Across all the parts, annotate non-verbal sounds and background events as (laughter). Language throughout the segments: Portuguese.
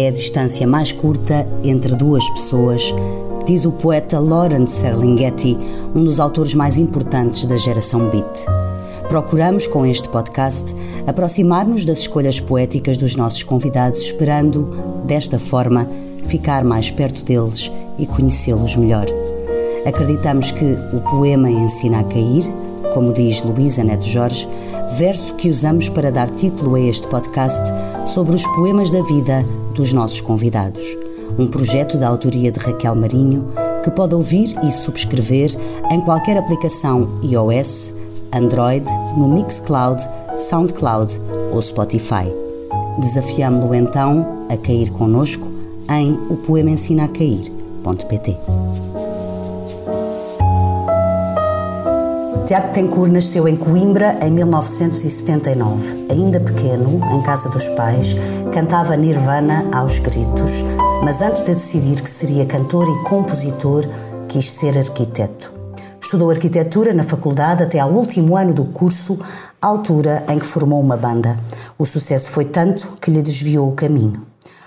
é a distância mais curta entre duas pessoas, diz o poeta Lawrence Ferlinghetti, um dos autores mais importantes da geração beat. Procuramos, com este podcast, aproximar-nos das escolhas poéticas dos nossos convidados, esperando, desta forma, ficar mais perto deles e conhecê-los melhor. Acreditamos que o poema ensina a cair, como diz Luísa Neto Jorge, verso que usamos para dar título a este podcast sobre os poemas da vida dos nossos convidados. Um projeto da autoria de Raquel Marinho que pode ouvir e subscrever em qualquer aplicação iOS, Android, no Mixcloud, Soundcloud ou Spotify. Desafiamo-lo então a cair conosco em o poema ensina a cair.pt. Tiago Tencourt nasceu em Coimbra em 1979. Ainda pequeno, em casa dos pais, cantava Nirvana aos gritos, mas antes de decidir que seria cantor e compositor, quis ser arquiteto. Estudou arquitetura na faculdade até ao último ano do curso, altura em que formou uma banda. O sucesso foi tanto que lhe desviou o caminho.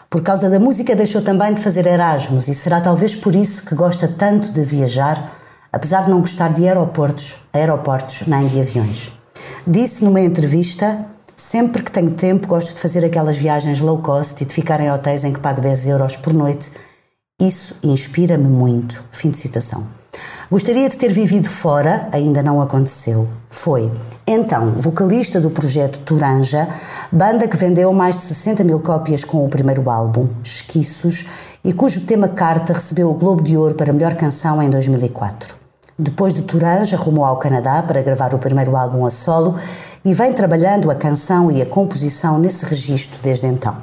Por causa da música, deixou também de fazer Erasmus e será talvez por isso que gosta tanto de viajar apesar de não gostar de aeroportos, aeroportos nem de aviões. Disse numa entrevista: Sempre que tenho tempo, gosto de fazer aquelas viagens low cost e de ficar em hotéis em que pago 10 euros por noite. Isso inspira-me muito. Fim de citação. Gostaria de ter vivido fora, ainda não aconteceu. Foi, então, vocalista do projeto Turanja, banda que vendeu mais de 60 mil cópias com o primeiro álbum, Esquiços, e cujo tema Carta recebeu o Globo de Ouro para melhor canção em 2004. Depois de Turange, arrumou ao Canadá para gravar o primeiro álbum a solo e vem trabalhando a canção e a composição nesse registro desde então.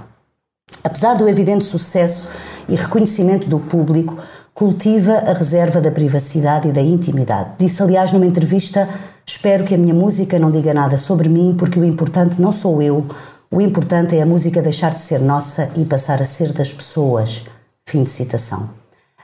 Apesar do evidente sucesso e reconhecimento do público, cultiva a reserva da privacidade e da intimidade. Disse, aliás, numa entrevista: Espero que a minha música não diga nada sobre mim, porque o importante não sou eu, o importante é a música deixar de ser nossa e passar a ser das pessoas. Fim de citação.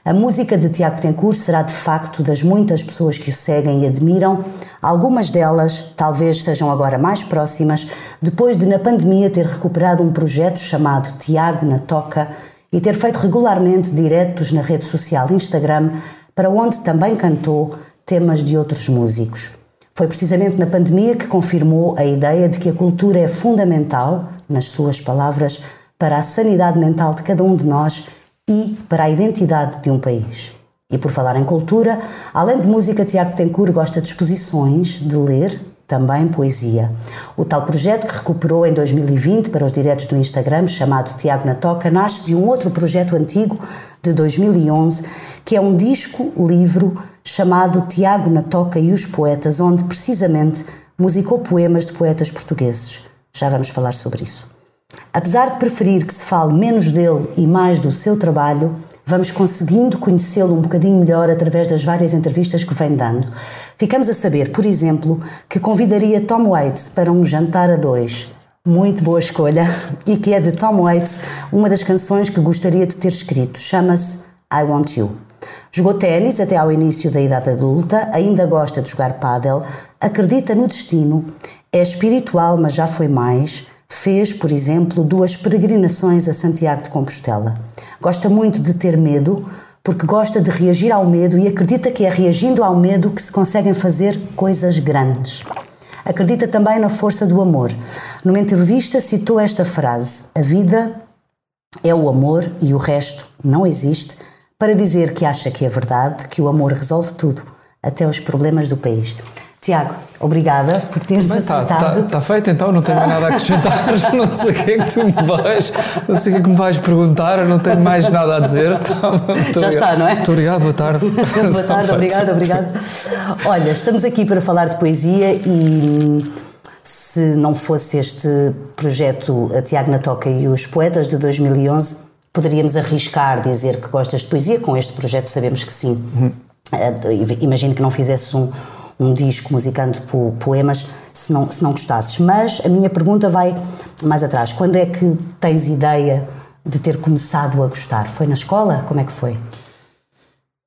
A música de Tiago Tencourt será de facto das muitas pessoas que o seguem e admiram, algumas delas talvez sejam agora mais próximas, depois de na pandemia ter recuperado um projeto chamado Tiago na Toca e ter feito regularmente diretos na rede social Instagram, para onde também cantou temas de outros músicos. Foi precisamente na pandemia que confirmou a ideia de que a cultura é fundamental, nas suas palavras, para a sanidade mental de cada um de nós e para a identidade de um país. E por falar em cultura, além de música, Tiago Tencourt gosta de exposições, de ler, também poesia. O tal projeto que recuperou em 2020 para os diretos do Instagram, chamado Tiago na Toca, nasce de um outro projeto antigo de 2011, que é um disco-livro chamado Tiago na Toca e os Poetas, onde precisamente musicou poemas de poetas portugueses. Já vamos falar sobre isso. Apesar de preferir que se fale menos dele e mais do seu trabalho, vamos conseguindo conhecê-lo um bocadinho melhor através das várias entrevistas que vem dando. Ficamos a saber, por exemplo, que convidaria Tom Waits para um jantar a dois. Muito boa escolha, e que é de Tom Waits uma das canções que gostaria de ter escrito. Chama-se I Want You. Jogou ténis até ao início da idade adulta, ainda gosta de jogar pádel, acredita no destino, é espiritual, mas já foi mais Fez, por exemplo, duas peregrinações a Santiago de Compostela. Gosta muito de ter medo, porque gosta de reagir ao medo e acredita que é reagindo ao medo que se conseguem fazer coisas grandes. Acredita também na força do amor. Numa entrevista citou esta frase: A vida é o amor e o resto não existe, para dizer que acha que é verdade, que o amor resolve tudo, até os problemas do país. Tiago, obrigada por teres Bem, tá, aceitado. Está tá, tá feito então, não tenho mais nada a acrescentar, (laughs) não sei o que é que tu me vais, não sei o que é que me vais perguntar, não tenho mais nada a dizer. (laughs) Tá, Já está, não é? Muito obrigado, boa tarde. (laughs) boa tarde, obrigado, obrigado. Olha, estamos aqui para falar de poesia e se não fosse este projeto A Tiago na Toca e os Poetas de 2011, poderíamos arriscar dizer que gostas de poesia, com este projeto sabemos que sim. Uhum. Imagino que não fizesses um um disco musicando po poemas se não, se não gostasses. Mas a minha pergunta vai mais atrás. Quando é que tens ideia de ter começado a gostar? Foi na escola? Como é que foi?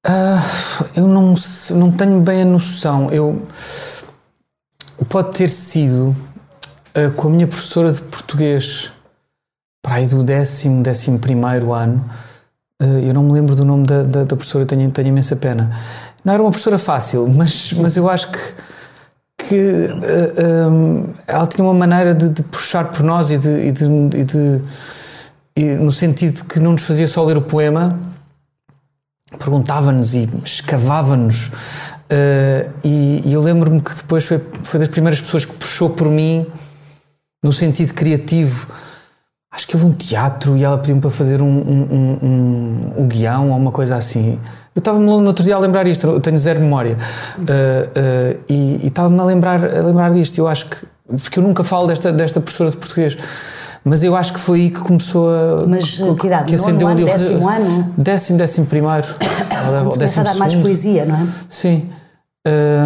Uh, eu não, não tenho bem a noção. Eu pode ter sido uh, com a minha professora de português para aí do décimo, décimo primeiro ano. Uh, eu não me lembro do nome da, da, da professora, tenho, tenho imensa pena. Não era uma professora fácil, mas, mas eu acho que, que uh, um, ela tinha uma maneira de, de, puxar por nós e de, e de, e de e no sentido de que não nos fazia só ler o poema, perguntava-nos e escavava-nos. Uh, e, e, eu lembro-me que depois foi, foi das primeiras pessoas que puxou por mim no sentido criativo. Acho que houve um teatro e ela pediu-me para fazer um, um, um, um, guião ou uma coisa assim. Eu estava-me no outro dia a lembrar isto, eu tenho zero memória. Uh, uh, e estava-me a lembrar, a lembrar disto. Eu acho que. Porque eu nunca falo desta, desta professora de português. Mas eu acho que foi aí que começou a. Mas que, que idade? Que acendeu ali o décimo ano? Décimo, décimo primeiro. (coughs) décimo a dar mais poesia, não é? Sim.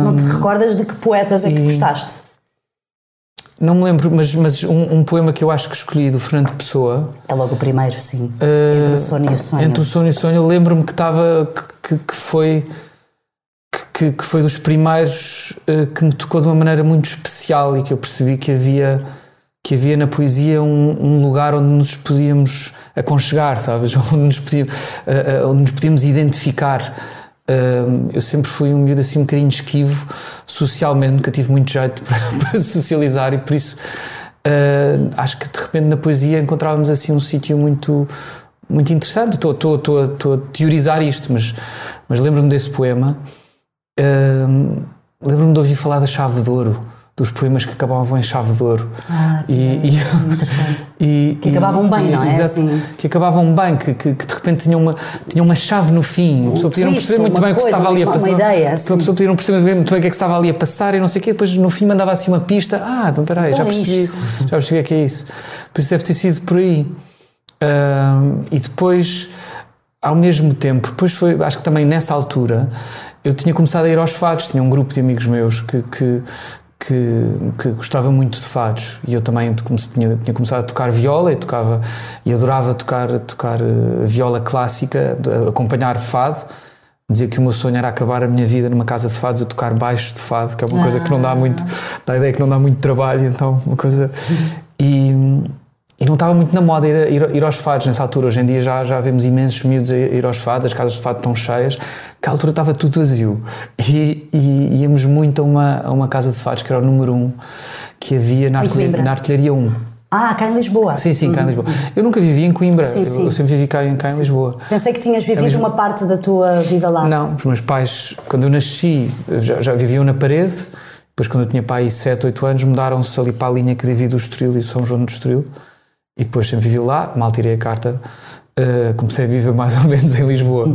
Não te recordas de que poetas é que gostaste? Não me lembro, mas, mas um, um, poema que eu acho que escolhi do Fernando Pessoa. É logo o primeiro, sim. Uh, entre o sono e o sonho. Entre o sono e o sonho, eu lembro-me que estava. Que, que, foi. Que, que foi dos primeiros uh, que me tocou de uma maneira muito especial e que eu percebi que havia que havia na poesia um, um, lugar onde nos podíamos aconchegar, sabes? (laughs) Onde nos podíamos, uh, uh, onde nos podíamos identificar. Uh, eu sempre fui um miúdo assim um bocadinho esquivo socialmente, nunca tive muito jeito (laughs) para, para socializar e por isso acho que de repente na poesia encontrávamos assim um sítio muito muito interessante. Estou, estou, estou, estou a teorizar isto, mas, mas lembro-me desse poema. lembro-me de ouvir falar da chave de ouro dos poemas que acabavam em chave de ouro. Ah, e, e, (laughs) e, que acabavam bem, não é? Exato, assim. Que acabavam bem, que, que, que, de repente tinham uma, tinham uma chave no fim. A pessoa podia não perceber muito bem o que estava ali a passar. Uma ideia, assim. A pessoa podia não perceber muito bem o que é que estava ali a passar e não sei o quê. Depois no fim mandava assim uma pista. Ah, então peraí, então já é percebi, (laughs) já percebi o que é isso. Por isso deve ter sido por aí. e depois ao mesmo tempo, depois foi, acho que também nessa altura, eu tinha começado a ir aos fados, tinha um grupo de amigos meus que, que, que, que, gostava muito de fados. E eu também tinha, tinha começado a tocar viola e tocava e adorava tocar tocar uh, viola clássica acompanhar fado. Dizia que o meu sonho era acabar a minha vida numa casa de fados a tocar baixo de fado que é uma ah. coisa que não dá muito dá a ideia que não dá muito trabalho então uma coisa. E e não estava muito na moda ir, ir, ir, aos fados nessa altura. Hoje em dia já, já vemos imensos miúdos a ir aos fados, as casas de fado estão cheias, que à altura estava tudo vazio. E, e íamos muito a uma, a uma casa de fados, que era o número 1, um, que havia na, artilharia, na artilharia 1. Ah, cá em Lisboa. Sim, sim, cá em Lisboa. Eu nunca vivi em Coimbra, sim, sim. Eu, eu, sempre vivi cá, cá em Lisboa. Pensei que tinhas vivido uma parte da tua vida lá. Não, os meus pais, quando eu nasci, já, já viviam na parede, depois quando eu tinha pai 7, 8 anos, mudaram-se ali para a linha que divide o Estoril e São João do Estoril. E depois sempre vivi lá, mal tirei a carta, uh, comecei a viver mais (laughs) ou menos em Lisboa.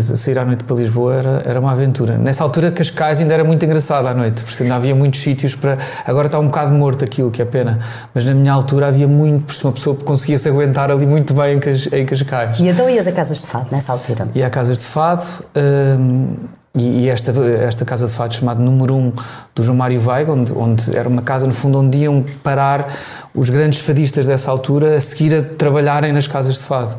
Sair à noite para Lisboa era, era uma aventura. Nessa altura, Cascais ainda era muito engraçado à noite, porque ainda havia muitos sítios para. Agora está um bocado morto aquilo, que é pena. Mas na minha altura havia muito, porque uma pessoa conseguia se aguentar ali muito bem em Cascais. E então ias a casas de fado nessa altura? Ia a casas de fado. Uh, e, e, esta, esta casa de fado chamada Número 1 um, do João Mário Veiga, onde, onde era uma casa no fundo onde iam parar os grandes fadistas dessa altura a seguir a trabalharem nas casas de fado.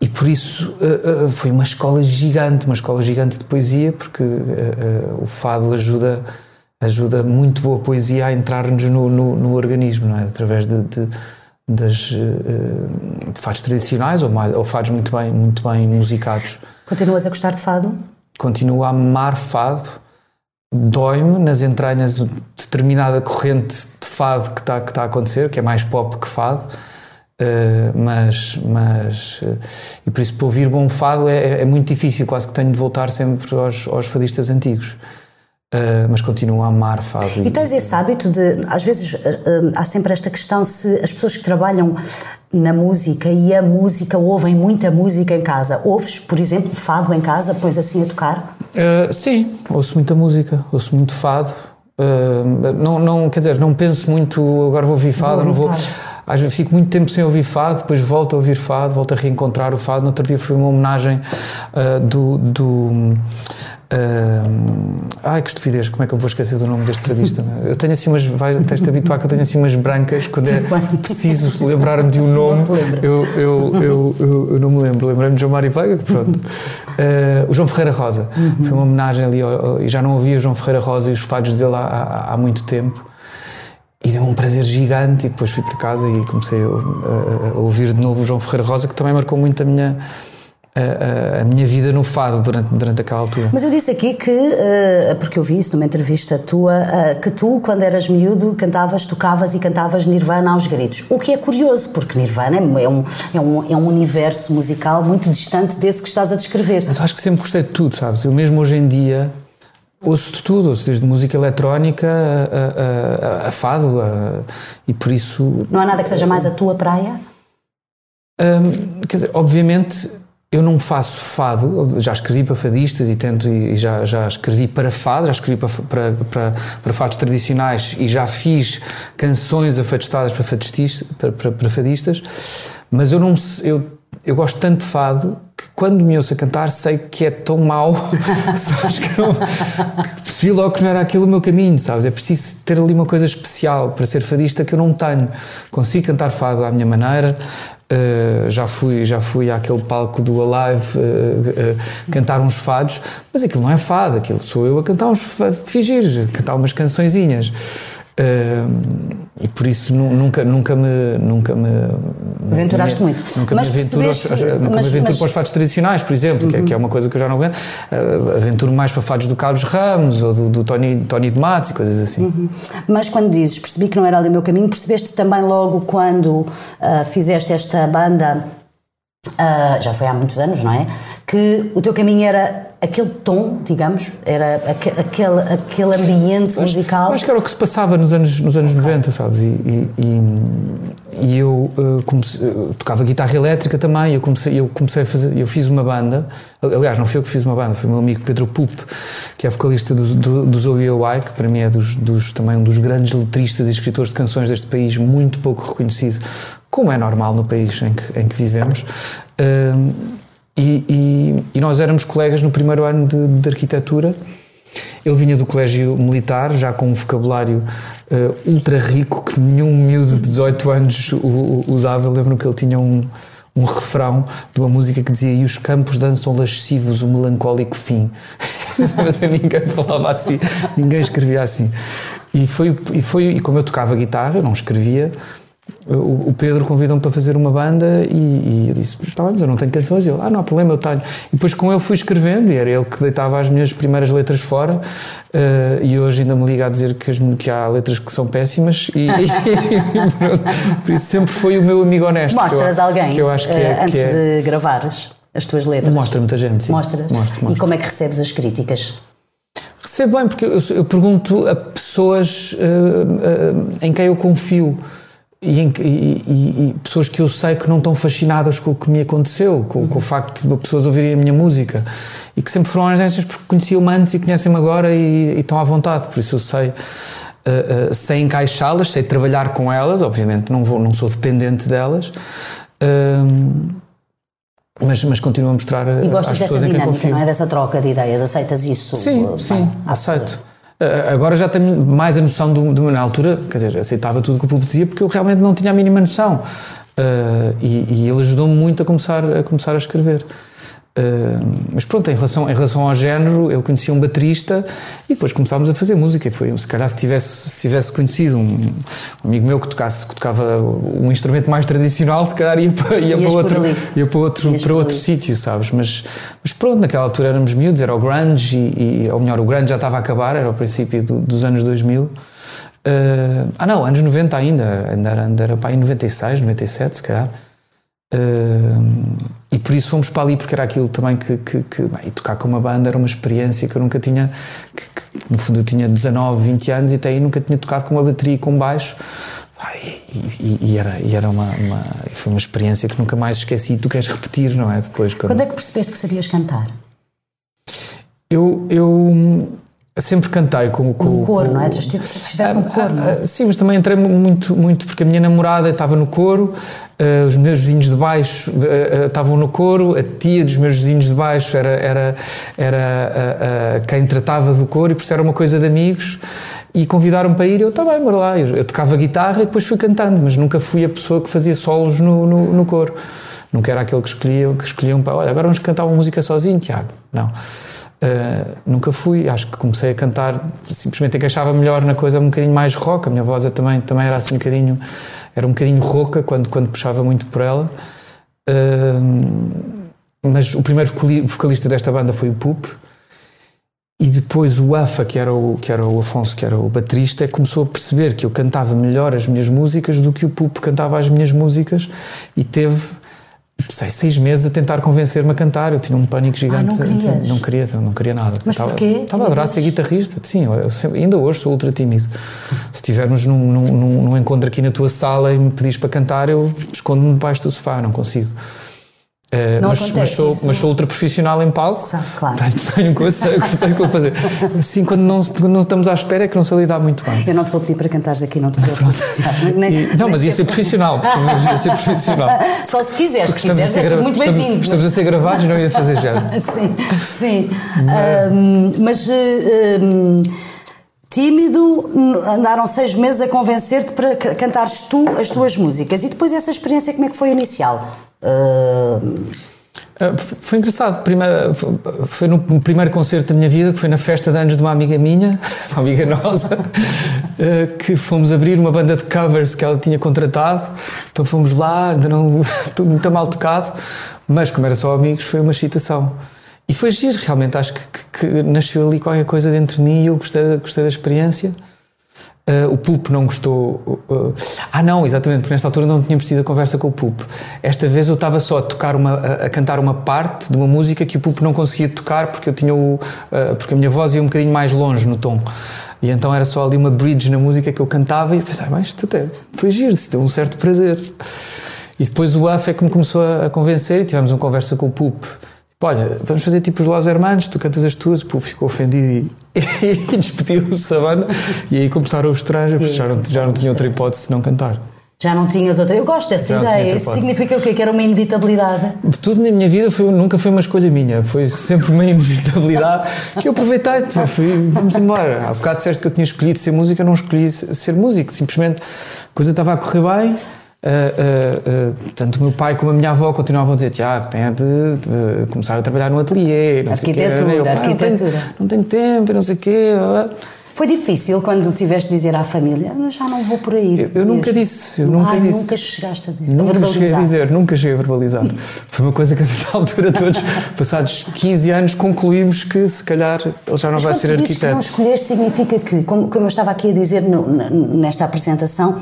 E por isso uh, uh, foi uma escola gigante, uma escola gigante de poesia, porque uh, o fado ajuda, ajuda muito boa poesia a entrar-nos no, no, no, organismo, não é? através de, de das, de fados tradicionais ou, mais, ou fados muito bem, muito bem musicados. Continuas a gostar de fado? Continuo a amar fado, dói-me nas entranhas determinada corrente de fado que está que tá a acontecer, que é mais pop que fado, uh, mas, mas uh, e por isso para ouvir bom fado é, é, muito difícil, quase que tenho de voltar sempre aos, aos fadistas antigos. Uh, mas continuo a amar fado. E tens esse hábito de, às vezes, há sempre esta questão se as pessoas que trabalham na música e a música ouvem muita música em casa. Ouves, por exemplo, fado em casa, pões assim a tocar? sim, ouço muita música, ouço muito fado. não, não, quer dizer, não penso muito, agora vou ouvir fado, vou ouvir não vou. Fado. Às vezes fico muito tempo sem ouvir fado, depois volto a ouvir fado, volto a reencontrar o fado. No outro dia foi uma homenagem do, do Uh, ai que estupidez, como é que eu vou esquecer do nome deste fadista? Eu tenho assim umas. Vais, tens de habituar que eu tenho assim umas brancas quando é (laughs) preciso lembrar-me de um nome. Eu, eu, eu, eu, eu não me lembro. Lembrei-me de João Mário Veiga, pronto. Uh, o João Ferreira Rosa. Uhum. Foi uma homenagem ali. e já não ouvia João Ferreira Rosa e os fados dele há, há, há muito tempo. e deu um prazer gigante. E depois fui para casa e comecei a, a, a ouvir de novo o João Ferreira Rosa, que também marcou muito a minha a, a, minha vida no fado durante, durante aquela altura. Mas eu disse aqui que, uh, porque eu vi isso numa entrevista tua, uh, que tu, quando eras miúdo, cantavas, tocavas e cantavas Nirvana aos gritos. O que é curioso, porque Nirvana é um, é um, é um universo musical muito distante desse que estás a descrever. Mas eu acho que sempre gostei de tudo, sabes? Eu mesmo hoje em dia ouço de tudo, ouço desde música eletrónica a, a, a fado, e por isso. Não há nada que seja mais a tua praia? Um, quer dizer, obviamente eu não faço fado, já escrevi para fadistas e tento e já, já escrevi para fado, já escrevi para, para, para, para fados tradicionais e já fiz canções afadistadas para, fadistas, para, para, para fadistas, mas eu não eu, eu gosto tanto de fado que quando me ouço a cantar sei que é tão mau, (laughs) sabes, que, não, que percebi logo que não era aquilo o meu caminho, sabes? É preciso ter ali uma coisa especial para ser fadista que eu não tenho. Consigo cantar fado à minha maneira, Uh, já fui já fui àquele palco do Alive uh, uh, cantar uns fados, mas aquilo não é fado, aquilo sou eu a cantar uns fingir, cantar umas cançõezinhas. E por isso nunca nunca me nunca me aventuraste me, muito nunca mas me aventuro, aos, nunca mas, me aventuro mas... para os fados tradicionais por exemplo uhum. que, é, que, é, uma coisa que eu já não aguento aventuro mais para fados do Carlos Ramos ou do, do Tony, Tony de Matos e coisas assim uhum. mas quando dizes percebi que não era ali o meu caminho percebeste também logo quando fizeste esta banda, uh, já foi há muitos anos, não é? Que o teu caminho era aquele tom, digamos, era aquele, aquele ambiente musical. Acho que era o que se passava nos anos, nos anos okay. 90, sabes? E, e, e eu uh, comecei, uh, tocava guitarra elétrica também, eu comecei, eu comecei a fazer, eu fiz uma banda, aliás, não fui eu que fiz uma banda, foi o meu amigo Pedro Pup, que é vocalista do, do, do Zoe Awai, que para mim é dos, dos, também um dos grandes letristas e escritores de canções deste país, muito pouco reconhecido, como é normal no país em que, em que vivemos. Uh, e, e, e, nós éramos colegas no primeiro ano de, de, arquitetura. Ele vinha do colégio militar, já com um vocabulário uh, ultra rico que nenhum miúdo de 18 anos usava. Eu lembro que ele tinha um, um refrão de uma música que dizia E os campos dançam lascivos o melancólico fim. (laughs) Mas ninguém falava assim, ninguém escrevia assim. E foi, e foi, e como eu tocava guitarra, eu não escrevia, o, Pedro convidou-me para fazer uma banda e, e eu disse: Tá mas eu não tenho canções. E ele: Ah, não há problema, eu tenho. E depois com ele fui escrevendo e era ele que deitava as minhas primeiras letras fora. Uh, e hoje ainda me liga a dizer que, as, que há letras que são péssimas. E, (laughs) e por isso sempre foi o meu amigo honesto. Mostras que eu, alguém que eu acho que é, antes que é... de gravares as tuas letras? Mostra muita gente. Sim. Mostras? Mostro, mostro. E como é que recebes as críticas? Recebo bem, porque eu, eu pergunto a pessoas uh, uh, em quem eu confio e, e, e, pessoas que eu sei que não estão fascinadas com o que me aconteceu, com, uhum. com o facto de pessoas ouvirem a minha música e que sempre foram honestas porque conheciam-me antes e conhecem-me agora e, e, estão à vontade, por isso eu sei. Uh, uh, sei encaixá-las, sei trabalhar com elas, obviamente não, vou, não sou dependente delas, uh, mas, mas continuo a mostrar e gostas às dessa dinâmica, não é? Dessa troca de ideias, aceitas isso? Sim, sim, aceito. Eh, agora já tenho mais a noção do, do, na altura, quer dizer, aceitava tudo que o público dizia porque eu realmente não tinha a mínima noção. Uh, e, e, ele ajudou-me muito a começar, a começar a escrever. Uh, mas pronto, em relação, em relação ao género, ele conhecia um baterista e depois começámos a fazer música. E foi, se calhar, se tivesse, se tivesse conhecido um, um amigo meu que, tocasse, que tocava um instrumento mais tradicional, se calhar ia para, ia para outro, ia para outro, para outro sítio, sabes? Mas, mas pronto, naquela altura éramos miúdos, era o grunge, e, e, ou melhor, o grunge já estava a acabar, era o princípio do, dos anos 2000. Uh, ah, não, anos 90 ainda, ainda era, ainda era para aí 96, 97, se calhar. Uh, e por isso fomos para ali, porque era aquilo também que. que, que bem, tocar com uma banda era uma experiência que eu nunca tinha. Que, que, no fundo eu tinha 19, 20 anos e até aí nunca tinha tocado com uma bateria e com baixo. E, e, e, era, e era uma, uma, Foi uma experiência que nunca mais esqueci. E tu queres repetir, não é? Depois, quando... quando é que percebeste que sabias cantar? Eu. eu Sempre cantei com, com um coro, com, não é? Tu estiveste no ah, coro, é? Ah, sim, mas também entrei muito, muito porque a minha namorada estava no coro, uh, os meus vizinhos de baixo estavam no coro, a tia dos meus vizinhos de baixo era, era, era quem tratava do coro e por isso era uma coisa de amigos e convidaram-me para ir eu, está bem, bora lá. Eu, eu, tocava guitarra e depois fui cantando, mas nunca fui a pessoa que fazia solos no, no, no coro. Nunca era aquele que escolhia, que escolhia um pá, olha, agora vamos cantar uma música sozinho, Tiago. Não. Uh, nunca fui. Acho que comecei a cantar, simplesmente encaixava melhor na coisa um bocadinho mais rock. A minha voz também, também era assim um bocadinho, era um bocadinho rouca quando, quando puxava muito por ela. Uh, mas o primeiro vocalista desta banda foi o Pup. E depois o Afa, que era o, que era o Afonso, que era o baterista, começou a perceber que eu cantava melhor as minhas músicas do que o Pup cantava as minhas músicas e teve sei, seis meses a tentar convencer-me a cantar. Eu tinha um pânico gigante. Ah, não, não queria, não queria nada. Mas estava, porquê? Estava a adorar ser guitarrista. Sim, eu sempre, ainda hoje sou ultra tímido. Se estivermos num, num, num, encontro aqui na tua sala e me pedis para cantar, eu escondo-me debaixo do sofá, não consigo. Uh, mas, mas, sou, isso, mas sou ultra profissional em palco. Claro. Tenho, tenho coisa, sei, o que vou fazer. (laughs) Assim, quando não, não estamos à espera, é que não sei lidar muito bem. Eu não te vou pedir para cantares aqui, não te preocupes. não, mas ia ser profissional. Ia ser profissional. (laughs) Só se quiseres, se quiseres, é muito bem-vindo. Estamos, estamos, a ser gravados, não ia fazer já. (laughs) sim, sim. Um, mas. Tímido, andaram seis meses a convencer-te para cantares tu as tuas músicas. E depois essa experiência, como é que foi inicial? Uh... Foi engraçado. Primeiro, foi no primeiro concerto da minha vida, que foi na festa de anos de uma amiga minha, (laughs) uma amiga nossa, ah, que fomos abrir uma banda de covers que ela tinha contratado. Então fomos lá, ainda não, (laughs) tudo muito mal tocado, mas como era só amigos, foi uma excitação. E foi giro, realmente acho que, que, que, nasceu ali qualquer coisa dentro de mim e eu gostei, gostei da experiência. Uh, o Pup não gostou. Uh, ah, não, exatamente, porque nesta altura não tínhamos tido a conversa com o Pup. Esta vez eu estava só a tocar uma, a, a, cantar uma parte de uma música que o Pup não conseguia tocar porque eu tinha o, uh, porque a minha voz ia um bocadinho mais longe no tom. E então era só ali uma bridge na música que eu cantava e pensei, mas isto até foi giro, isto deu um certo prazer. E depois o AF é que me começou a, a convencer e tivemos uma conversa com o Pup olha, vamos fazer tipo os Los Hermanos, tu cantas as tuas, o povo ficou ofendido e, (laughs) e despediu-se da banda. E aí começaram os trajos, já não, já não tinha outra hipótese de não cantar. Já não tinhas outra. Eu gosto dessa já ideia. Isso significa o quê? Que era uma inevitabilidade? Tudo na minha vida foi, nunca foi uma escolha minha. Foi sempre uma (laughs) inevitabilidade que eu aproveitei. Fui, vamos embora. Há bocado disseste que eu tinha escolhido ser músico, eu não escolhi ser músico. Simplesmente a coisa estava a correr bem Uh, uh, tanto o meu pai como a minha avó continuavam a dizer Tiago, tem de, de, começar a trabalhar no ateliê, não arquitetura, sei eu, arquitetura. Não tenho, não tenho tempo, não sei o quê. Foi difícil quando tiveste de dizer à família, já não vou por aí. Eu, eu nunca disse, eu nunca Ai, disse. Nunca chegaste a dizer. Nunca a cheguei a dizer, nunca cheguei a verbalizar. (laughs) Foi uma coisa que a certa altura todos, passados 15 anos, concluímos que se calhar ele já não Mas vai ser arquiteto. Que não escolheste significa que, como, como eu estava aqui a dizer no, nesta apresentação,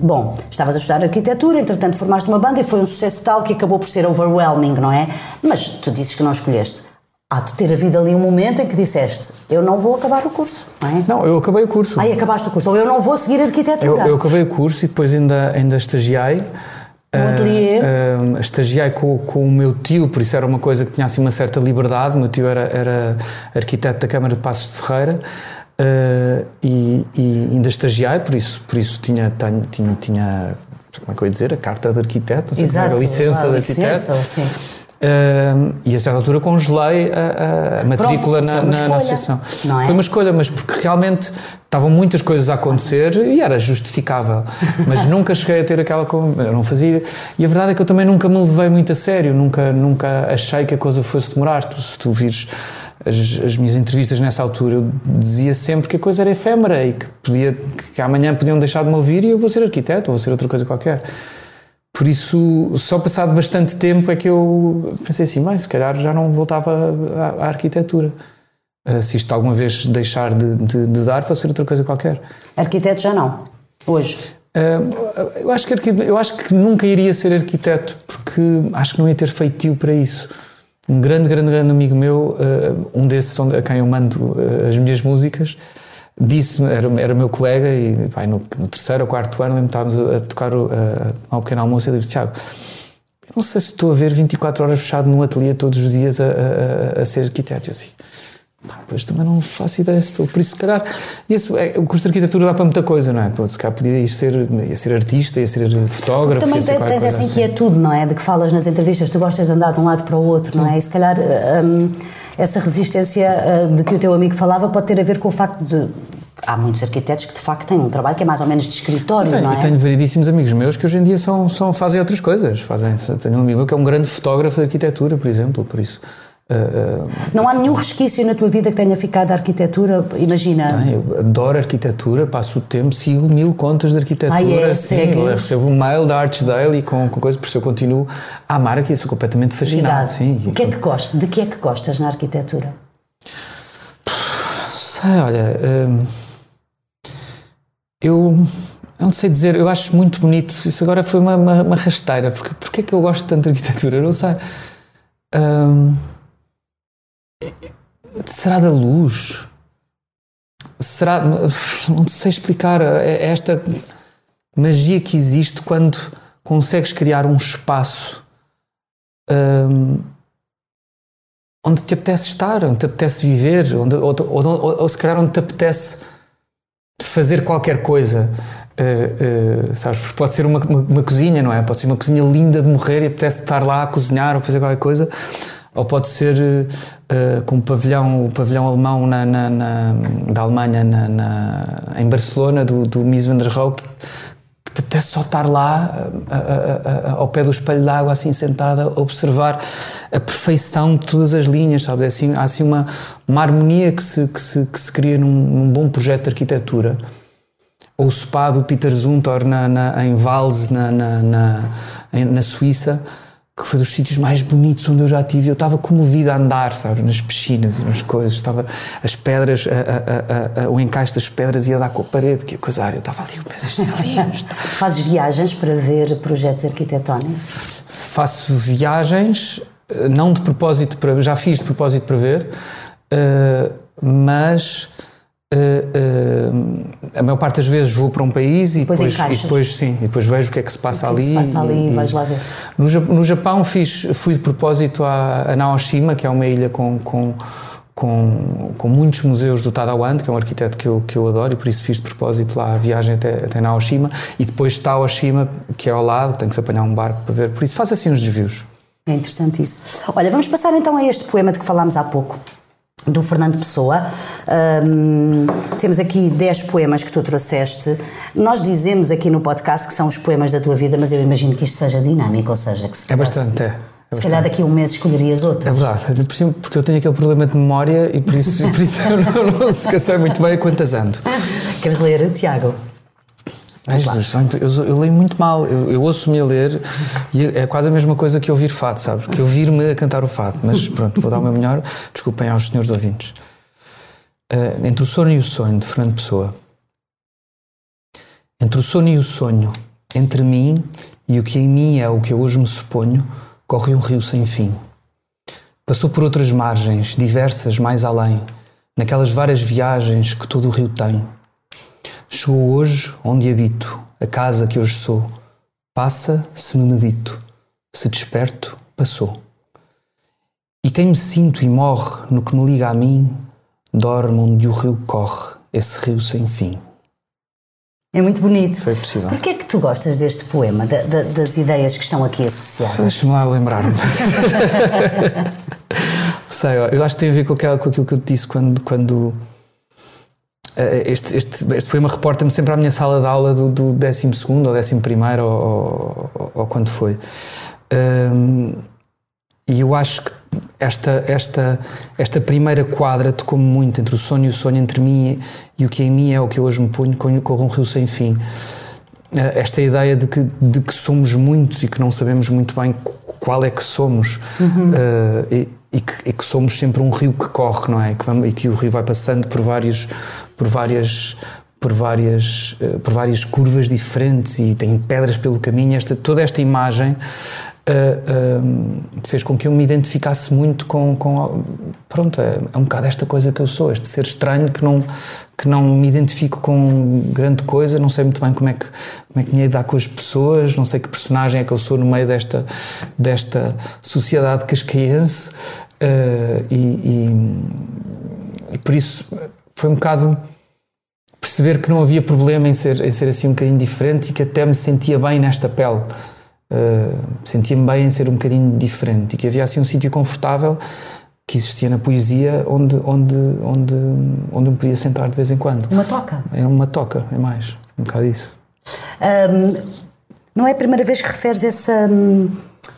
bom, estavas a estudar arquitetura, entretanto formaste uma banda e foi um sucesso tal que acabou por ser overwhelming, não é? Mas tu dizes que não escolheste há de ter havido ali um momento em que disseste eu não vou acabar o curso, não é? Não, eu acabei o curso. Aí acabaste o curso, ou eu não vou seguir arquitetura. Eu, eu acabei o curso e depois ainda, ainda estagiei. No uh, ateliê? Uh, estagiei com, com o meu tio, por isso era uma coisa que tinha assim uma certa liberdade. O meu tio era, era arquiteto da Câmara de Passos de Ferreira. Uh, e, e, ainda estagiei, por isso, por isso tinha, tinha, tinha, como é que eu ia dizer, a carta de arquiteto, não sei Exato, como era, a licença de arquiteto. Licença, sim. Uh, e a certa altura congelei a, a matrícula Pronto, na, na, na, associação. É? Foi uma escolha, mas porque realmente estavam muitas coisas a acontecer e era justificável. Mas (laughs) nunca cheguei a ter aquela. Eu não fazia. E a verdade é que eu também nunca me levei muito a sério, nunca, nunca achei que a coisa fosse demorar. Tu, se tu vires as, as minhas entrevistas nessa altura, eu dizia sempre que a coisa era efêmera e que, podia, que amanhã podiam deixar de me ouvir e eu vou ser arquiteto ou vou ser outra coisa qualquer. Por isso, só passado bastante tempo é que eu pensei assim, mas se calhar já não voltava à, à arquitetura. Uh, se isto alguma vez deixar de, de, de, dar, vou ser outra coisa qualquer. Arquiteto já não, hoje? Uh, eu, acho que, eu acho que nunca iria ser arquiteto, porque acho que não ia ter feitio para isso. Um grande, grande, grande amigo meu, uh, um desses a quem eu mando as minhas músicas, disse era, era meu colega e pai, no, no, terceiro ou quarto ano estávamos a, a tocar o, a, um pequeno almoço e ele disse, Tiago, eu não sei se estou a ver 24 horas fechado num ateliê todos os dias a, a, a ser arquiteto. assim, pá, pois também não faço ideia se estou. Por isso, se calhar, isso, é, o curso de arquitetura dá para muita coisa, não é? Pô, se calhar podia ir ser, ia ser artista, ia ser fotógrafo. Também ia tens essa inquietude, assim. não é? De que falas nas entrevistas, tu gostas de andar de um lado para o outro, não é? E se calhar. Um, essa resistência uh, de que o teu amigo falava pode ter a ver com o facto de há muitos arquitetos que de facto têm um trabalho que é mais ou menos de escritório, tenho, não é? tenho variedíssimos amigos meus que hoje em dia são, são, fazem outras coisas. Fazem, tenho um amigo meu que é um grande fotógrafo de arquitetura, por exemplo, por isso. Uh, uh, não há nenhum resquício na tua vida que tenha ficado da arquitetura? Imagina. Tem, eu adoro arquitetura, passo o tempo, sigo mil contas de arquitetura. Ah, é? Sim, eu recebo um mail da Arts Daily com, com coisas, por isso eu continuo a amar aqui, sou completamente fascinado. Sim, o que é que gostas? De que é que gostas na arquitetura? Sei, olha. Hum, eu não sei dizer, eu acho muito bonito. Isso agora foi uma, uma, uma rasteira. Porque, porque é que eu gosto tanto de arquitetura? Eu não sei. Será da luz? Será. Não sei explicar. É, é esta magia que existe quando consegues criar um espaço onde te apetece estar, onde te apetece viver, onde, ou, ou, ou, ou se calhar onde te apetece fazer qualquer coisa. Uh, uh, sabes? Pode ser uma, uma, uma, cozinha, não é? Pode ser uma cozinha linda de morrer e apetece estar lá a cozinhar ou fazer qualquer coisa. Ou pode ser uh, com o pavilhão, o pavilhão alemão na, na, na da Alemanha na, em Barcelona, do, do Mies van der Rohe, te apetece só estar lá ao pé do espelho d'água, assim sentada, a observar a perfeição de todas as linhas, sabes? É assim, há assim uma, uma harmonia que se, que se, que se cria num, num bom projeto de arquitetura ou o spa do Peter Zumthor na, na, em Vals, na, na, na, na Suíça, que foi dos sítios mais bonitos onde eu já tive. Eu estava comovido a andar, sabe, nas piscinas e nas coisas. Estava as pedras, a, a, a, o encaixe das pedras ia dar com a parede, que coisa. Eu estava ali, mas isto é lindo. (laughs) Fazes viagens para ver projetos arquitetónicos? Faço viagens, eh, não de propósito para. Já fiz de propósito para ver, uh, mas Uh, uh, a maior parte das vezes vou para um país e depois, depois, e depois sim, e depois vejo o que é que se passa ali. Se passa ali e, vais lá ver. No, no Japão fiz, fui de propósito a, a Naoshima, que é uma ilha com, com, com, com muitos museus do Ando, que é um arquiteto que eu, que eu adoro, e por isso fiz de propósito lá a viagem até, até Naoshima. E depois Taoshima, que é ao lado, tenho que se apanhar um barco para ver. Por isso faço assim uns desvios. É interessante isso. Olha, vamos passar então a este poema de que falámos há pouco do Fernando Pessoa. Um, temos aqui 10 poemas que tu trouxeste. Nós dizemos aqui no podcast que são os poemas da tua vida, mas eu imagino que isto seja dinâmico, ou seja, que se É bastante, é. Se calhar daqui a um mês escolherias outro. É verdade, porque eu tenho aquele problema de memória e por isso, (laughs) por isso eu não, não se muito bem quantas ando. Queres ler, Tiago? Ai, Jesus, eu, eu, leio muito mal, eu, eu ouço-me a ler e é quase a mesma coisa que ouvir fado, sabes? Que ouvir-me a cantar o fado. Mas pronto, vou dar o meu melhor. Desculpem aos senhores ouvintes. Uh, entre o sono e o sonho, de Fernando Pessoa. Entre o sono e o sonho, entre mim e o que em mim é o que eu hoje me suponho, corre um rio sem fim. Passou por outras margens, diversas, mais além, naquelas várias viagens que todo o rio tem Chegou hoje onde habito, a casa que hoje sou. Passa se me medito, se desperto, passou. E quem me sinto e morre no que me liga a mim, dorme onde o rio corre, esse rio sem fim. É muito bonito. Foi possível. Porquê é que tu gostas deste poema, da, da, das ideias que estão aqui associadas? Deixa-me lá lembrar-me. (laughs) Sei, eu acho que tem a ver com, aquilo que eu te disse quando, quando este, este, este poema reporta-me sempre à minha sala de aula do, do 12 ou 11 ou, ou, ou, quando foi. Um, e eu acho que esta, esta, esta primeira quadra tocou-me muito entre o sonho e o sonho, entre mim e, e o que em mim é o que eu hoje me ponho, corre um rio sem fim. Eh, esta ideia de que, de que somos muitos e que não sabemos muito bem qual é que somos. Uhum. Uh, e, e que, e que, somos sempre um rio que corre, não é? Que vamos, e que o rio vai passando por vários, por várias, por várias, uh, por várias curvas diferentes e tem pedras pelo caminho. Esta, toda esta imagem uh, uh, fez com que eu me identificasse muito com, com pronto, é, é um bocado esta coisa que eu sou, este ser estranho que não que não me identifico com grande coisa, não sei muito bem como é que, como é que me ia dar com as pessoas, não sei que personagem é que eu sou no meio desta, desta sociedade cascaense uh, e, e, e, por isso foi um bocado perceber que não havia problema em ser, em ser assim um bocadinho diferente e que até me sentia bem nesta pele. Uh, sentia-me bem em ser um bocadinho diferente e que havia assim um sítio confortável que existia na poesia onde, onde, onde, onde me podia sentar de vez em quando. Uma toca? É uma toca, é mais, um bocado isso. Um, não é a primeira vez que referes essa hum,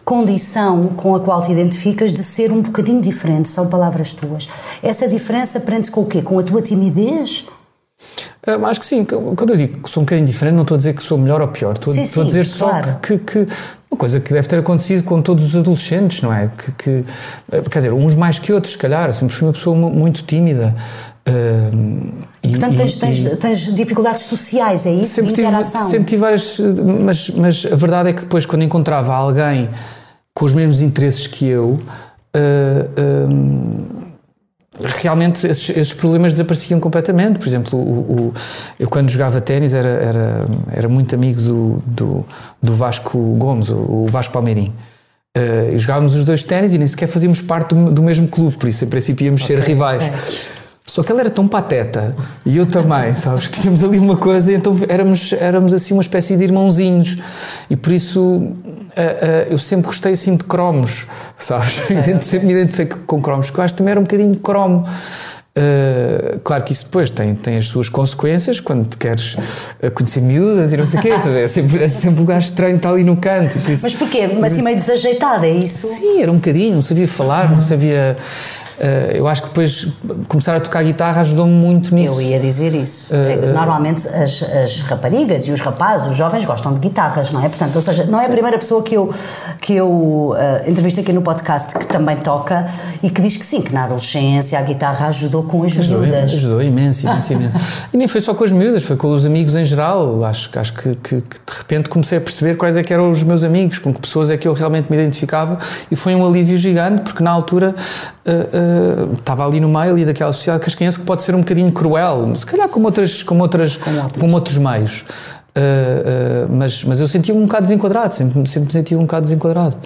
condição com a qual te identificas de ser um bocadinho diferente, são palavras tuas. Essa diferença prende-se com o quê? Com a tua timidez? Uh, acho que sim. Quando eu digo que sou um bocadinho diferente, não estou a dizer que sou melhor ou pior. Estou, sim, estou sim, a dizer só que, que, que, uma coisa que deve ter acontecido com todos os adolescentes, não é? Que, que eh, quer dizer, uns mais que outros, se calhar. Sempre fui uma pessoa muito tímida. Uh, e, Portanto, tens, e, tens, tens, dificuldades sociais, é isso? Sempre? Tive, sempre tive várias. Mas, mas a verdade é que depois, quando encontrava alguém com os mesmos interesses que eu. Uh, realmente esses, esses, problemas desapareciam completamente. Por exemplo, o, o, eu quando jogava ténis era, era, era muito amigo do, do, do Vasco Gomes, o, Vasco Palmeirim. Uh, jogávamos os dois ténis e nem sequer fazíamos parte do, do, mesmo clube, por isso em princípio íamos okay. ser rivais. É. Só que ele era tão pateta e eu também, (laughs) sabes? Tínhamos ali uma coisa, então éramos, éramos assim uma espécie de irmãozinhos e por isso uh, eu sempre gostei assim de cromos, sabes? É. (laughs) sempre me identifiquei com cromos, que eu acho que também era um bocadinho cromo. Uh, claro que isso depois tem, tem as suas consequências quando te queres uh, conhecer miúdas e não sei o quê. É sempre, é sempre um gajo estranho estar ali no canto. Isso, Mas porquê? Mas assim meio desajeitado, é isso? Sim, era um bocadinho, não sabia falar, não sabia. Uh, eu acho que depois começar a tocar guitarra ajudou-me muito nisso. Eu ia dizer isso. Uh, Normalmente as, as, raparigas e os rapazes, os jovens, gostam de guitarras, não é? Portanto, ou seja, não é a primeira pessoa que eu, que eu uh, entrevisto aqui no podcast que também toca e que diz que sim, que na adolescência a guitarra ajudou com as ajudou, miúdas. Ajudou imenso, imenso, (laughs) imenso. e nem foi só com as miúdas, foi com os amigos em geral. Acho, acho que, que, que, de repente comecei a perceber quais é que eram os meus amigos, com que pessoas é que eu realmente me identificava e foi um alívio gigante, porque na altura uh, estava ali no meio ali daquela sociedade cascanhense que pode ser um bocadinho cruel, se calhar como, outras, como, outras, como, como outros meios. Uh, mas, mas eu sentia-me um bocado desenquadrado, sempre, sempre me sentia um bocado desenquadrado.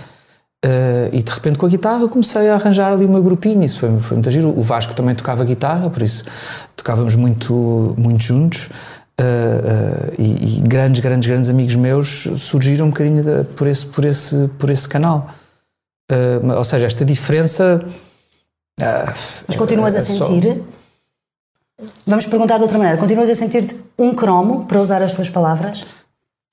Uh, e de repente com a guitarra comecei a arranjar ali o meu grupinho, isso foi, foi muito giro. O Vasco também tocava guitarra, por isso tocávamos muito, muito juntos. Uh, uh, e, e, grandes, grandes, grandes amigos meus surgiram um bocadinho de, por, esse, por, esse, por esse canal. ou seja, esta diferença. Mas continuas a sentir? Só... Vamos perguntar de outra maneira. Continuas a sentir-te um cromo, para usar as tuas palavras?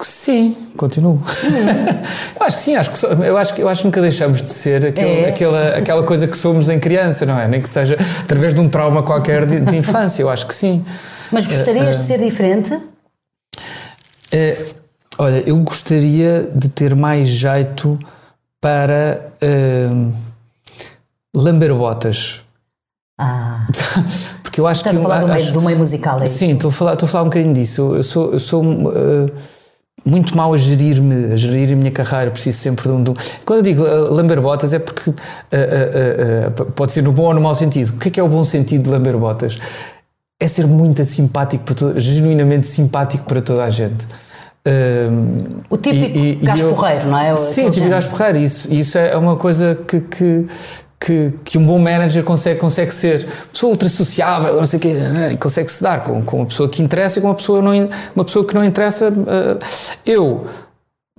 Sim, continuo. Uhum. (laughs) eu acho que sim, acho que, eu, acho que, eu acho que nunca deixamos de ser aquele, é. aquela, aquela coisa que somos em criança, não é? Nem que seja através de um trauma qualquer de, de infância, eu acho que sim. Mas gostarias uh, uh, de ser diferente? Uh, olha, eu gostaria de ter mais jeito para lamber botas. Ah. (laughs) Porque eu acho Estás que. Estás a falar do, meio, do meio musical, é Sim, isso? estou a, falar, estou a falar um bocadinho disso. Eu sou. Eu sou uh, muito mal a gerir-me, a gerir a minha carreira, preciso sempre de um. De um. Quando eu digo uh, lamber botas é porque uh, uh, pode ser no bom ou no mau sentido. O que é que é o bom sentido de lamber botas? É ser muito simpático, para todo, genuinamente simpático para toda a gente. o típico e, e, gajo porreiro, não é? Sim, o típico gajo porreiro. Isso, isso é uma coisa que, que que, que um bom manager consegue, consegue ser. Pessoa ultra sociável, não sei o quê, né? consegue se dar com, com uma pessoa que interessa e com uma pessoa, não, uma pessoa que não interessa. Uh, eu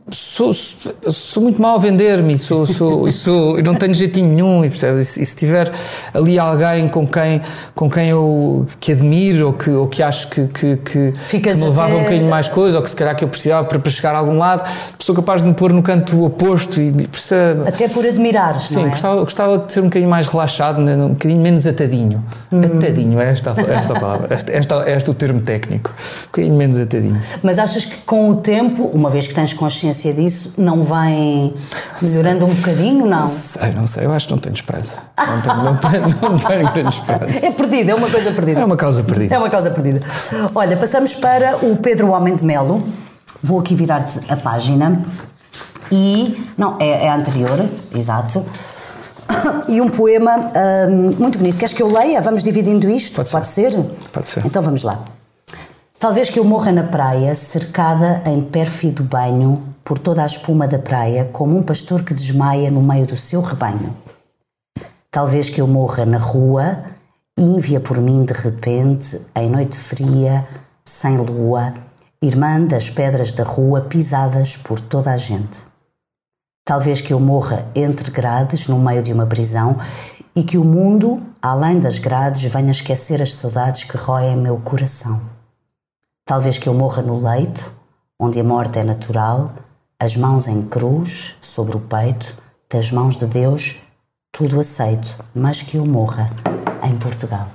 sou, sou muito mal a vender-me sou, sou, sou, não tenho jeitinho nenhum. E, e, se tiver ali alguém com quem, com quem eu que admiro ou que, ou que acho que, que, que, que me levava um bocadinho mais coisa ou que se calhar que eu precisava para, para chegar a algum lado, sou capaz de me pôr no canto oposto e percebe, Até por admirar Sim, é? gostava, gostava de ser um bocadinho mais relaxado, né, um bocadinho menos atadinho. Hum. Atadinho, é esta, esta palavra, esta, esta, é este o termo técnico. Um bocadinho menos atadinho. Mas achas que com o tempo, uma vez que tens consciência consciência disso não vem melhorando um bocadinho, não? Não sei, não sei, eu acho que não tenho esperança. Não tenho, não tenho, não tenho grande esperança. (laughs) É perdida, é uma coisa perdida. É uma causa perdida. É uma causa perdida. Olha, passamos para o Pedro Homem de Melo. Vou aqui virar-te a página. E. Não, é, é a anterior, exato. E um poema hum, muito bonito. Queres que eu leia? Vamos dividindo isto? Pode, Pode ser. ser? Pode ser. Então vamos lá. Talvez que eu morra na praia, cercada em pérfido banho por toda a espuma da praia, como um pastor que desmaia no meio do seu rebanho. Talvez que eu morra na rua, ínvia por mim de repente, em noite fria, sem lua, irmã das pedras da rua pisadas por toda a gente. Talvez que eu morra entre grades, no meio de uma prisão, e que o mundo, além das grades, venha esquecer as saudades que roem meu coração. Talvez que eu morra no leito, onde a morte é natural, as mãos em cruz, sobre o peito, das mãos de Deus, tudo aceito, mas que eu morra em Portugal.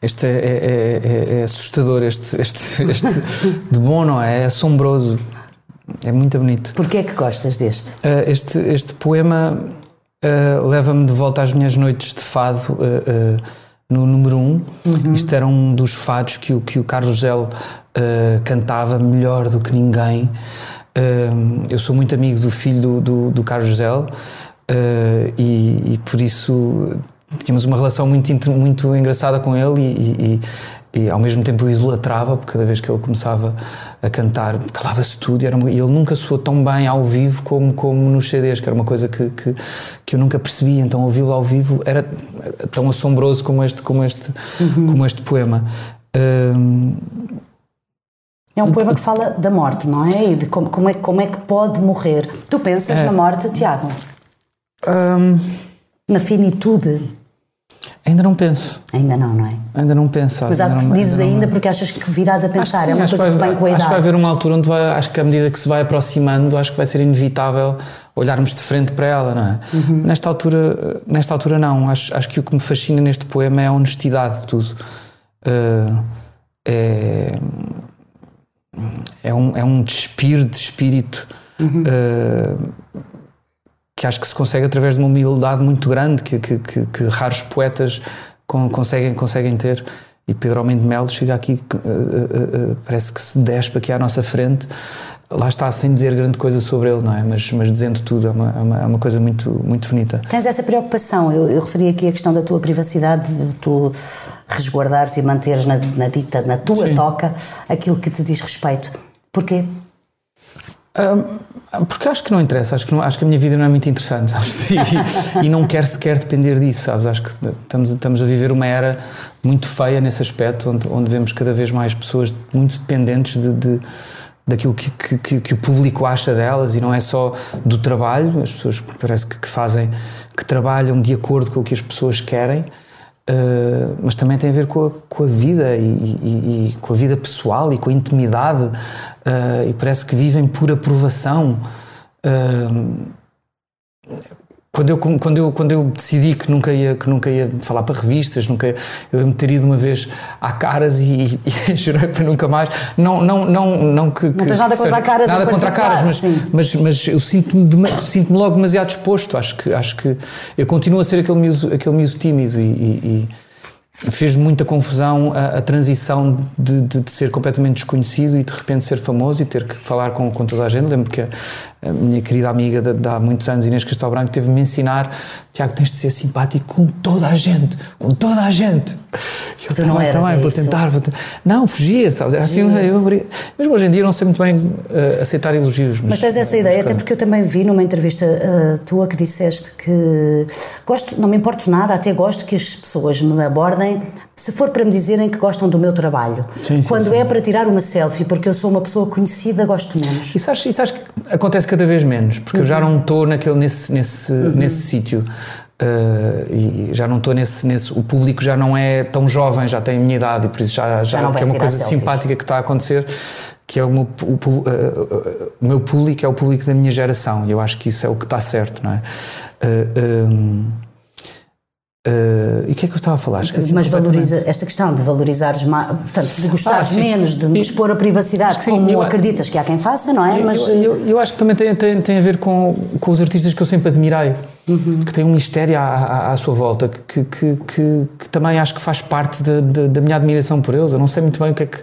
Este é, é, é, é assustador, este, este, (laughs) este de bom, não é? É assombroso. É muito bonito. Porquê é que gostas deste? Uh, este, este poema uh, leva-me de volta às minhas noites de fado uh, no número 1. Um. Uhum. Isto era um dos fados que o, que o Carlos Gel cantava melhor do que ninguém. eu sou muito amigo do filho do, do, do Carlos Gel e, e por isso tínhamos uma relação muito, muito engraçada com ele e, e, e, ao mesmo tempo eu idolatrava, porque cada vez que ele começava a cantar, calava-se tudo e, era, e ele nunca soou tão bem ao vivo como, como nos CDs, que era uma coisa que, que, que eu nunca percebia. Então ouvi-lo ao vivo era tão assombroso como este, como este, uhum. como este poema. Um, é um poema que fala da morte, não é? E de como, como, é, como é que pode morrer. Tu pensas é, na morte, Tiago? Um, na finitude? Ainda não penso. Ainda não, não é? Ainda não penso. Mas há ainda não, dizes ainda, porque achas que virás a pensar, sim, é uma coisa que, vai, que vem com a idade. Acho que vai haver uma altura onde vai, acho que à medida que se vai aproximando, acho que vai ser inevitável olharmos de frente para ela, não é? Uhum. Nesta altura, nesta altura não. Acho, acho que o que me fascina neste poema é a honestidade de tudo. Uh, é, é um, é um despir de espírito. Uhum. Uh, que acho que se consegue através de uma humildade muito grande que, que, que, que raros poetas conseguem, conseguem ter. E Pedro Almeida Melo chega aqui, uh, uh, parece que se despe aqui à nossa frente, lá está, sem dizer grande coisa sobre ele, não é? Mas, mas dizendo tudo, é uma, é uma, é uma coisa muito, muito bonita. Tens essa preocupação, eu, eu, referi aqui a questão da tua privacidade, de tu resguardares e manteres na, na dita, na tua Sim. toca, aquilo que te diz respeito. Porquê? Porque acho que não interessa, acho que, não, acho que a minha vida não é muito interessante, (laughs) sabes? E, e, não quero sequer depender disso, sabes? Acho que estamos, estamos a viver uma era muito feia nesse aspecto, onde, onde vemos cada vez mais pessoas muito dependentes de, de daquilo que, que, que, o público acha delas e não é só do trabalho, as pessoas parece que, que fazem, que trabalham de acordo com o que as pessoas querem. Uh, mas também tem a ver com a, com a vida e, e, e, com a vida pessoal e com a intimidade uh, e parece que vivem por aprovação. Uh, quando eu, quando, eu, quando eu decidi que nunca ia, que nunca ia falar para revistas, nunca eu me ter ido uma vez à caras e, (laughs) e jurei para nunca mais. Não, não, não, não que. Não tens nada contra a caras, Nada contra a caras, mas, mas, mas eu sinto-me sinto logo demasiado exposto. Acho que, acho que eu continuo a ser aquele miúdo, aquele miúdo tímido e, e fez muita confusão a, a transição de, de, de, ser completamente desconhecido e de repente ser famoso e ter que falar com, com toda a gente. Lembro que a, a minha querida amiga de, de, há muitos anos, Inês Castelo Branco, teve-me ensinar: Tiago, tens de ser simpático com toda a gente, com toda a gente. E eu também, também vou tentar, vou tentar. Não, fugia, sabe? Assim, eu, mesmo hoje em dia não sei muito bem uh, aceitar elogios. Mas, mas tens essa ideia, até porque eu também vi numa entrevista uh, tua que disseste que gosto, não me importa nada, até gosto que as pessoas me abordem se for para me dizerem que gostam do meu trabalho. Sim, sim, Quando sim. é para tirar uma selfie, porque eu sou uma pessoa conhecida, gosto menos. Isso acho, isso acho que acontece cada vez menos, porque uhum. eu já não estou naquele, nesse, nesse, uhum. nesse sítio. Uh, e já não estou nesse, nesse. O público já não é tão jovem, já tem a minha idade, e por isso já, já, já que é uma coisa selfies. simpática que está a acontecer, que é o meu, o, o, uh, o, meu público, é o público da minha geração, e eu acho que isso é o que está certo, não é? Uh, Uh, e o que é que eu estava a falar? Esqueci Mas valoriza esta questão de valorizares mais, portanto, de gostares ah, menos, de expor a privacidade, sim, como eu, acreditas que há quem faça, não é? Eu, Mas eu, eu, acho que também tem, tem, tem a ver com, com os artistas que eu sempre admirei, uhum. que têm um mistério à, à, à sua volta, que, que, que, que, também acho que faz parte de, de, da minha admiração por eles. Eu não sei muito bem o que é que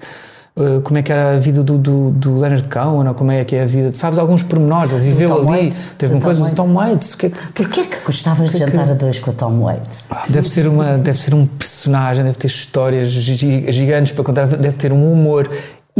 Uh, como é que era a vida do, do, do Leonard Cohen, ou como é que é a vida, sabes alguns pormenores, ele viveu ali, Waits, teve uma coisa do Tom Waits. Que, é que, Porquê que gostavas de jantar que, a dois com o Tom Waits? Deve ser, uma, deve ser um personagem, deve ter histórias gigantes para contar, deve ter um humor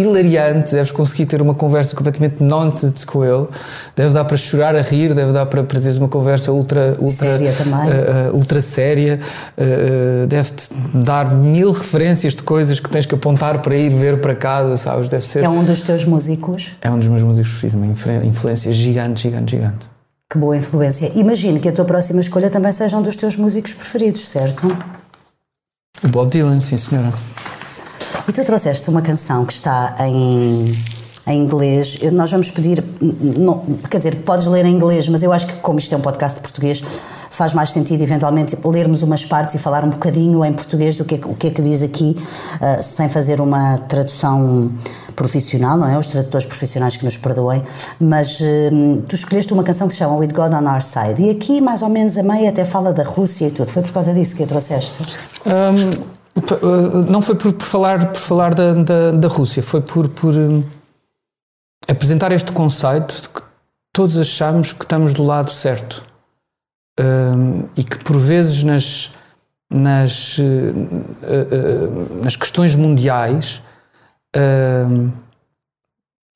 hilariante, deves conseguir ter uma conversa completamente nonsense com ele, deve dar para chorar a rir, deve dar para, para teres uma conversa ultra, ultra séria, uh, uh, ultra séria, uh, deve-te dar mil referências de coisas que tens que apontar para ir ver para casa, sabes? Deve ser. É um dos teus músicos? É um dos meus músicos, fiz uma influência gigante, gigante, gigante. Que boa influência. Imagino que a tua próxima escolha também seja um dos teus músicos preferidos, certo? O Bob Dylan, sim, senhora. E tu trouxeste uma canção que está em em inglês. Nós vamos pedir, não, quer dizer, podes ler em inglês, mas eu acho que, como isto é um podcast de português, faz mais sentido eventualmente lermos umas partes e falar um bocadinho em português do que, o que é que diz aqui, uh, sem fazer uma tradução profissional, não é? Os tradutores profissionais que nos perdoem, mas uh, tu escolheste uma canção que se chama With God on Our Side e aqui, mais ou menos a meia, até fala da Rússia e tudo. Foi por causa disso que a trouxeste? Um, não foi por, por, falar, por falar da, da, da Rússia, foi por. por apresentar este conceito de que todos achamos que estamos do lado certo um, e que por vezes nas, nas, uh, uh, nas questões mundiais uh,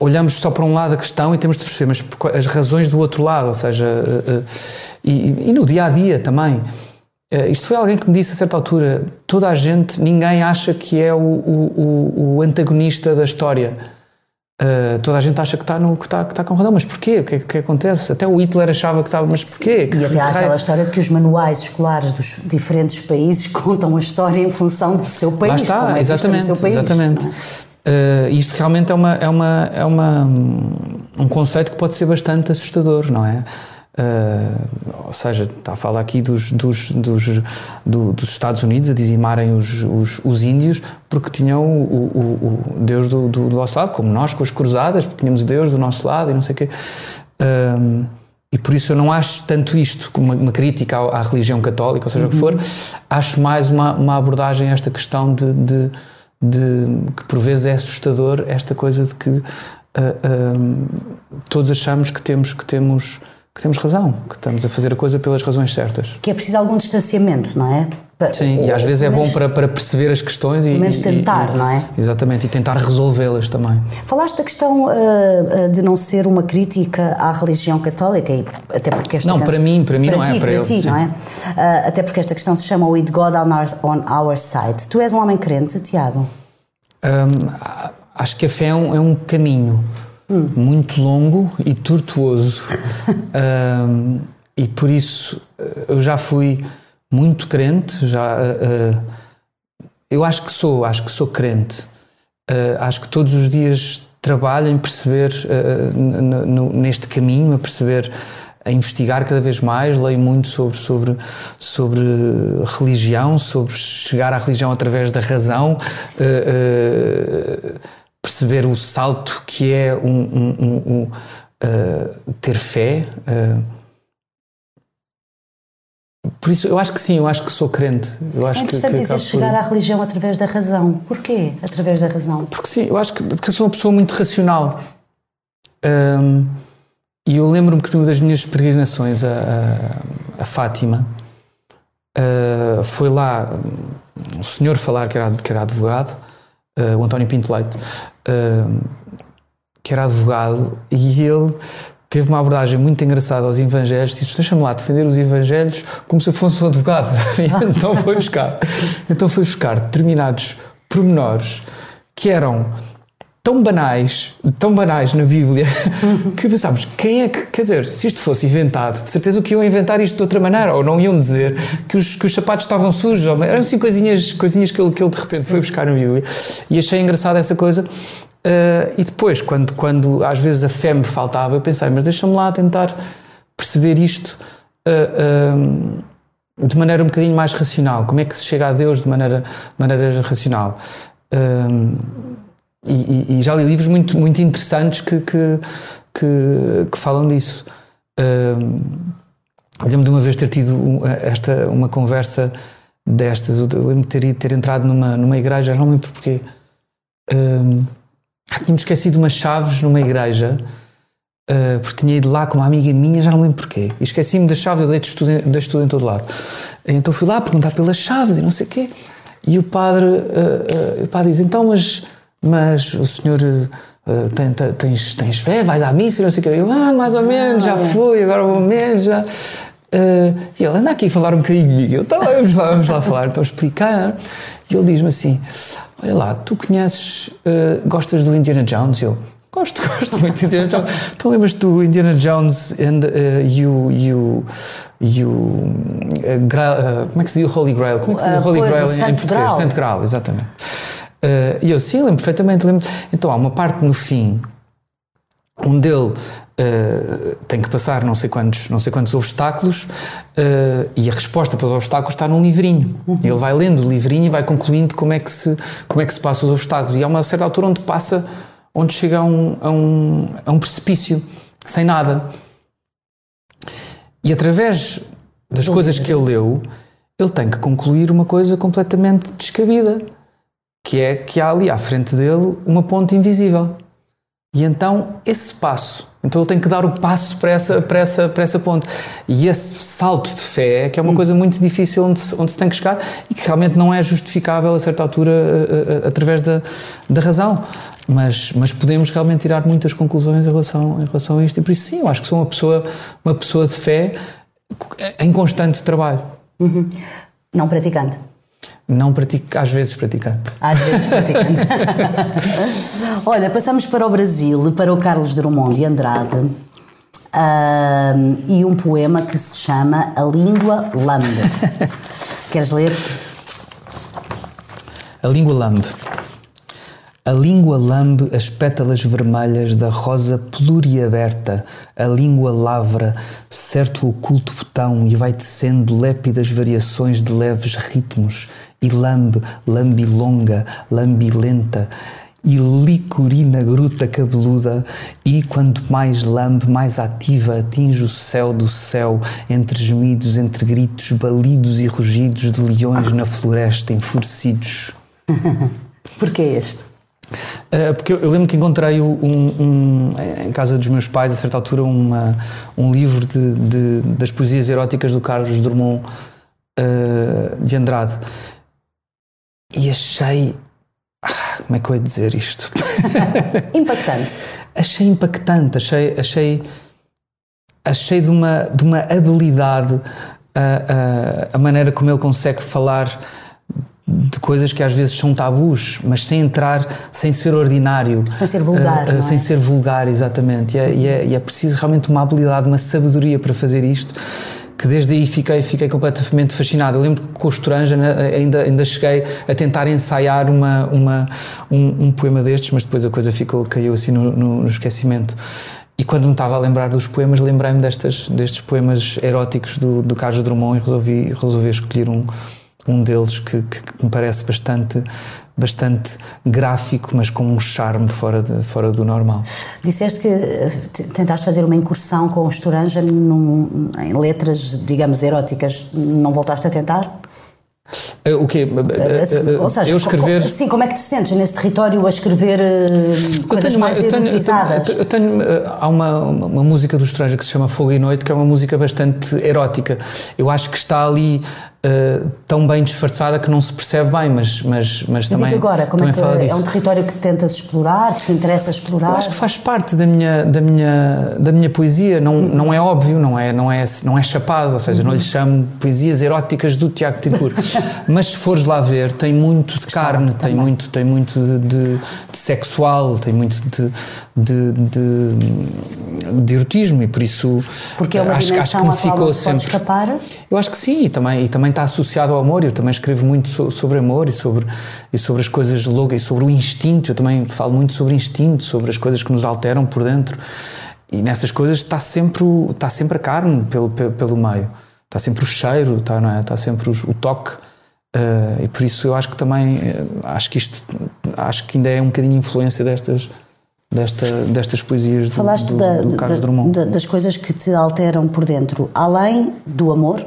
olhamos só para um lado da questão e temos de perceber mas as razões do outro lado, ou seja, e, e, no dia a dia também. Isto foi alguém que me disse a certa altura: toda a gente, ninguém acha que é o, o, o antagonista da história Uh, toda a gente acha que está que tá, que tá com razão, mas porquê? O que é que acontece? Até o Hitler achava que estava, mas porquê? E até há aquela história de que os manuais escolares dos diferentes países (laughs) contam a história em função do seu país. Lá está, é exatamente. País, exatamente. Uh, isto realmente é, uma, é, uma, é uma, um conceito que pode ser bastante assustador, não é? Uh, ou seja, está a falar aqui dos, dos, dos, do, dos Estados Unidos a dizimarem os, os, os índios porque tinham o, o, o Deus do, do, do, nosso lado, como nós com as cruzadas, porque tínhamos Deus do nosso lado e não sei o quê. Uh, e por isso eu não acho tanto isto como uma, uma crítica à, à, religião católica, ou seja uhum. o que for, uhum. acho mais uma, uma abordagem a esta questão de, de, de, que por vezes é assustador esta coisa de que uh, todos achamos que temos que temos que temos razão, que estamos a fazer a coisa pelas razões certas. Que é preciso algum distanciamento, não é? Sim, ou, e às vezes é bom para, para perceber as questões e. Pelo menos tentar, e, não é? Exatamente, e tentar resolvê-las também. Falaste da questão uh, de não ser uma crítica à religião católica, e até porque esta Não, canção, para mim, para mim para não é, ti, é, para, para ti, sim. não é? Uh, até porque esta questão se chama With God on our, on our Side. Tu és um homem crente, Tiago? Um, acho que a fé é um, é um caminho hum. muito longo e tortuoso. (laughs) um, e por isso eh, eu já fui muito crente, já uh, eu acho que sou, acho que sou crente. Uh, acho que todos os dias trabalho em perceber uh, neste caminho, a perceber, a investigar cada vez mais, leio muito sobre, sobre, sobre religião, sobre chegar à religião através da razão perceber o salto que é um, um, um, uh, ter fé. Uh, por isso, eu acho que sim, eu acho que sou crente. Eu acho é interessante que, que dizer chegar por... à religião através da razão. Porquê através da razão? Porque sim, eu acho que porque eu sou uma pessoa muito racional. Um, e eu lembro-me que numa das minhas peregrinações a, a, a Fátima, uh, foi lá um senhor falar que era, que era advogado, uh, o António Pinto Leite, uh, que era advogado, e ele teve uma abordagem muito engraçada aos evangelhos, disse, deixa-me lá defender os evangelhos como se eu fosse um advogado. (laughs) então foi buscar, então foi buscar determinados pormenores que eram tão banais, tão banais na Bíblia, (laughs) que pensámos, quem é que, quer dizer, se isto fosse inventado, de certeza que iam inventar isto de outra maneira, ou não iam dizer que os, que os sapatos estavam sujos, ou, eram assim coisinhas, coisinhas que ele, que ele de repente Sim. foi buscar na Bíblia. E achei engraçada essa coisa. Uh, e depois, quando, quando às vezes a fé me faltava, eu pensei, mas deixa-me lá tentar perceber isto uh, uh, de maneira um bocadinho mais racional. Como é que se chega a Deus de maneira, de maneira racional? E, e, já li livros muito, muito interessantes que, que, que, que falam disso. Uh, lembro de uma vez ter tido esta, uma conversa destas. Eu lembro de ter, ter entrado numa, numa igreja, não lembro porquê. Uh, tínhamos esquecido umas chaves numa igreja. Uh, porque tinha ido lá com uma amiga minha, já não lembro porquê. E esqueci-me das chaves, eu dei estudante, dei estudante em todo lado. Então fui lá perguntar pelas chaves e não sei o quê. E o padre, uh, uh, o padre diz: Então, mas mas o senhor uh, tem, tens, tens fé, vais à missa não sei o que. Eu, ah, mais ou menos, já ah. fui, agora vou menos, já. Uh, e ele anda aqui a falar um bocadinho comigo. Eu, então, vamos lá, vamos lá falar, então explicar. E ele diz-me assim: Olha lá, tu conheces, uh, gostas do Indiana Jones? Eu, Gosto, (laughs) gosto muito de Indiana Jones. Então lembras-te do Indiana Jones and, uh, e o. E o, e como é que se diz o Holy Grail? Como é que se diz o Holy Grail em, em português? Santo Graal, exatamente. E eu sim, lembro perfeitamente. Lembro. Então há uma parte no fim onde ele Uh, tem que passar não sei quantos, não sei quantos obstáculos uh, e a resposta para os obstáculos está num livrinho. Uhum. Ele vai lendo o livrinho e vai concluindo como é, que se, como é que se passa os obstáculos. E há uma certa altura onde passa, onde chega a um, a um, a um precipício, sem nada. E através das coisas que ele leu, ele tem que concluir uma coisa completamente descabida, que é que há ali à frente dele uma ponte invisível. E então esse passo, então ele tem que dar o passo para essa, para essa, para essa ponte. E esse salto de fé, que é uma hum. coisa muito difícil onde se, onde se tem que chegar e que realmente não é justificável a certa altura a, a, a, através da, da razão. Mas, mas podemos realmente tirar muitas conclusões em relação, em relação a isto. E por isso, sim, eu acho que sou uma pessoa, uma pessoa de fé em constante trabalho. Uhum. Não praticante. Não pratico, às vezes praticante. Às vezes praticante. (laughs) Olha, passamos para o Brasil, para o Carlos Drummond de Andrade. Uh, e um poema que se chama A Língua Lambe. (laughs) Queres ler? A Língua Lambe. A língua lambe as pétalas vermelhas da rosa pluriaberta, a língua lavra certo oculto botão e vai tecendo lépidas variações de leves ritmos, e lambe, lambilonga, lambilenta, e licorina gruta cabeluda, e quanto mais lambe, mais ativa atinge o céu do céu, entre gemidos, entre gritos, balidos e rugidos de leões na floresta enfurecidos. (laughs) Porquê este? Uh, porque eu, lembro que encontrei um, um, em casa dos meus pais, a certa altura, uma, um livro de, de, das poesias eróticas do Carlos Drummond uh, de Andrade e achei. Ah, como é que eu ia dizer isto? (laughs) Impactante. achei impactante, achei, achei, achei de, uma, de uma habilidade a, a, a maneira como ele consegue falar de coisas que às vezes são tabus, mas sem entrar, sem ser ordinário. Sem ser vulgar. Uh, uh, sem é? ser vulgar, exatamente. E é, e, é, e é, preciso realmente uma habilidade, uma sabedoria para fazer isto. Que desde aí fiquei, fiquei completamente fascinado. Eu lembro que com o Estoranja né, ainda, ainda cheguei a tentar ensaiar uma, uma, um, um poema destes, mas depois a coisa ficou, caiu assim no, no, no esquecimento. E quando me estava a lembrar dos poemas, lembrei-me destes poemas eróticos do, do Carlos Drummond e resolvi, resolvi escolher um, um deles que, que, me parece bastante bastante gráfico, mas com um charme fora, de, fora do normal. Disseste que eh, tentaste fazer uma incursão com o Estoranja em letras, digamos, eróticas. Não voltaste a tentar? Eh, o quê? Eh, ou seja, eu escrever. Sim, como é que te sentes nesse território a escrever coisas mais eu tenho, eu tenho, eu tenho, há uma, uma música do Estrangeiro que se chama Fogo e Noite, que é uma música bastante erótica. Eu acho que está ali uh, tão bem disfarçada que não se percebe bem, mas, mas, mas também. Digo agora, como é que é disso. um território que tentas explorar, que te interessa explorar? Eu acho que faz parte da minha, da minha, da minha poesia, não, uhum. não é óbvio, não é, não, é, não é chapado, ou seja, uhum. não lhe chamo poesias eróticas do Tiago Tincur. (laughs) mas se fores lá ver, tem muito de carne, tem muito, tem muito de, de, de, sexual, tem muito de, de, de, de erotismo e por isso. Porque é uma acho, acho que me ficou sempre. escapar? Eu acho que sim, e também, e também está associado ao amor. Eu também escrevo muito so, sobre amor e sobre, e sobre as coisas loucas e sobre o instinto. Eu também falo muito sobre instinto, sobre as coisas que nos alteram por dentro. E nessas coisas está sempre, está sempre a carne pelo, pelo, pelo meio. Está sempre o cheiro, está, não é? está sempre o, o toque. Uh, e por isso eu acho que também uh, acho que isto acho que ainda é um bocadinho influência destas desta, destas poesias do, Falaste do, da, do Carlos da, Drummond. Da, das coisas que te alteram por dentro, além do amor,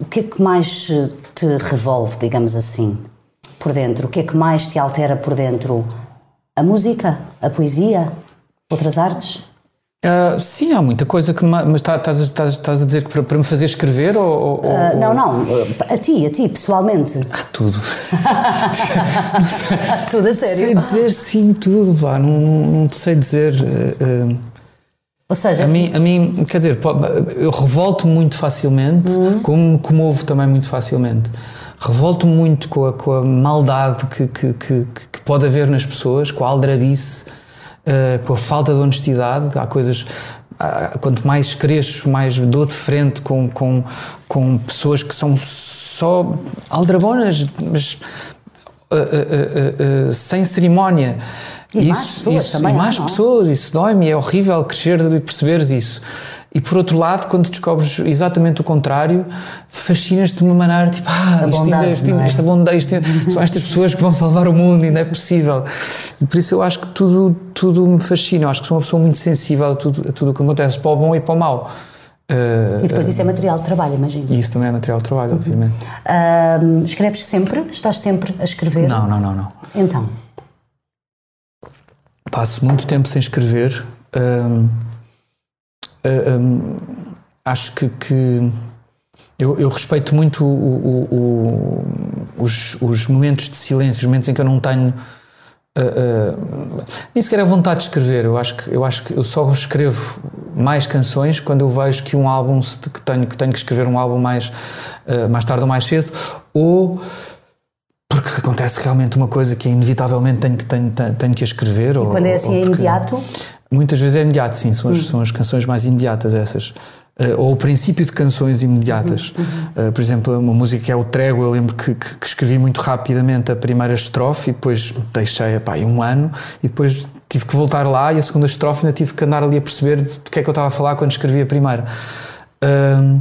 o que é que mais te revolve, digamos assim, por dentro? O que é que mais te altera por dentro? A música? A poesia? Outras artes? Uh, sim, há muita coisa que. Mas tá, estás, estás, estás a dizer que para, para, me fazer escrever ou. uh, não, não. A ti, a ti, pessoalmente. Ah, tudo. (laughs) tudo a sério. Sei dizer sim, tudo, vá. Não, não, não sei dizer. Uh, Ou seja, a mim, a mim quer dizer, eu revolto muito facilmente, uhum. como me comovo também muito facilmente. Revolto muito com a, com a maldade que, que, que, que, pode haver nas pessoas, com a aldrabice, uh, com a falta de honestidade. Há coisas. quanto mais cresço, mais dou de frente com, com, com pessoas que são só aldrabonas, mas uh, uh, sem cerimónia. E isso, mais pessoas isso, também. E mais não? pessoas, isso dói-me, é horrível crescer e perceberes isso. E por outro lado, quando descobres exatamente o contrário, fascinas-te de uma maneira tipo, ah, isto bondade, ainda, isto ainda, é? esta bondade, isto ainda, (laughs) são estas pessoas que vão salvar o mundo, ainda é possível. E por isso eu acho que tudo, tudo me fascina. Eu acho que sou uma pessoa muito sensível a tudo, a tudo o que acontece, para o bom e para o mau. Uh, e depois uh, isso é material de trabalho, imagino. Isso também é material de trabalho, uhum. obviamente. Uh, escreves sempre? Estás sempre a escrever? Não, não, não, não. Então? Passo muito tempo sem escrever. Um, um, acho que, que eu, eu, respeito muito o, o, o, os, os, momentos de silêncio, os momentos em que eu não tenho uh, uh, nem sequer a vontade de escrever. Eu acho que eu acho que eu só escrevo mais canções quando eu vejo que um álbum que tenho que tenho que escrever um álbum mais uh, mais tarde ou mais cedo ou porque acontece realmente uma coisa que inevitavelmente tenho que, tenho, tenho que escrever. E ou, quando é assim, é imediato? Muitas vezes é imediato, sim, são as, hum. são as canções mais imediatas essas. Uh, ou o princípio de canções imediatas. Uhum. Uh, por exemplo, uma música que é o Trego, eu lembro que, que, que, escrevi muito rapidamente a primeira estrofe e depois deixei epá, um ano e depois tive que voltar lá e a segunda estrofe ainda tive que andar ali a perceber do que é que eu estava a falar quando escrevi a primeira. Uh,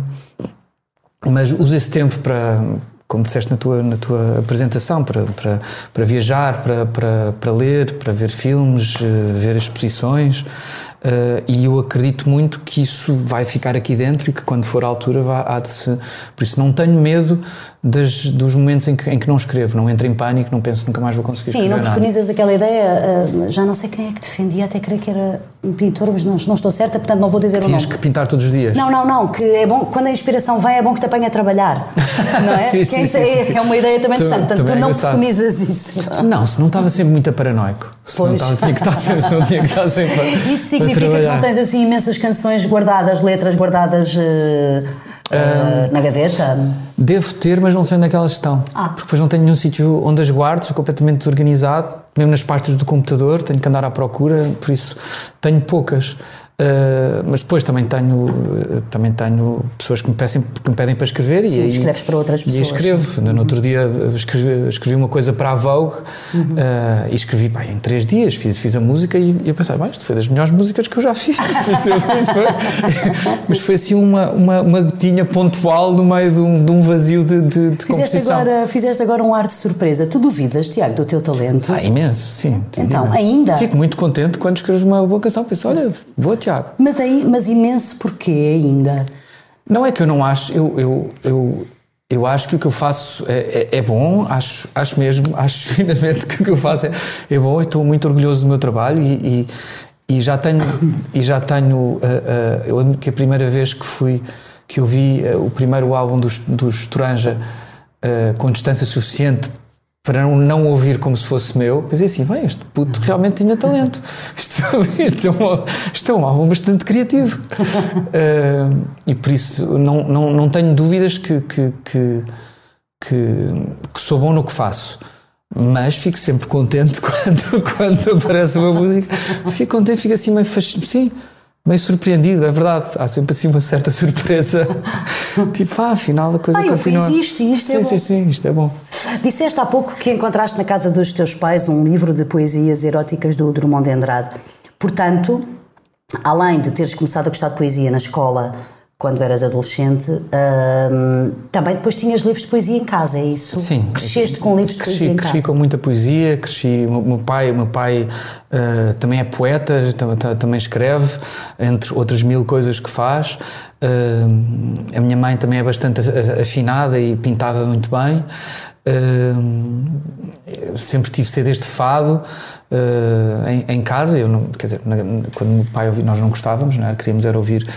mas uso esse tempo para, como disseste na tua, na tua apresentação, para, para, para viajar, para, para, para ler, para ver filmes, eh, ver exposições. Uh, e eu acredito muito que isso vai ficar aqui dentro e que quando for a altura vá, há de se. Por isso não tenho medo das, dos momentos em que, em que não escrevo, não entro em pânico, não penso nunca mais vou conseguir Sim, não preconizas aquela ideia, uh, já não sei quem é que defendia, até creio que era um pintor, mas não, não estou certa, portanto não vou dizer que o nome. Tinhas que pintar todos os dias. Não, não, não, que é bom, quando a inspiração vem, é bom que te apanhe a trabalhar. (laughs) Não é? sim, sim, sim, é, é, uma ideia também interessante, portanto tu é não preconizas isso. Não, se não estava sempre muito paranoico. Se pois. não estava, tinha que estar sempre, se não tinha que (laughs) estar sempre. Isso significa que não tens assim imensas canções guardadas, letras guardadas. Uh, Uh, na gaveta? Devo ter, mas não sei onde é que elas estão. Ah. Porque depois não tenho nenhum sítio onde as guardo, sou completamente desorganizado, mesmo nas partes do computador, tenho que andar à procura, por isso tenho poucas. Uh, mas depois também tenho, também tenho pessoas que me, pedem, que me pedem para escrever Sim, e escreves para outras pessoas. E escrevo. No outro dia escrevi, escrevi uma coisa para a Vogue uhum. uh, e escrevi pá, em três dias. Fiz, fiz a música e, e eu pensei, bem, isto foi das melhores músicas que eu já fiz. (laughs) mas foi assim uma, uma, uma gotinha pontual no meio de um, de um vazio de, de, de fizeste Agora, fizeste agora um ar de surpresa. Tu duvidas, Tiago, do teu talento? Ah, imenso, sim. Então, ainda? Fico muito contente quando escrevo uma boa canção. Penso, olha, boa Tiago. Mas, aí, mas imenso porquê ainda? Não é que eu não acho, eu, eu, eu, eu acho que o que eu faço é, é, é bom, acho, acho mesmo, (laughs) acho finalmente que o que eu faço é, é bom, estou muito orgulhoso do meu trabalho e, e, e já tenho, e já tenho uh, uh, eu lembro que a primeira vez que fui, que eu vi uh, o primeiro álbum dos, dos Toranja com distância suficiente para não ouvir como se fosse meu, pensei assim, bem, este puto realmente tinha talento. (laughs) Isto, isto, é, um, isto é um álbum bastante criativo. Uh, (laughs) e por isso não, não, não tenho dúvidas que, que, que, que, sou bom no que faço. Mas fico sempre contente (laughs) quando, quando aparece uma música. Fico contente, fico assim meio fascinado. Sim, meio surpreendido, é verdade. Há sempre assim uma certa surpresa. (laughs) tipo, ah, afinal a coisa ah, continua. Eu isto, isto sim, é sim, bom. sim, isto é bom. Disseste há pouco que encontraste na casa dos teus pais um livro de poesias eróticas do Drummond de Andrade. Portanto, além de teres começado a gostar de poesia na escola quando eras adolescente, hum, também depois tinhas livros de poesia em casa, é isso? Sim. Cresceste com livros de cresci, poesia em cresci casa? Cresci com muita poesia, cresci, o meu pai, meu pai uh, também é poeta, também escreve, entre outras mil coisas que faz. Uh, a minha mãe também é bastante afinada e pintava muito bem. Uh, sempre tive CDs de fado uh, em, em, casa. Eu não, quer dizer, na, quando meu pai ouvia, nós não gostávamos, não é? queríamos era ouvir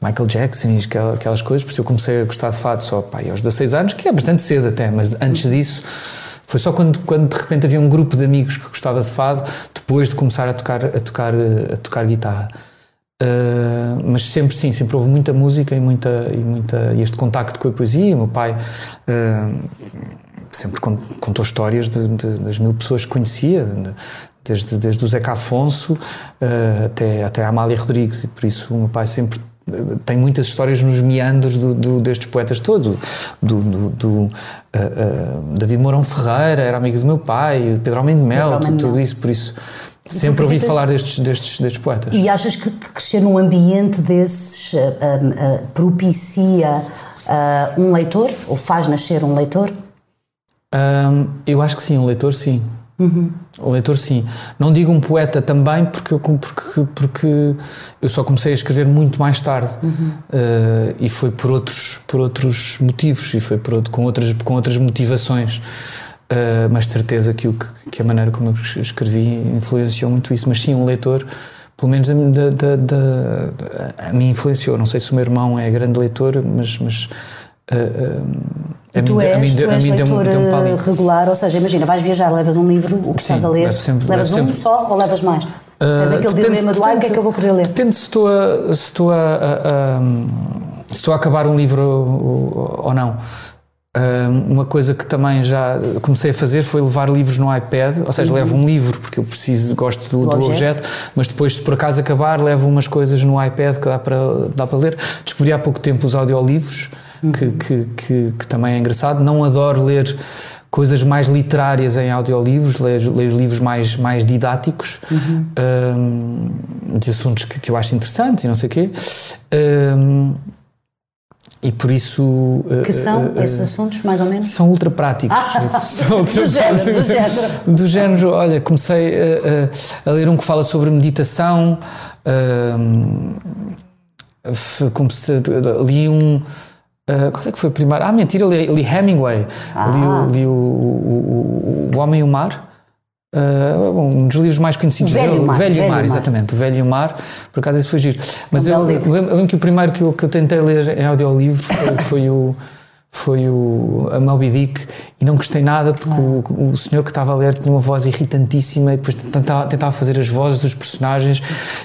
Michael Jackson e aquelas, aquelas coisas. Por isso eu comecei a gostar de fado só pai, aos 16 anos, que é bastante cedo até, mas antes disso. Foi só quando, quando de repente havia um grupo de amigos que gostava de fado, depois de começar a tocar, a tocar, a tocar guitarra. Uh, mas sempre sim, sempre houve muita música e, muita, e, muita, e este contacto com a poesia. O meu pai uh, sempre contou histórias de, de, das mil pessoas que conhecia, de, desde, desde o Zeca Afonso uh, até, até a Amália Rodrigues, e por isso o meu pai sempre tem muitas histórias nos meandros do, do, destes poetas todos. Do, do, do uh, uh, David Mourão Ferreira era amigo do meu pai, Pedro Almeida Mel, tudo, tudo isso, por isso Sempre ouvi falar destes, destes, destes poetas. E achas que, que crescer num ambiente desses uh, uh, propicia uh, um leitor? Ou faz nascer um leitor? Um, eu acho que sim, um leitor sim. Uhum. Um leitor sim. Não digo um poeta também, porque eu, porque, porque eu só comecei a escrever muito mais tarde. Uhum. e foi por outros, por outros motivos e foi por, com, outras, com outras motivações. Uh, mas certeza que, o, que a maneira como eu escrevi influenciou muito isso. Mas sim, um leitor, pelo menos da, da, da, a mim influenciou. Não sei se o meu irmão é grande leitor, mas. mas uh, uh, a tu mim, és, a mim, tu és a mim leitor deu, regular, ou seja, imagina, vais viajar, levas um livro, o que sim, estás a ler, sempre, levas um sempre. só ou levas mais? Uh, Tens aquele depende, dilema o que é que eu vou querer ler? Depende se estou a, se estou a, a, a se estou a acabar um livro ou, ou não uma coisa que também já comecei a fazer foi levar livros no iPad, ou seja, uhum. levo um livro porque eu preciso, gosto do, do, do objeto. objeto. mas depois, se por acaso acabar, levo umas coisas no iPad que dá para, dá para ler. Descobri há pouco tempo os audiolivros, uhum. que, que, que, que, também é engraçado. Não adoro ler coisas mais literárias em audiolivros, leio, leio livros mais, mais didáticos, uhum. um, de assuntos que, que, eu acho interessantes e não sei o quê. Um, e por isso. Que são uh, esses assuntos, mais ou menos? São ultra práticos. Ah, são (laughs) ultra do, género, do (laughs) género. Do género, olha, comecei a, a, ler um que fala sobre meditação. Uh, comecei, li um. Uh, qual é que foi o primeiro? Ah, mentira, li, li Hemingway. Ah. Li, li o, o, o, o Homem e o Mar. Uh, um dos livros mais conhecidos Velho dele, Mar, Velho, Velho Mar, Mar, exatamente, o Velho Mar, por acaso esse foi giro. Mas um eu, lembro, lembro que o primeiro que eu, que eu tentei ler em audiolivro foi, foi o foi o, a Moby Dick e não gostei nada porque o, o senhor que estava a ler tinha uma voz irritantíssima e depois tentava, tentava fazer as vozes dos personagens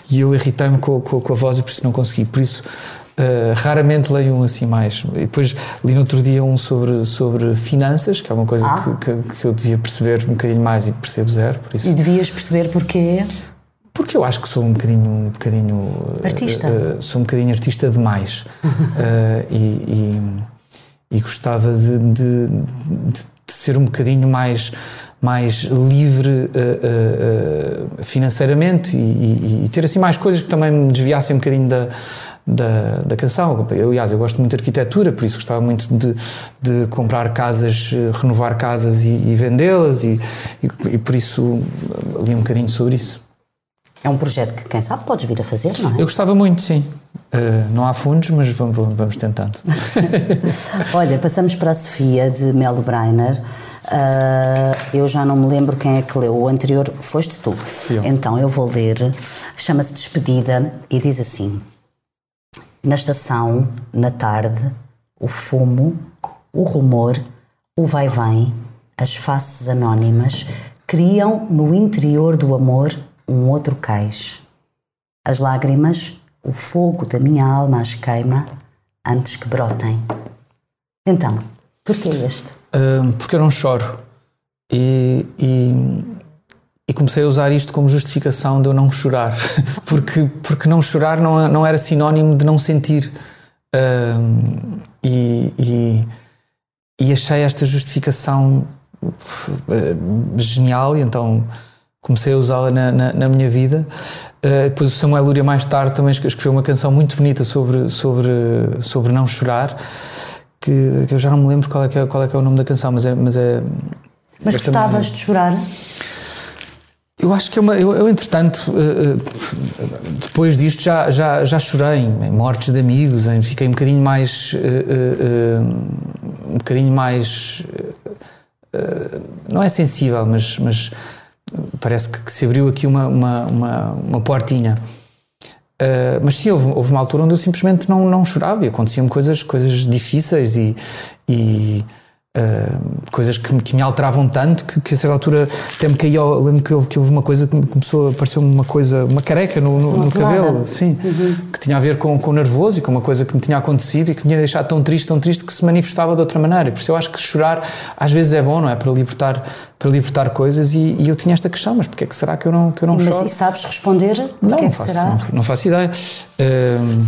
e eu irritei-me com, com, com, a voz e por isso não consegui. Por isso Uh, raramente leio um assim mais. E depois li no outro dia um sobre, sobre finanças, que é uma coisa ah. que, que, que, eu devia perceber um bocadinho mais e percebo zero. Por isso. E devias perceber porquê? Porque eu acho que sou um bocadinho. Um bocadinho artista? Uh, sou um bocadinho artista demais. (laughs) e, e, e, gostava de, de, de, ser um bocadinho mais mais livre financeiramente e, e, e, ter assim mais coisas que também me desviassem um bocadinho da, da, da canção. Aliás, eu gosto muito de arquitetura, por isso gostava muito de, de comprar casas, eh, renovar casas e, e vendê-las, e, e, e, por isso li um bocadinho sobre isso. É um projeto que, quem sabe, podes vir a fazer, não é? Eu gostava muito, sim. Uh, não há fundos, mas vamos, vamos tentando. (laughs) Olha, passamos para a Sofia de Melo Breiner. Uh, eu já não me lembro quem é que leu. O anterior foste tu. Sim. Então eu vou ler. Chama-se Despedida e diz assim: na estação, na tarde, o fumo, o rumor, o vai-vem, as faces anónimas criam no interior do amor um outro cais. As lágrimas, o fogo da minha alma as queima antes que brotem. Então, porquê este? Uh, porque eu não choro. E, e, e comecei a usar isto como justificação de eu não chorar, (laughs) porque, porque não chorar não, não era sinónimo de não sentir. Um, e, e, e, achei esta justificação eh, genial, e então comecei a usá-la na, na, na, minha vida. Uh, depois o Samuel Lúria, mais tarde, também escreveu uma canção muito bonita sobre, sobre, sobre não chorar, que, que eu já não me lembro qual é, que é, qual é, que é o nome da canção, mas é. Mas, é, mas gostavas de chorar? Eu acho que é uma, eu, eu entretanto, eh, eh, depois disto já, já, já chorei em mortes de amigos, em, fiquei um bocadinho mais. Eh, um bocadinho mais. não é sensível, mas, mas parece que, se abriu aqui uma, uma, uma, uma portinha. Uh, mas sim, houve, houve, uma altura onde eu simplesmente não, não chorava e aconteciam coisas, coisas difíceis e, e Uh, coisas que, que, me alteravam tanto que, que a certa altura até me caiu. Lembro que houve, que houve uma coisa que começou a aparecer uma coisa, uma careca no, no, no cabelo, sim, uhum. que tinha a ver com, com o nervoso e com uma coisa que me tinha acontecido e que me tinha deixado tão triste, tão triste que se manifestava de outra maneira. Por isso eu acho que chorar às vezes é bom, não é? Para libertar, para libertar coisas e, e eu tinha esta questão, mas porque é que será que eu não, que eu não mas choro? Mas e sabes responder? Não, é que faço? Não, não faço ideia. Uh,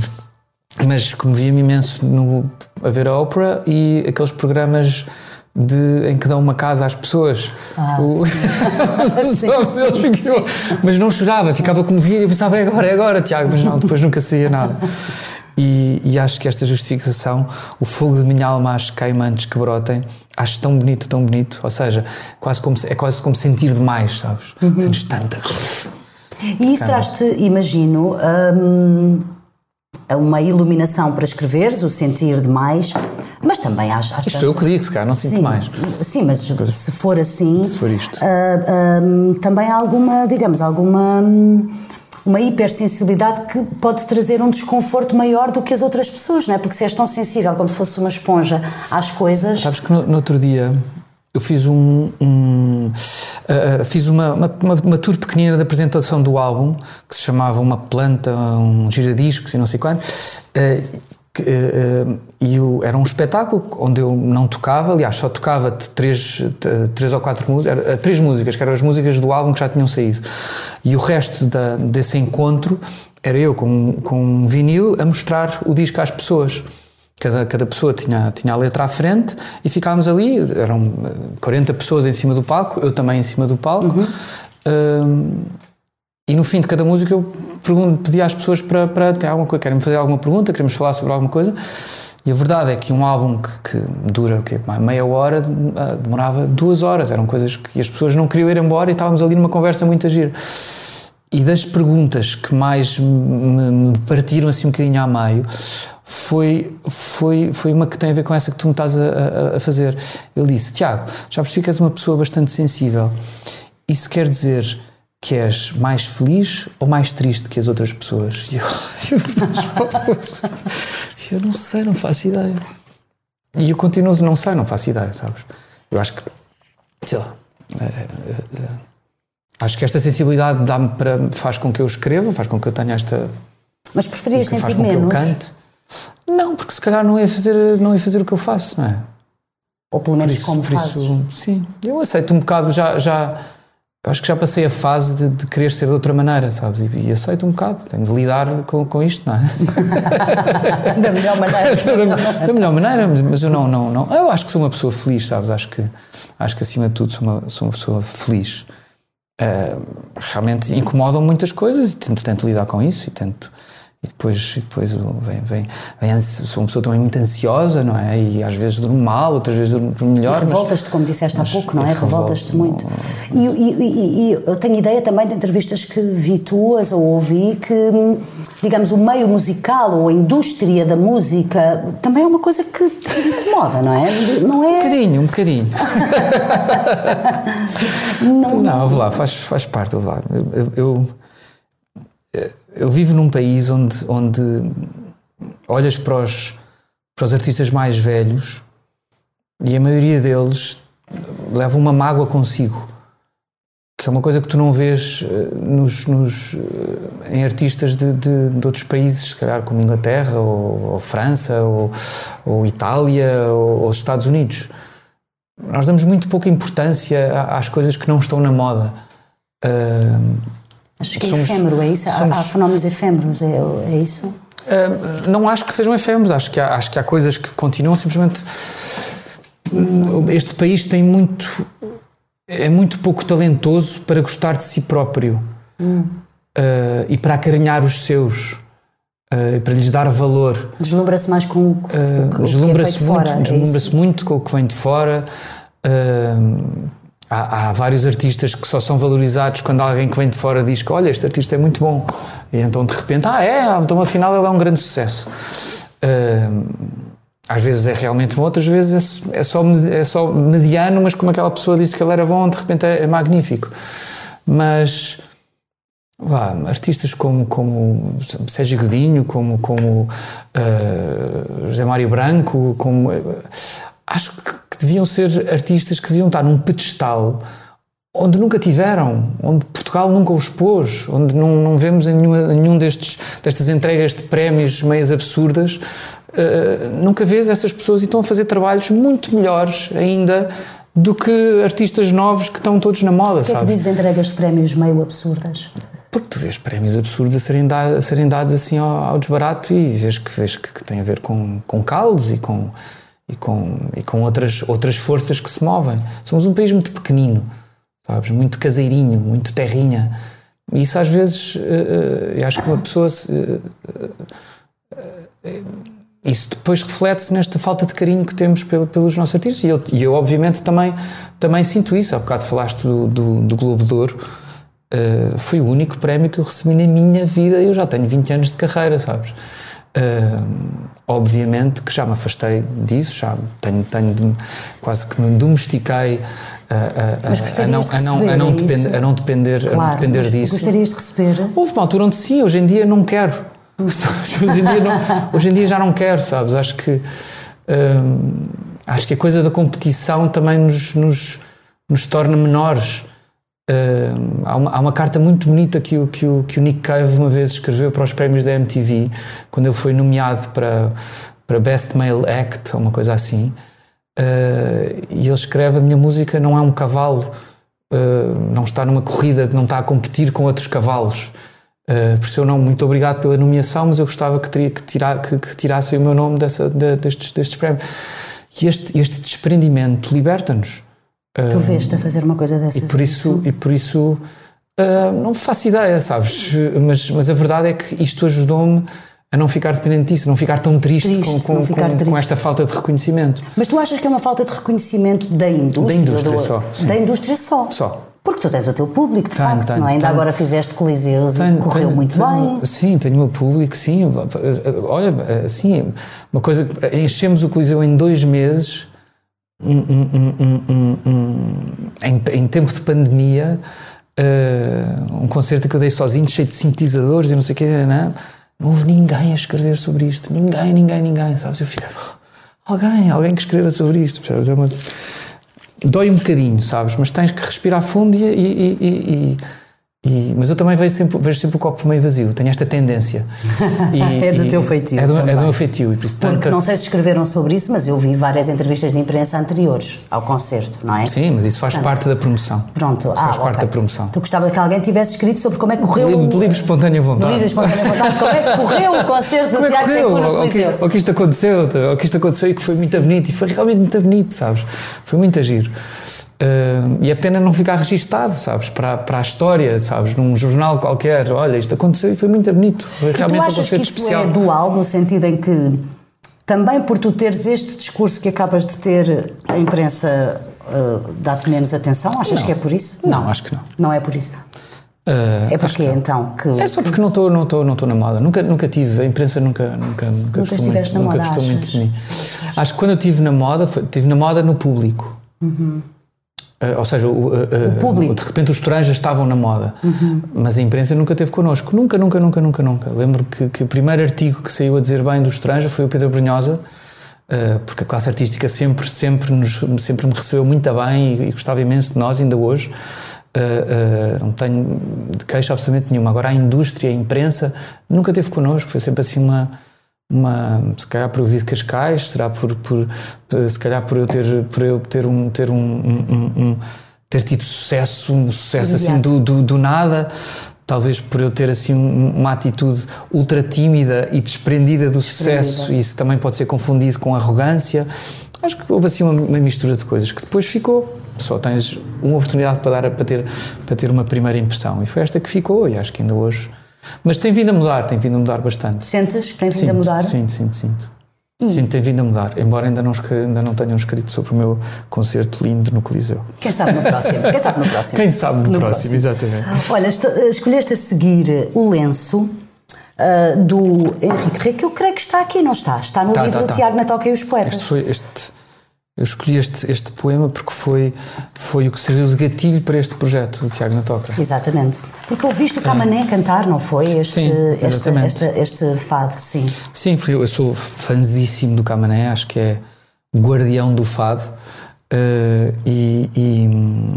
mas comovia-me imenso no, a ver a ópera e aqueles programas de, em que dão uma casa às pessoas. Ah, o... sim. (laughs) sim, sim, mas não chorava, ficava comovido e pensava, é agora, é agora, Tiago, mas não, depois nunca saía nada. E, e, acho que esta justificação, o fogo de minha alma, acho caimantes que brotem, acho tão bonito, tão bonito. Ou seja, quase como, é quase como sentir demais, sabes? Uhum. Sentes tanta coisa. E isso traz-te, imagino. Hum uma iluminação para escreveres, o sentir demais, mas também acho. acho isto foi eu que digo, se calhar, não sinto sim, mais. Sim, mas se for assim. Se for isto. Uh, uh, também há alguma, digamos, alguma. uma hipersensibilidade que pode trazer um desconforto maior do que as outras pessoas, não é? Porque se és tão sensível como se fosse uma esponja às coisas. Sabes que no, no outro dia eu fiz um, um uh, fiz uma, uma, uma, tour pequenina de apresentação do álbum que se chamava Uma Planta, um giradiscos e não sei quanto. Uh, que, uh, e o, era um espetáculo onde eu não tocava, aliás, só tocava três, três ou quatro músicas, três músicas, que eram as músicas do álbum que já tinham saído. E o resto da, desse encontro era eu com, com um vinil a mostrar o disco às pessoas. Cada, cada pessoa tinha, tinha a letra à frente e ficávamos ali, eram 40 pessoas em cima do palco, eu também em cima do palco. Uhum. Um, e no fim de cada música eu pergunto, pedi às pessoas para, para ter alguma coisa, querem fazer alguma pergunta, queremos falar sobre alguma coisa. E a verdade é que um álbum que, que dura o quê? meia hora ah, demorava duas horas. Eram coisas que as pessoas não queriam ir embora e estávamos ali numa conversa muito agir. E das perguntas que mais me, me partiram assim um bocadinho a meio foi, foi, foi uma que tem a ver com essa que tu me estás a, a, fazer. Ele disse: Tiago, já percebi que és uma pessoa bastante sensível. Isso quer dizer que és mais feliz ou mais triste que as outras pessoas? E eu, (laughs) eu, eu não sei, não faço ideia. E eu continuo, não sei, não faço ideia, sabes? Eu acho que, sei lá, é, é, é, acho que esta sensibilidade dá-me para, faz com que eu escreva, faz com que eu tenha esta. Mas preferias sentir menos? Que eu cante. Não, porque se calhar não ia fazer, não ia fazer o que eu faço, não é? Ou pelo menos isso, como fazes. Isso, sim, eu aceito um bocado, já, já acho que já passei a fase de, de querer ser de outra maneira, sabes? E, e, aceito um bocado, tenho de lidar com, com isto, não é? (laughs) da melhor maneira. (laughs) da, da, melhor maneira, mas eu não, não, não. Eu acho que sou uma pessoa feliz, sabes? Acho que, acho que acima de tudo sou uma, sou uma pessoa feliz. Realmente incomodam muitas coisas e tento, tento lidar com isso e tento e depois, e depois vem, vem, vem, sou uma pessoa também muito ansiosa, não é? E às vezes durmo mal, outras vezes durmo melhor. Revoltas-te, como disseste há pouco, não é? Revoltas-te muito. E, e, e, eu tenho ideia também de entrevistas que vi tuas ou ouvi que, digamos, o meio musical ou a indústria da música também é uma coisa que te incomoda, não é? Não é... Um bocadinho, um bocadinho. (laughs) não, não, vou lá, faz, faz parte, vou lá. eu, eu eu vivo num país onde, onde olhas para os, para os artistas mais velhos e a maioria deles leva uma mágoa consigo. Que é uma coisa que tu não vês eh, nos, nos eh, em artistas de, de, de, outros países, se calhar como Inglaterra, ou, ou França, ou, ou Itália, ou, ou, Estados Unidos. Nós damos muito pouca importância às coisas que não estão na moda. Uh, Acho que é somos, efêmero, é isso? Somos... Há, há fenómenos efêmeros, é, é isso? Uh, não acho que sejam efêmeros, acho que, há, acho que há coisas que continuam simplesmente. Este país tem muito. é muito pouco talentoso para gostar de si próprio hum. uh, e para acarinhar os seus. Uh, para lhes dar valor. Deslumbra-se mais com o que, uh, deslumbra-se é muito, é deslumbra-se é muito com o que vem de fora. Uh, Há, há, vários artistas que só são valorizados quando alguém que vem de fora diz que olha, este artista é muito bom. E então de repente, ah, é, então afinal ele é um grande sucesso. Uh, às vezes é realmente bom, outras vezes é, é, só, é só mediano, mas como aquela pessoa disse que ele era bom, de repente é, é magnífico. Mas lá, artistas como, como Sérgio Godinho, como, como uh, José Mário Branco, como, uh, acho que que deviam ser artistas que deviam estar num pedestal onde nunca tiveram, onde Portugal nunca os pôs, onde não, não vemos em nenhuma, nenhum destes, destas entregas de prémios meias absurdas, uh, nunca vês essas pessoas e estão a fazer trabalhos muito melhores ainda do que artistas novos que estão todos na moda, Porquê sabes? que dizes entregas de prémios meio absurdas? Porque tu vês prémios absurdos a serem, da, a serem dados assim ao, ao, desbarato e vês que, vês que, que tem a ver com, com caldos e com, e com, e com outras, outras forças que se movem. Somos um país muito pequenino sabes? Muito caseirinho, muito terrinha. E isso às vezes, uh, eu acho que uma pessoa. Se, uh, isso depois reflete-se nesta falta de carinho que temos pelo, pelos nossos artistas. E eu, e eu, obviamente, também, também sinto isso. Há bocado falaste do, do, do Globo de Ouro. Uh, foi o único prémio que eu recebi na minha vida. Eu já tenho 20 anos de carreira, sabes? Uh, obviamente que já me afastei disso, já tenho, tenho de, quase que me domestiquei a, a, a, não, a, não, a, não depend, a não depender, claro, a não depender disso. Gostarias de receber? Houve uma altura onde sim, hoje em dia não quero. (laughs) hoje, em dia não, hoje em dia já não quero, sabes? Acho que hum, acho que a coisa da competição também nos, nos, nos torna menores. Hum, há, uma, há uma carta muito bonita que o, que, o, que o Nick Cave uma vez escreveu para os prémios da MTV, quando ele foi nomeado para, para Best Male Act, ou uma coisa assim. Uh, e ele escreve: A minha música não é um cavalo, uh, não está numa corrida, não está a competir com outros cavalos. Uh, por isso, eu não, muito obrigado pela nomeação, mas eu gostava que, teria, que, tirar, que, que tirassem o meu nome dessa, de, destes, destes prémios. E este, este desprendimento liberta-nos. Tu vês-te a fazer uma coisa dessas? E por isso, e por isso não faço ideia, sabes? Mas, mas a verdade é que isto ajudou-me a não ficar dependente disso, não ficar tão triste, triste com, com, com, com, esta falta de reconhecimento. Mas tu achas que é uma falta de reconhecimento da indústria? Da indústria do, só. Sim. Da indústria só. Só. Porque tu tens o teu público, de tenho, facto, tenho, não é? Ainda tenho, agora fizeste coliseus e correu muito bem. Sim, tenho o meu público, sim. Olha, assim, uma coisa. Enchemos o coliseu em dois meses, em, em tempo de pandemia, uh, um concerto que eu dei sozinho, cheio de sintetizadores e não sei o que, não, não não houve ninguém a escrever sobre isto. Ninguém, ninguém, ninguém, sabes? Eu fiquei, alguém, alguém que escreva sobre isto, percebes? É uma... Dói um bocadinho, sabes? Mas tens que respirar fundo e, e, e, e, mas eu também vejo sempre, vejo sempre o copo meio vazio, tenho esta tendência. (laughs) E, é do teu feitio. É do, é do meu feitio. E por isso, Porque tanta... não sei se escreveram sobre isso, mas eu vi várias entrevistas de imprensa anteriores ao concerto, não é? Sim, mas isso faz Portanto, parte da promoção. Pronto, isso ah, faz parte okay. da promoção. Tu gostava que alguém tivesse escrito sobre como é que correu. De, de livre espontânea vontade. De livre espontânea vontade. como é que (laughs) correu o concerto do como é Tiago correu? O que, o que isto aconteceu, o que isto aconteceu e que foi muito bonito. E foi realmente muito bonito, sabes? Foi muito agir. Uh, e é pena não ficar registado, sabes? Para, para a história, sabes? Num jornal qualquer, olha, isto aconteceu e foi muito bonito. Foi realmente tu achas um que isso especial. é dual, no sentido em que também por tu teres este discurso que acabas de ter, a imprensa uh, dá-te menos atenção? Achas não. que é por isso? Não, não, acho que não. Não é por isso? Uh, é porque então que é só porque que... não estou não estou não estou na moda nunca nunca tive a imprensa nunca nunca nunca, nunca gostou muito, na nunca moda, gostou achas? muito de mim acho que quando eu estive na moda foi, estive na moda no público uhum. Uh, ou seja, o, uh, o público. de repente os estranhos estavam na moda, uhum. mas a imprensa nunca teve connosco. Nunca, nunca, nunca, nunca, nunca. Lembro que, que o primeiro artigo que saiu a dizer bem dos estranhos foi o Pedro Brunhosa, uh, porque a classe artística sempre, sempre, nos, sempre me recebeu muito bem e, e gostava imenso de nós, ainda hoje. não tenho queixa absolutamente nenhuma. Agora, a indústria, a imprensa, nunca teve connosco. Foi sempre assim uma uma, se calhar por eu vir de Cascais, será por, por, se calhar por eu ter, por eu ter um, ter um, um, um ter tido sucesso, um sucesso assim do, do, do, nada, talvez por eu ter assim uma atitude ultra tímida e desprendida do sucesso, e isso também pode ser confundido com arrogância. Acho que houve assim uma, uma mistura de coisas que depois ficou. Só tens uma oportunidade para dar para ter para ter uma primeira impressão e foi esta que ficou e acho que ainda hoje mas tem vindo a mudar, tem vindo a mudar bastante. Sentes que tem vindo sinto, a mudar? Sinto, sinto, sinto. E? Sinto, tem vindo a mudar, embora ainda não, ainda não tenham escrito sobre o meu concerto lindo no Coliseu. Quem sabe no próximo? Quem sabe no próximo? Quem sabe no, no próximo, próximo, exatamente. Olha, escolheste a seguir o lenço. Uh, do Henrique Rei, que eu creio que está aqui, não está? Está no tá, livro tá, tá. Tiago na Toca e os Poetas. Este foi, este, eu escolhi este, este poema porque foi, foi o que serviu de gatilho para este projeto do Tiago na Toca. Exatamente. Porque ouviste o Camané é. cantar, não foi? Este, sim, este, este, este, fado, sim. Sim, eu sou fanzíssimo do Camané, acho que é guardião do fado. Uh, e, e,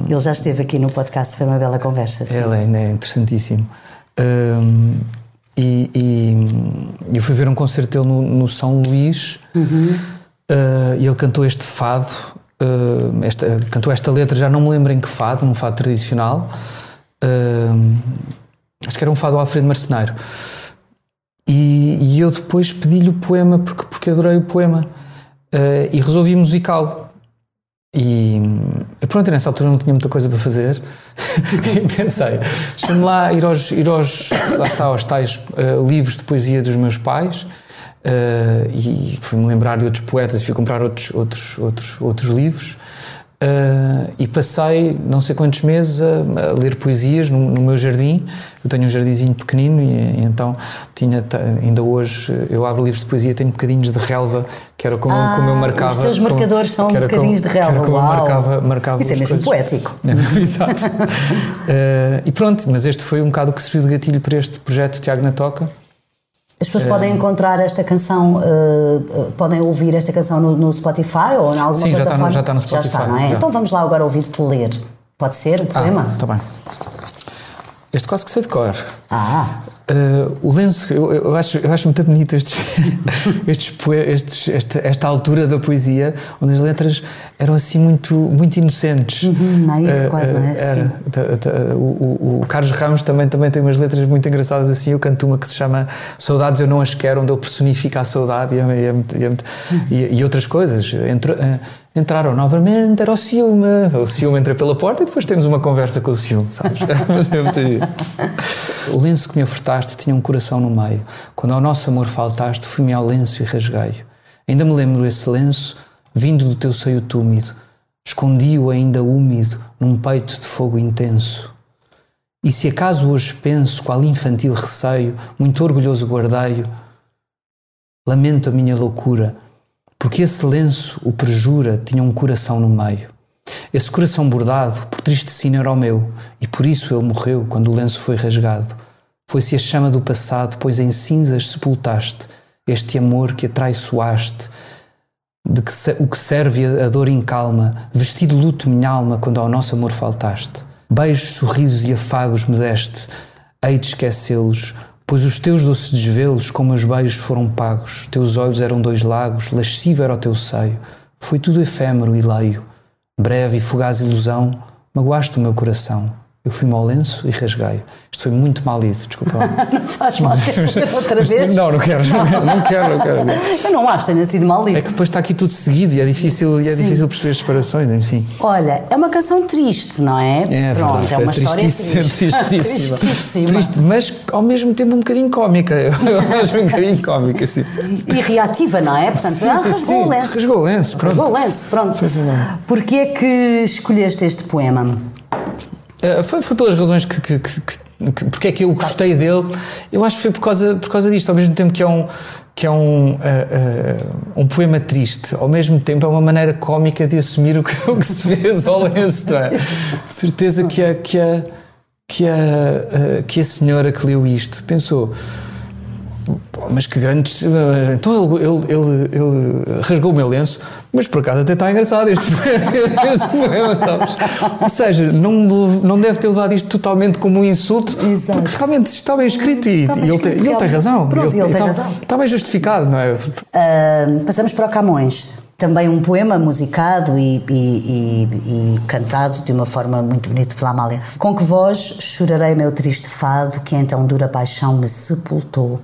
Ele já esteve aqui no podcast, foi uma bela conversa. Sim. Ele é, é interessantíssimo. Uh, e, e, eu fui ver um concerto dele no, no São Luís uhum. Uh, e ele cantou este fado, esta, cantou esta letra, já não me lembro em que fado, um fado tradicional. acho que era um fado Alfredo Marceneiro. E, e eu depois pedi-lhe o poema porque, porque adorei o poema e resolvi musicá-lo. E pronto, nessa altura não tinha muita coisa para fazer (laughs) e pensei, deixa-me lá ir aos, ir aos, lá está, aos tais uh, livros de poesia dos meus pais uh, e fui-me lembrar de outros poetas e fui comprar outros, outros, outros, outros livros Uh, e passei não sei quantos meses a, a ler poesias no, no, meu jardim. Eu tenho um jardinzinho pequenino e, e, então tinha ainda hoje eu abro livros de poesia tenho bocadinhos de relva que era como, ah, como eu marcava. Os teus marcadores como, são bocadinhos como, de relva. Que era como Uau. eu marcava, marcava Isso é mesmo coisas. poético. É, (laughs) exato. uh, (laughs) e pronto, mas este foi um bocado o que serviu de gatilho para este projeto Tiago na Toca. As pessoas podem encontrar esta canção, uh, podem ouvir esta canção no, no, Spotify ou em alguma Sim, plataforma? Sim, já está no, Spotify. Já está, não é? Já. Então vamos lá agora ouvir-te ler. Pode ser o poema? Ah, está bem. Este quase que sei de cor. Ah. Uh, o lenço, eu, eu, acho, eu acho muito bonito estes, (laughs) estes, estes, esta, esta altura da poesia, onde as letras eram assim muito, muito inocentes. Uhum, naive, uh, quase, não é? Era, o, o, o, Carlos Ramos também, também tem umas letras muito engraçadas assim. Eu canto uma que se chama Saudades Eu Não As Quero, onde ele personifica a saudade e, é, é, é, e, e outras coisas. Entre, entraram novamente, era o ciúme. O ciúme entra pela porta e depois temos uma conversa com o ciúme, sabes? (laughs) É O lenço que me ofertaste tinha um coração no meio. Quando ao nosso amor faltaste, fui-me ao lenço e rasguei-o. Ainda me lembro esse lenço, vindo do teu seio túmido. Escondi-o ainda úmido, num peito de fogo intenso. E se acaso hoje penso, qual infantil receio, muito orgulhoso guardei-o, lamento a minha loucura, porque esse lenço, o perjura, tinha um coração no meio. Esse coração bordado, por triste sino era o meu, e por isso ele morreu quando o lenço foi rasgado. Foi-se a chama do passado, pois em cinzas sepultaste este amor que atraiçoaste, de que o que serve a dor calma, vestido luto minha alma quando ao nosso amor faltaste. Beijos, sorrisos e afagos me deste, hei de esquecê-los, Pois os teus doces desvelos, como os beijos, foram pagos. Teus olhos eram dois lagos, lascivo era o teu seio. Foi tudo efêmero e leio. Breve e fugaz ilusão, magoaste o meu coração. Eu fui-me ao lenço e rasguei. Isto foi muito mal lido, desculpa. (laughs) não faz mal, queres outra vez? Não, não quero, não quero, não quero. Não quero. Eu não acho que tenha sido mal lido. É que depois está aqui tudo seguido e é difícil, e é difícil perceber as separações, enfim. Olha, é uma canção triste, não é? É Pronto, verdade, é uma é história tristíssima. tristíssima. (laughs) tristíssima. Triste, mas ao mesmo tempo um bocadinho cómica. Eu acho um bocadinho cómica, sim. E reativa, não é? Portanto, sim, ah, sim, rasgou sim. o lenço. Rasgou o lenço, pronto. Rasgou o lenço, pronto. Porquê é que escolheste este poema? Uh, foi, foi pelas razões que, que, que, que, porque é que eu gostei dele. Eu acho que foi por causa, por causa disto, ao mesmo tempo que é um que é um, uh, uh, um poema triste, ao mesmo tempo é uma maneira cómica de assumir o que, (laughs) o que se fez ao lenço, é? De certeza que a, que a, que a, que a senhora que leu isto pensou mas que grandes. Então ele, ele, ele, ele, rasgou o meu lenço, mas por acaso até está engraçado este, (laughs) este poema, sabes? Ou seja, não, não deve ter levado isto totalmente como um insulto, Exato. porque realmente está bem escrito e, bem ele, escrito, tem, ele tem razão. Pronto, ele, ele tem está, razão. Está bem justificado, não é? Uh, passamos para o Camões. Também um poema musicado e, e, e, e, cantado de uma forma muito bonita pela Amália. Com que voz chorarei meu triste fado, que então dura paixão me sepultou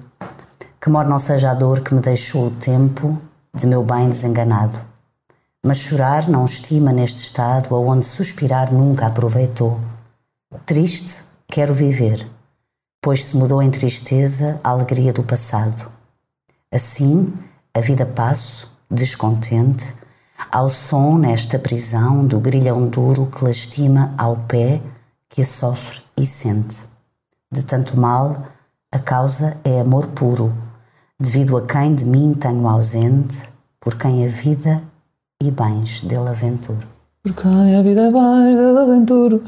que mor não seja a dor que me deixou o tempo de meu bem desenganado. Mas chorar não estima neste estado aonde suspirar nunca aproveitou. Triste, quero viver, pois se mudou em tristeza a alegria do passado. Assim, a vida passo, descontente, ao som nesta prisão do grilhão duro que lastima ao pé que a sofre e sente. De tanto mal, a causa é amor puro, devido a quem de mim tenho ausente, por quem a vida e bens dele aventuro. Por quem a vida e bens dele aventuro.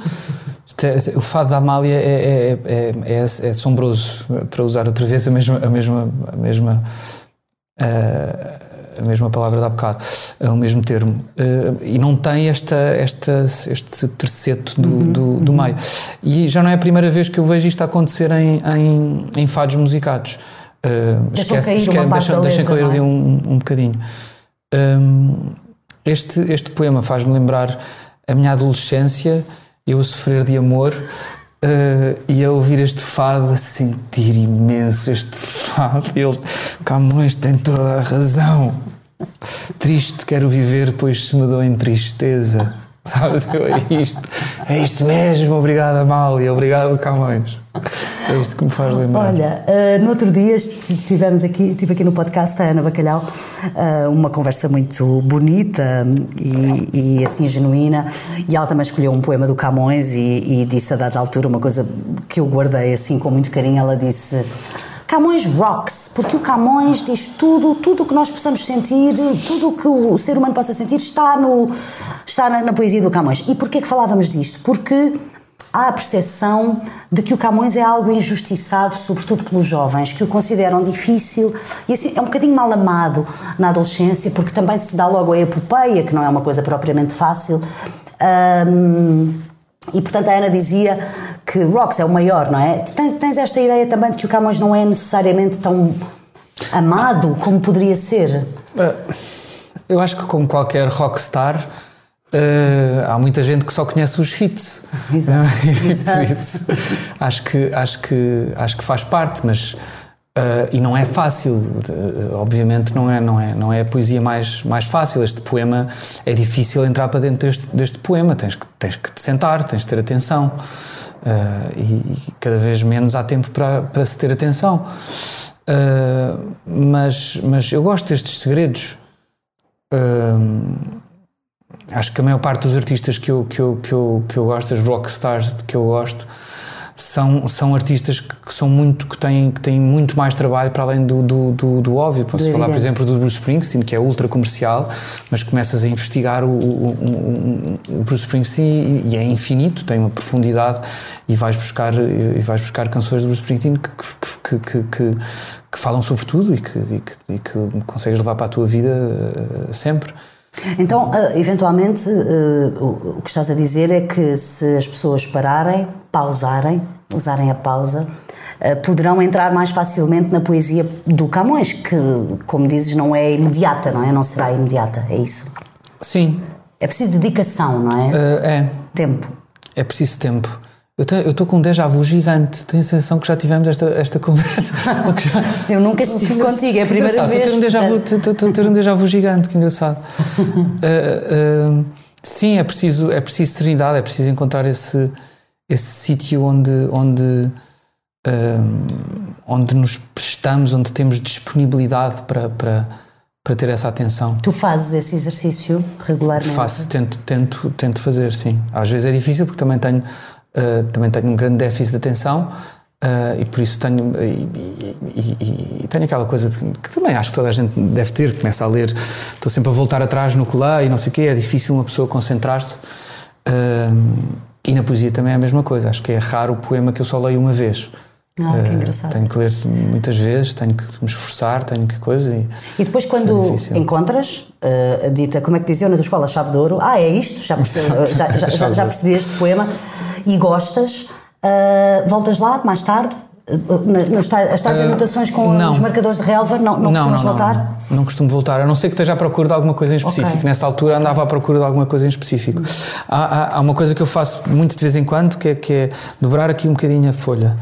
É, o fado da Amália é, é, é, é, assombroso, para usar outra vez a mesma, a mesma, a mesma, a mesma palavra da bocado, é o mesmo termo. Uh, e não tem esta, esta, este terceto do, uhum, do, do uhum. meio. E já não é a primeira vez que eu vejo isto acontecer em, em, em fados musicados. Uh, esquece, esquece, deixa, deixem cair ali é? um, um bocadinho. Um, este, este poema faz-me lembrar a minha adolescência, eu a sofrer de amor uh, e a ouvir este fado, a sentir imenso este fado. Ele, Camões tem toda a razão. Triste quero viver, pois se me dou em tristeza. (laughs) Sabes? É isto. É isto mesmo. Obrigado, Amália. Obrigado, Camões. É isto que me faz lembrar. Olha, uh, no outro dia tivemos aqui, tive aqui no podcast a Ana Bacalhau uh, uma conversa muito bonita e, e, assim genuína e ela também escolheu um poema do Camões e, e disse a dada altura uma coisa que eu guardei assim com muito carinho. Ela disse Camões rocks, porque o Camões diz tudo, tudo o que nós possamos sentir, tudo o que o ser humano possa sentir está, no, está na, na poesia do Camões. E porquê que falávamos disto? Porque há a percepção de que o Camões é algo injustiçado, sobretudo pelos jovens, que o consideram difícil e assim é um bocadinho mal amado na adolescência, porque também se dá logo a epopeia, que não é uma coisa propriamente fácil. Um, e portanto a Ana dizia que Rox é o maior, não é? Tu tens, tens, esta ideia também de que o Camões não é necessariamente tão amado como poderia ser? Eh, eu acho que como qualquer rockstar Uh, há muita gente que só conhece os hits. (laughs) Exato. (laughs) Exato. Isso, acho que acho que acho que faz parte, mas Uh, e não é fácil, uh, obviamente não é, não, é, não é a poesia mais, mais fácil. Este poema é difícil entrar para dentro deste, deste poema. Tens que, tens que te sentar, tens de ter atenção. Uh, e, e, cada vez menos há tempo para, para se ter atenção. mas, mas eu gosto destes segredos. Acho que a maior parte dos artistas que eu, que eu, que eu, que eu gosto, as rockstars que eu gosto, são, são artistas que, que, são muito que têm, que têm muito mais trabalho para além do, do, do, do óbvio. Posso falar, por exemplo, do Bruce Springsteen, que é ultra comercial, mas começas a investigar o, o, o Bruce Springsteen e, é infinito, tem uma profundidade e vais buscar, e vais buscar canções do Bruce Springsteen que, que, que, que, que falam sobre tudo e que, e que, e que consegues levar para a tua vida uh, sempre. Então, uh, eventualmente, uh, o que estás a dizer é que se as pessoas pararem, pausarem, usarem a pausa, uh, poderão entrar mais facilmente na poesia do Camões, que, como dizes, não é imediata, não é? Não será imediata, é isso? Sim. É preciso dedicação, não é? é. Tempo. É preciso tempo. Eu estou com um déjà vu gigante. Tenho a sensação que já tivemos esta, esta (laughs) conversa. Já... eu nunca estive contigo, é a primeira vez. Estou a ter um déjà vu gigante, que engraçado. uh, (laughs) uh, sim, é preciso, é preciso serenidade, é preciso encontrar esse, esse sítio onde, onde, uh, onde nos prestamos, onde temos disponibilidade para, para, para ter essa atenção. Tu fazes esse exercício regularmente? Faço, tento, tento, tento fazer, sim. Às vezes é difícil porque também tenho uh, também tenho um grande déficit de atenção. Uh, e por isso tenho e, e, e, tenho aquela coisa de, que também acho que toda a gente deve ter, começa a ler, estou sempre a voltar atrás no leio e não sei o quê, é difícil uma pessoa concentrar-se. Uh, e na poesia também é a mesma coisa, acho que é raro o poema que eu só leio uma vez. Ah, que engraçado. tenho que ler muitas vezes, tenho que me esforçar, tenho que coisa. E, e depois, quando é encontras uh, a dita, como é que diziam na tua escola, chave de ouro, ah, é isto, já percebi, (laughs) já, já, já, já percebi este poema e gostas, uh, voltas lá mais tarde, nas tais anotações com não. os marcadores de relva, não, não, não costumas não, voltar? Não, não costumo voltar, a não ser que esteja à procura de alguma coisa em específico. Okay. Nessa altura andava à procura de alguma coisa em específico. Há, há, há, uma coisa que eu faço muito de vez em quando, que é, que é dobrar aqui um bocadinho a folha.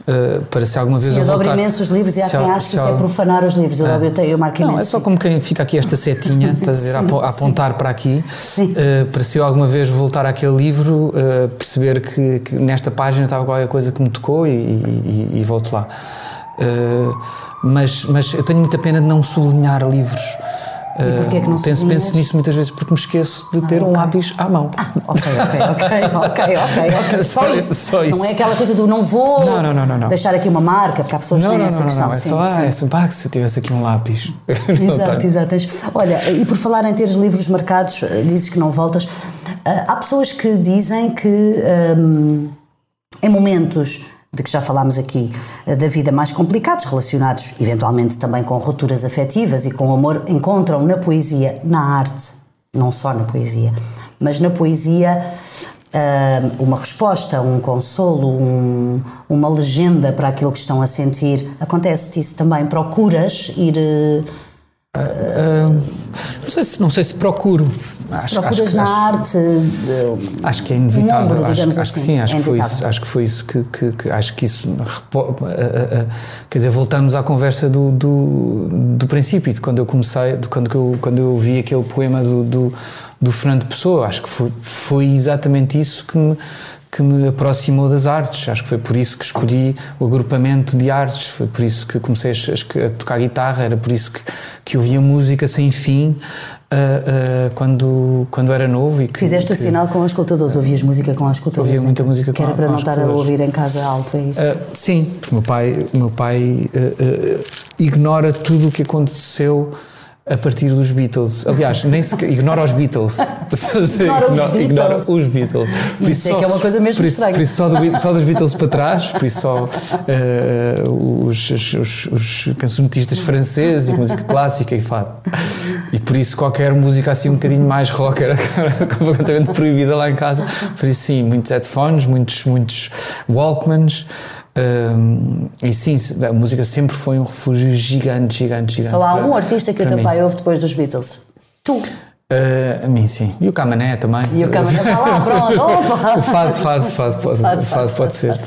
Uh, para se alguma vez Sim, eu, eu dobro imenso os livros e há quem acha que isso é profanar os livros. Eu, é. eu, eu marco Não, é só como quem fica aqui esta setinha, (laughs) estás a ver, sim, a, apontar sim. para aqui, uh, para se eu alguma vez voltar àquele livro, uh, perceber que, que, nesta página estava qualquer coisa que me tocou e, e, e volto lá. mas, mas eu tenho muita pena de não sublinhar livros. E porquê é que não penso, penso nisso muitas vezes porque me esqueço de ter ah, um lápis à mão. Ah, ok, ok, ok, ok, ok. (laughs) Só, isso. só isso. Não é aquela coisa do não vou não, não, não, não, deixar aqui uma marca, porque há pessoas que têm essa questão. Não, é só, ah, é só, se eu tivesse aqui um lápis. (laughs) exato, exato. Olha, e por falar em teres livros marcados, eh, dizes que não voltas. Eh, há pessoas que dizem que um, em momentos de que já falámos aqui, eh, da vida mais complicados, relacionados eventualmente também com rupturas afetivas e com o amor, encontram na poesia, na arte, não só na poesia, mas na poesia uh, uma resposta, um consolo, um, uma legenda para aquilo que estão a sentir. Acontece-te isso também? Procuras ir. Uh, não, sei se, não sei se procuro. Se acho, procuras acho, na acho, arte. acho que é inevitável. Acho, acho assim, que sim, acho, é que foi isso, acho que foi isso que, que, que acho que isso. quer dizer, voltamos à conversa do, do, do princípio, de quando eu comecei, de quando eu, quando eu vi aquele poema do, do do Fernando Pessoa. Acho que foi, foi exatamente isso que me, que me aproximou das artes. Acho que foi por isso que escolhi o agrupamento de artes, foi por isso que comecei a, a tocar guitarra, era por isso que, que ouvia música sem fim. Uh, uh, quando, quando era novo e que, Fizeste que, o sinal com as escutadores, ouvias música com as escutadores? Ouvia muita música com Que era para não estar a ouvir em casa alto, é isso? Uh, sim, porque o meu pai, meu pai ignora tudo o que aconteceu a partir dos Beatles. Aliás, nem sequer, ignora os Beatles. (laughs) ignora, ignora, ignora os Beatles. Por isso, só, é que é uma coisa mesmo por isso, estranha. Por isso só, do, só dos Beatles para trás, por isso só uh, os, os, os, cancionetistas franceses e música clássica e fado. E por isso qualquer música assim um bocadinho mais rocker (laughs) completamente proibida lá em casa. Por isso sim, muitos headphones, muitos, muitos Walkmans. Um, e sim, a música sempre foi um refúgio gigante, gigante, gigante. Só há um artista que o teu mim. Ouve depois dos Beatles. Tu. Uh, a mim sim. E o Camané também. E o Camané está lá, pronto. (laughs) Opa. o fado, fado, fado, pode, fado, fado, pode ser.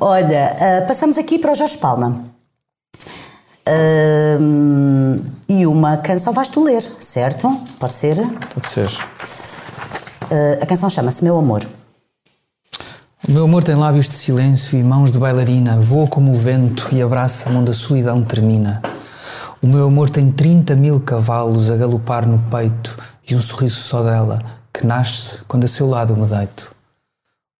Olha, uh, passamos aqui para o Jorge Palma. Uh, e uma canção vais tu ler, certo? Pode ser? Pode ser. a canção chama-se Meu Amor. O meu amor tem lábios de silêncio e mãos de bailarina, voa como o vento e abraça-me onde a solidão termina. O meu amor tem 30 mil cavalos a galopar no peito e um sorriso só dela, que nasce quando a seu lado me deito.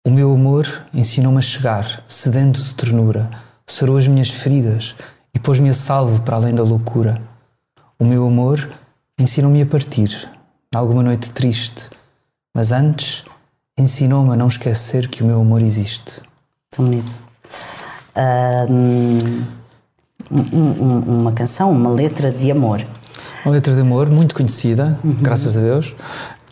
O meu amor ensinou-me a chegar, sedento de ternura, sarou as minhas feridas e pôs-me a salvo para além da loucura. O meu amor ensinou-me a partir, alguma noite triste, mas antes ensinou-me a não esquecer que o meu amor existe. Tão bonito. Um, um, uma canção, uma letra de amor. Uma letra de amor muito conhecida, uhum. graças a Deus.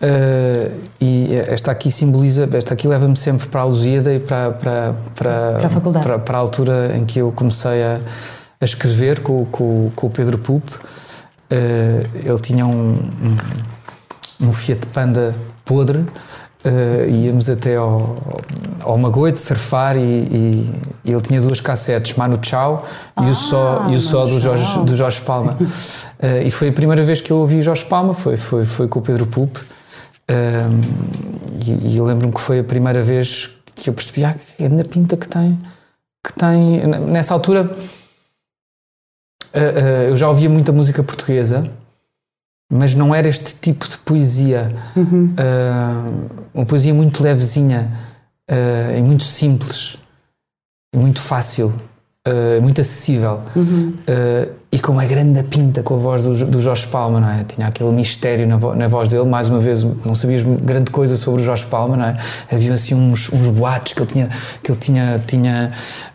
Uh, e esta aqui simboliza, esta aqui leva-me sempre para a Lusíada e para, para, para, para, a faculdade. Para, para, a altura em que eu comecei a, a escrever com, com, com o Pedro Pup. Uh, ele tinha um, um, um Fiat Panda podre Uh, íamos até ao, ao Magoite surfar e, e, e, ele tinha duas cassetes, Manu Chao ah, e o só, e o só do, Jorge, do Jorge Palma. Uh, e foi a primeira vez que eu ouvi Jorge Palma, foi, foi, foi com o Pedro Pup. Uh, e, e, eu lembro-me que foi a primeira vez que eu percebi ah, é na pinta que tem. Que tem nessa altura eu já ouvia muita música portuguesa mas não era este tipo de poesia. Uhum. Uh, uma poesia muito levezinha uh, e muito simples, e muito fácil, uh, muito acessível. Uhum e com uma grande pinta com a voz do, do Jorge Palma, não é? Tinha aquele mistério na, vo, na, voz dele, mais uma vez, não sabias grande coisa sobre o Jorge Palma, não é? Havia assim uns, uns boatos que ele tinha, que ele tinha, tinha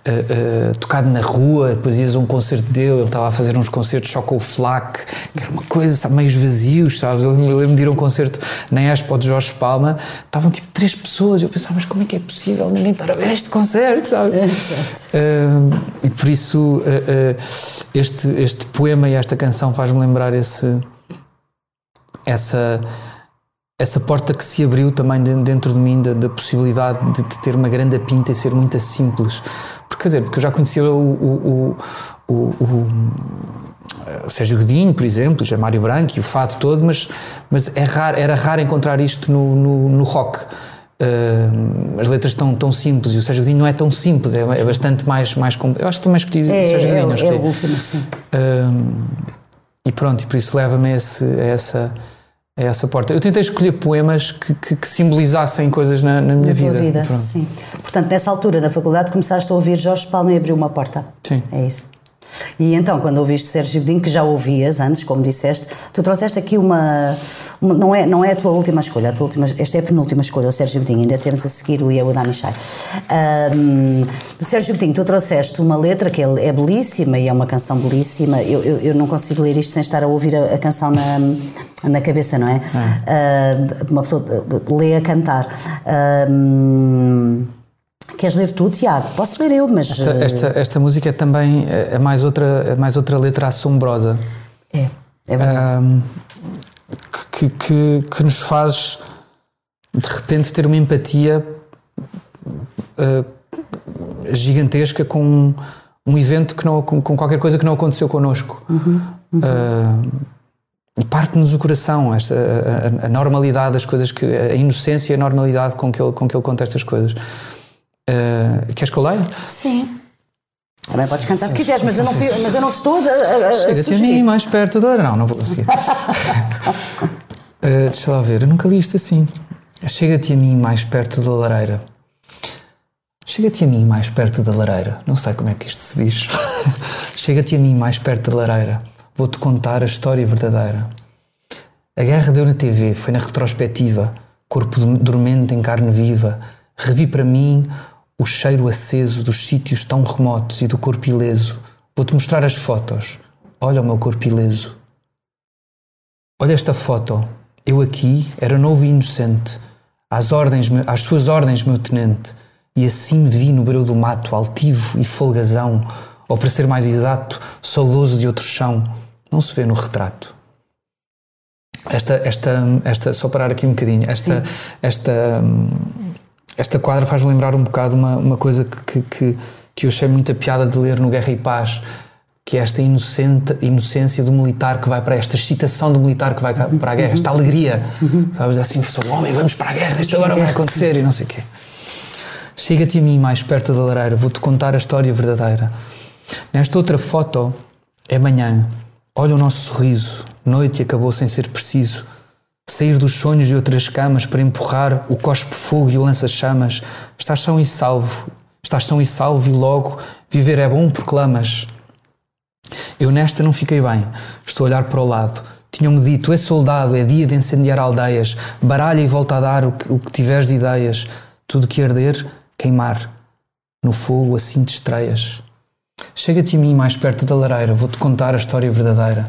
uh, uh, tocado na rua, depois ias a um concerto dele, ele estava a fazer uns concertos só com o Flac, que era uma coisa, sabe, meio vazios, sabes? Eu lembro de ir a um concerto na Expo de Jorge Palma, estavam tipo três pessoas, eu pensava, mas como é que é possível ninguém estar a ver este concerto, sabe? (laughs) É, uh, e por isso, este este poema e esta canção faz-me lembrar esse essa essa porta que se abriu também dentro de mim da, da possibilidade de, de, ter uma grande pinta e ser muito simples porque quer dizer porque eu já conhecia o, o, o, o, Sérgio Godinho, por exemplo, já Mário Branco e o fado todo, mas, mas é raro, era raro encontrar isto no, no, no rock. Uh, as letras estão tão simples e o Sérgio Godinho não é tão simples, é, é bastante mais, mais Eu acho que também escolhi é, o Sérgio Godinho. É, é, é o último, sim. Uh, e pronto, e por isso leva-me a, a, essa, a essa porta. Eu tentei escolher poemas que, que, que simbolizassem coisas na, na minha na vida. vida sim. Portanto, nessa altura da faculdade começaste a ouvir Jorge Palma e abriu uma porta. Sim. É isso. E então, quando ouviste Sérgio Godinho, que já ouvias antes, como disseste, tu trouxeste aqui uma, uma, não, é, não é a tua última escolha, a tua última, esta é a penúltima escolha, o Sérgio Godinho, ainda temos a seguir o Yehuda Mishai. Um, Sérgio Godinho, tu trouxeste uma letra que é belíssima e é uma canção belíssima, eu, eu, eu não consigo ler isto sem estar a ouvir a, a canção na, na cabeça, não é? Uh, uma pessoa lê a cantar. Uh, Queres ler tu, Tiago? Posso ler eu, mas. Esta, eh, esta, esta música é também é mais outra, é mais outra letra assombrosa. É, é verdade. Um, que, que, que, nos faz de repente ter uma empatia uh, gigantesca com um evento que não, com, com, qualquer coisa que não aconteceu connosco. Uhum, uhum. Uh, e parte-nos o coração esta, a, a, a, normalidade das coisas, que, a inocência e a normalidade com que ele, com que ele conta estas coisas. Uh, queres que eu leia? Sim. Também podes cantar se quiseres, mas eu não, fui, mas eu não estou a, a, a Chega-te a mim mais perto da... Não, não vou conseguir. uh, (laughs) deixa lá ver, eu nunca li isto assim. Chega-te a mim mais perto da lareira. Chega-te a mim mais perto da lareira. Não sei como é que isto se diz. (laughs) Chega-te a mim mais perto da lareira. Vou-te contar a história verdadeira. A guerra deu na TV, foi na retrospectiva. Corpo dormente em carne viva. Revi para mim o cheiro aceso dos sítios tão remotos e do corpo ileso. Vou-te mostrar as fotos. Olha o meu corpo ileso. Olha esta foto. Eu aqui era novo e inocente. Às, ordens, às suas ordens, meu tenente. E assim me vi no breu do mato, altivo e folgazão, ou para ser mais exato, saudoso de outro chão. Não se vê no retrato. Esta, esta, esta, só parar aqui um bocadinho, esta, esta, hum, esta quadra faz-me lembrar um bocado uma, uma coisa que, que, que eu achei muita piada de ler no Guerra e Paz, que é esta inocente, inocência do militar que vai para esta excitação do militar que vai para a guerra, esta alegria, sabes? Assim, sou homem, vamos para a guerra, isto agora vai acontecer e não sei o quê. Chega-te a mim mais perto da lareira, vou-te contar a história verdadeira. Nesta outra foto é manhã, olha o nosso sorriso, noite acabou sem ser preciso sair dos sonhos de outras camas para empurrar o cospe-fogo e o lança-chamas. Estás são e salvo, estás são e salvo e logo viver é bom proclamas. Eu nesta não fiquei bem, estou a olhar para o lado. Tinham-me dito, é soldado, é dia de incendiar aldeias, baralha e volta a dar o que, o que tiveres de ideias. Tudo que arder, queimar. No fogo assim te estreias. Chega-te a mim mais perto da lareira, vou-te contar a história verdadeira.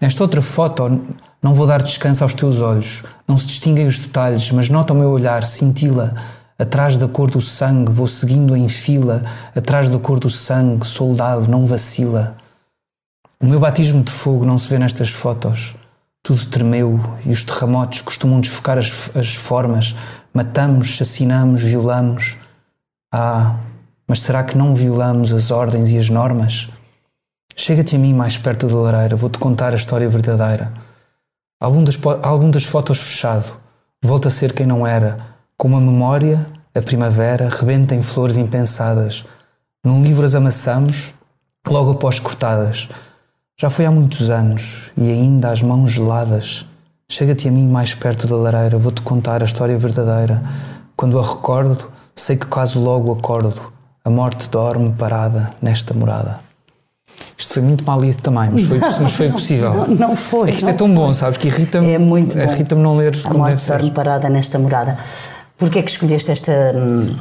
Nesta outra foto, não vou dar descanso aos teus olhos. Não se distinguem os detalhes, mas nota o meu olhar, cintila. Atrás da cor do sangue, vou seguindo em fila. Atrás da cor do sangue, soldado, não vacila. O meu batismo de fogo não se vê nestas fotos. Tudo tremeu e os terremotos costumam desfocar as, as formas. Matamos, assassinamos, violamos. Ah, mas será que não violamos as ordens e as normas? Chega-te a mim mais perto da lareira, vou-te contar a história verdadeira. Algum das, das fotos fechado, volta a ser quem não era, com uma memória, a primavera, rebenta em flores impensadas. Num livro as amassamos, logo após cortadas. Já foi há muitos anos e ainda as mãos geladas. Chega-te a mim mais perto da lareira, vou-te contar a história verdadeira. Quando a recordo, sei que quase logo acordo. A morte dorme parada nesta morada. Isto foi muito mal lido também, mas foi, mas foi possível. (laughs) Não, não foi. É que isto é tão bom, sabes? Que irrita-me. É muito Irrita-me não ler a como deve ser. parada nesta morada. Porquê é que escolheste esta hum,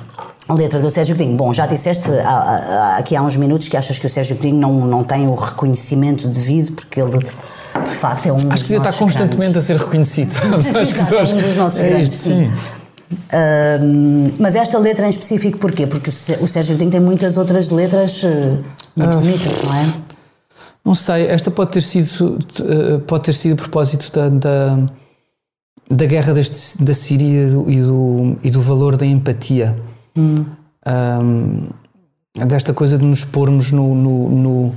letra do Sérgio Godinho? Bom, já disseste há, há, aqui há uns minutos que achas que o Sérgio Godinho não, não tem o reconhecimento devido, porque ele de facto é um Acho que devia estar constantemente grandes. a ser reconhecido. (laughs) Acho que é um dos nossos é grandes, isto, sim. sim. mas esta letra em específico porquê? Porque o Sérgio Godinho tem muitas outras letras uh, muito bonitas, não é? Não sei, esta pode ter sido, eh, pode ter sido a propósito da, da, da guerra deste, da Síria e do, e do valor da empatia. Hum. Um, desta coisa de nos pormos no, no, no,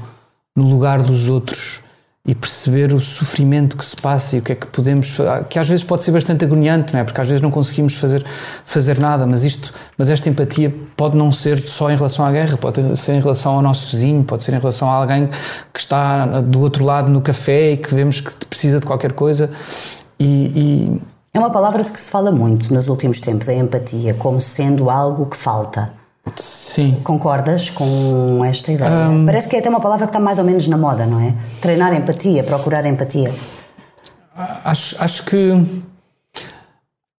no lugar dos outros e perceber o sofrimento que se passa e o que é que podemos que às vezes pode ser bastante agoniante não é? Porque às vezes não conseguimos fazer fazer nada mas isto mas esta empatia pode não ser só em relação à guerra pode ser em relação ao nosso vizinho pode ser em relação a alguém que está do outro lado no café e que vemos que precisa de qualquer coisa. E, e... é uma palavra de que se fala muito nos últimos tempos a empatia como sendo algo que falta Sim. Concordas com esta ideia? Um... Parece que é até uma palavra que está mais ou menos na moda, não é? Treinar empatia, procurar empatia. Acho, acho que.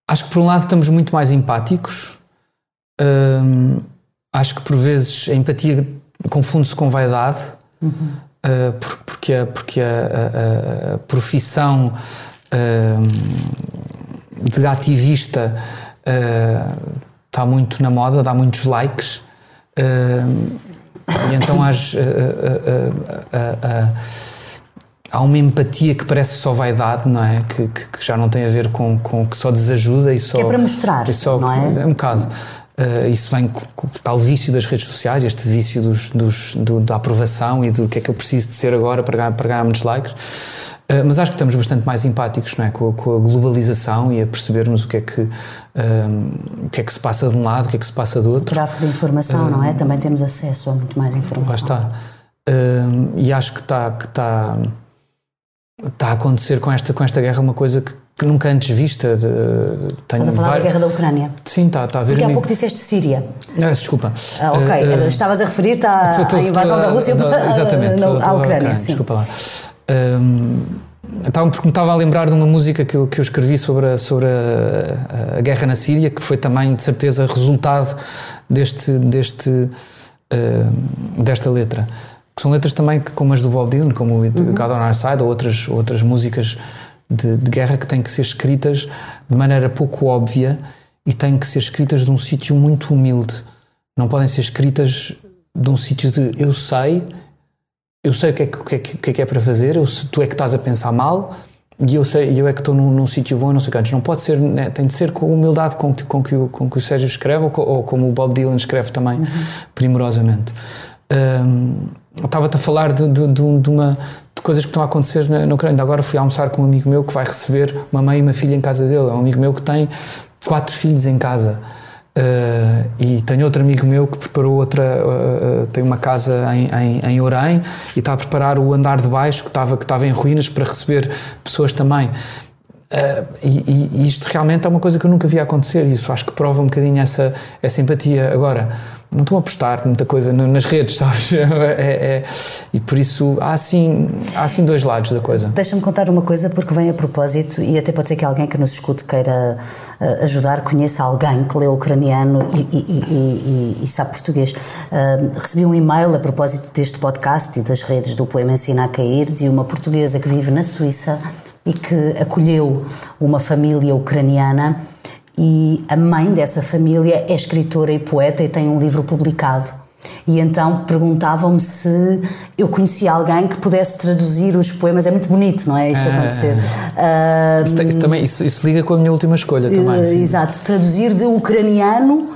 Acho que por um lado estamos muito mais empáticos. Um, acho que por vezes a empatia confunde-se com vaidade. Uhum. Uh, porque a, porque a, a, a profissão uh, de ativista uh, está muito na moda, dá muitos likes. Uh, e então as, uh, uh, há uma empatia que parece só vaidade, não é? Que, que, que, já não tem a ver com, com que só desajuda e só. Que é para mostrar, só, não é? É um bocado. Uh, isso vem com, com, o tal vício das redes sociais, este vício dos, dos, do, da aprovação e do que é que eu preciso de ser agora para ganhar, para ganhar muitos likes. Uh, mas acho que estamos bastante mais empáticos não é? com, com a globalização e a percebermos o que, é que, um, eh, o que é que se passa de um lado, o que é que se passa do outro. O tráfego de informação, não é? Também temos acesso a muito mais informação. Lá está. e acho que está, que está, está a acontecer com esta, com esta guerra uma coisa que que nunca antes vista. De, tenho Estás a falar da guerra da Ucrânia? Sim, está, está a ver. Porque há pouco disseste Síria. Ah, desculpa. Ah, ok, uh, estavas a referir-te à, à invasão da Rússia (laughs) exatamente, à, à Ucrânia. Sim. Desculpa lá. Um, então, porque me estava a lembrar de uma música que eu, que eu escrevi sobre, a, sobre a, a, guerra na Síria, que foi também, de certeza, resultado deste, deste, uh, desta letra. Que são letras também como as do Bob Dylan, como o uhum. God on Our Side, ou outras, outras músicas de, de guerra que têm que ser escritas de maneira pouco óbvia e têm que ser escritas de um sítio muito humilde. Não podem ser escritas de um sítio de eu sei, eu sei o que é que, o que, é, que, é, que é para fazer, eu, tu é que estás a pensar mal e eu sei eu é que estou num, num sítio bom, não sei quantos. Não pode ser, né, tem de ser com humildade com que, com que, o, com que o Sérgio escreve ou, ou como o Bob Dylan escreve também, uhum. primorosamente. Um, Estava-te a falar de, de, de uma de coisas que estão a acontecer na, na Ucrânia. Agora fui almoçar com um amigo meu que vai receber uma mãe e uma filha em casa dele. É um amigo meu que tem quatro filhos em casa. Uh, e tenho outro amigo meu que preparou outra, uh, tem uma casa em, em, em Orém e está a preparar o andar de baixo que estava, que estava em ruínas para receber pessoas também. Uh, e, e, isto realmente é uma coisa que eu nunca vi acontecer. Isso acho que prova um bocadinho essa, essa empatia. Agora, não estão a postar muita coisa nas redes, (laughs) sabes? É, é, e por isso há assim, há assim dois lados da coisa. Deixa-me contar uma coisa, porque vem a propósito, e até pode ser que alguém que nos escute queira uh, ajudar, conheça alguém que lê ucraniano e, e, e, e sabe português. Uh, recebi um e-mail a propósito deste podcast e das redes do Poema Ensina a Cair, de uma portuguesa que vive na Suíça e que acolheu uma família ucraniana e a mãe dessa família é escritora e poeta e tem um livro publicado. E então perguntavam-me se eu conhecia alguém que pudesse traduzir os poemas. É muito bonito, não é? Isto ah, acontecer. Isso, isso, também, isso, isso, liga com a minha última escolha também. Uh, exato, traduzir de ucraniano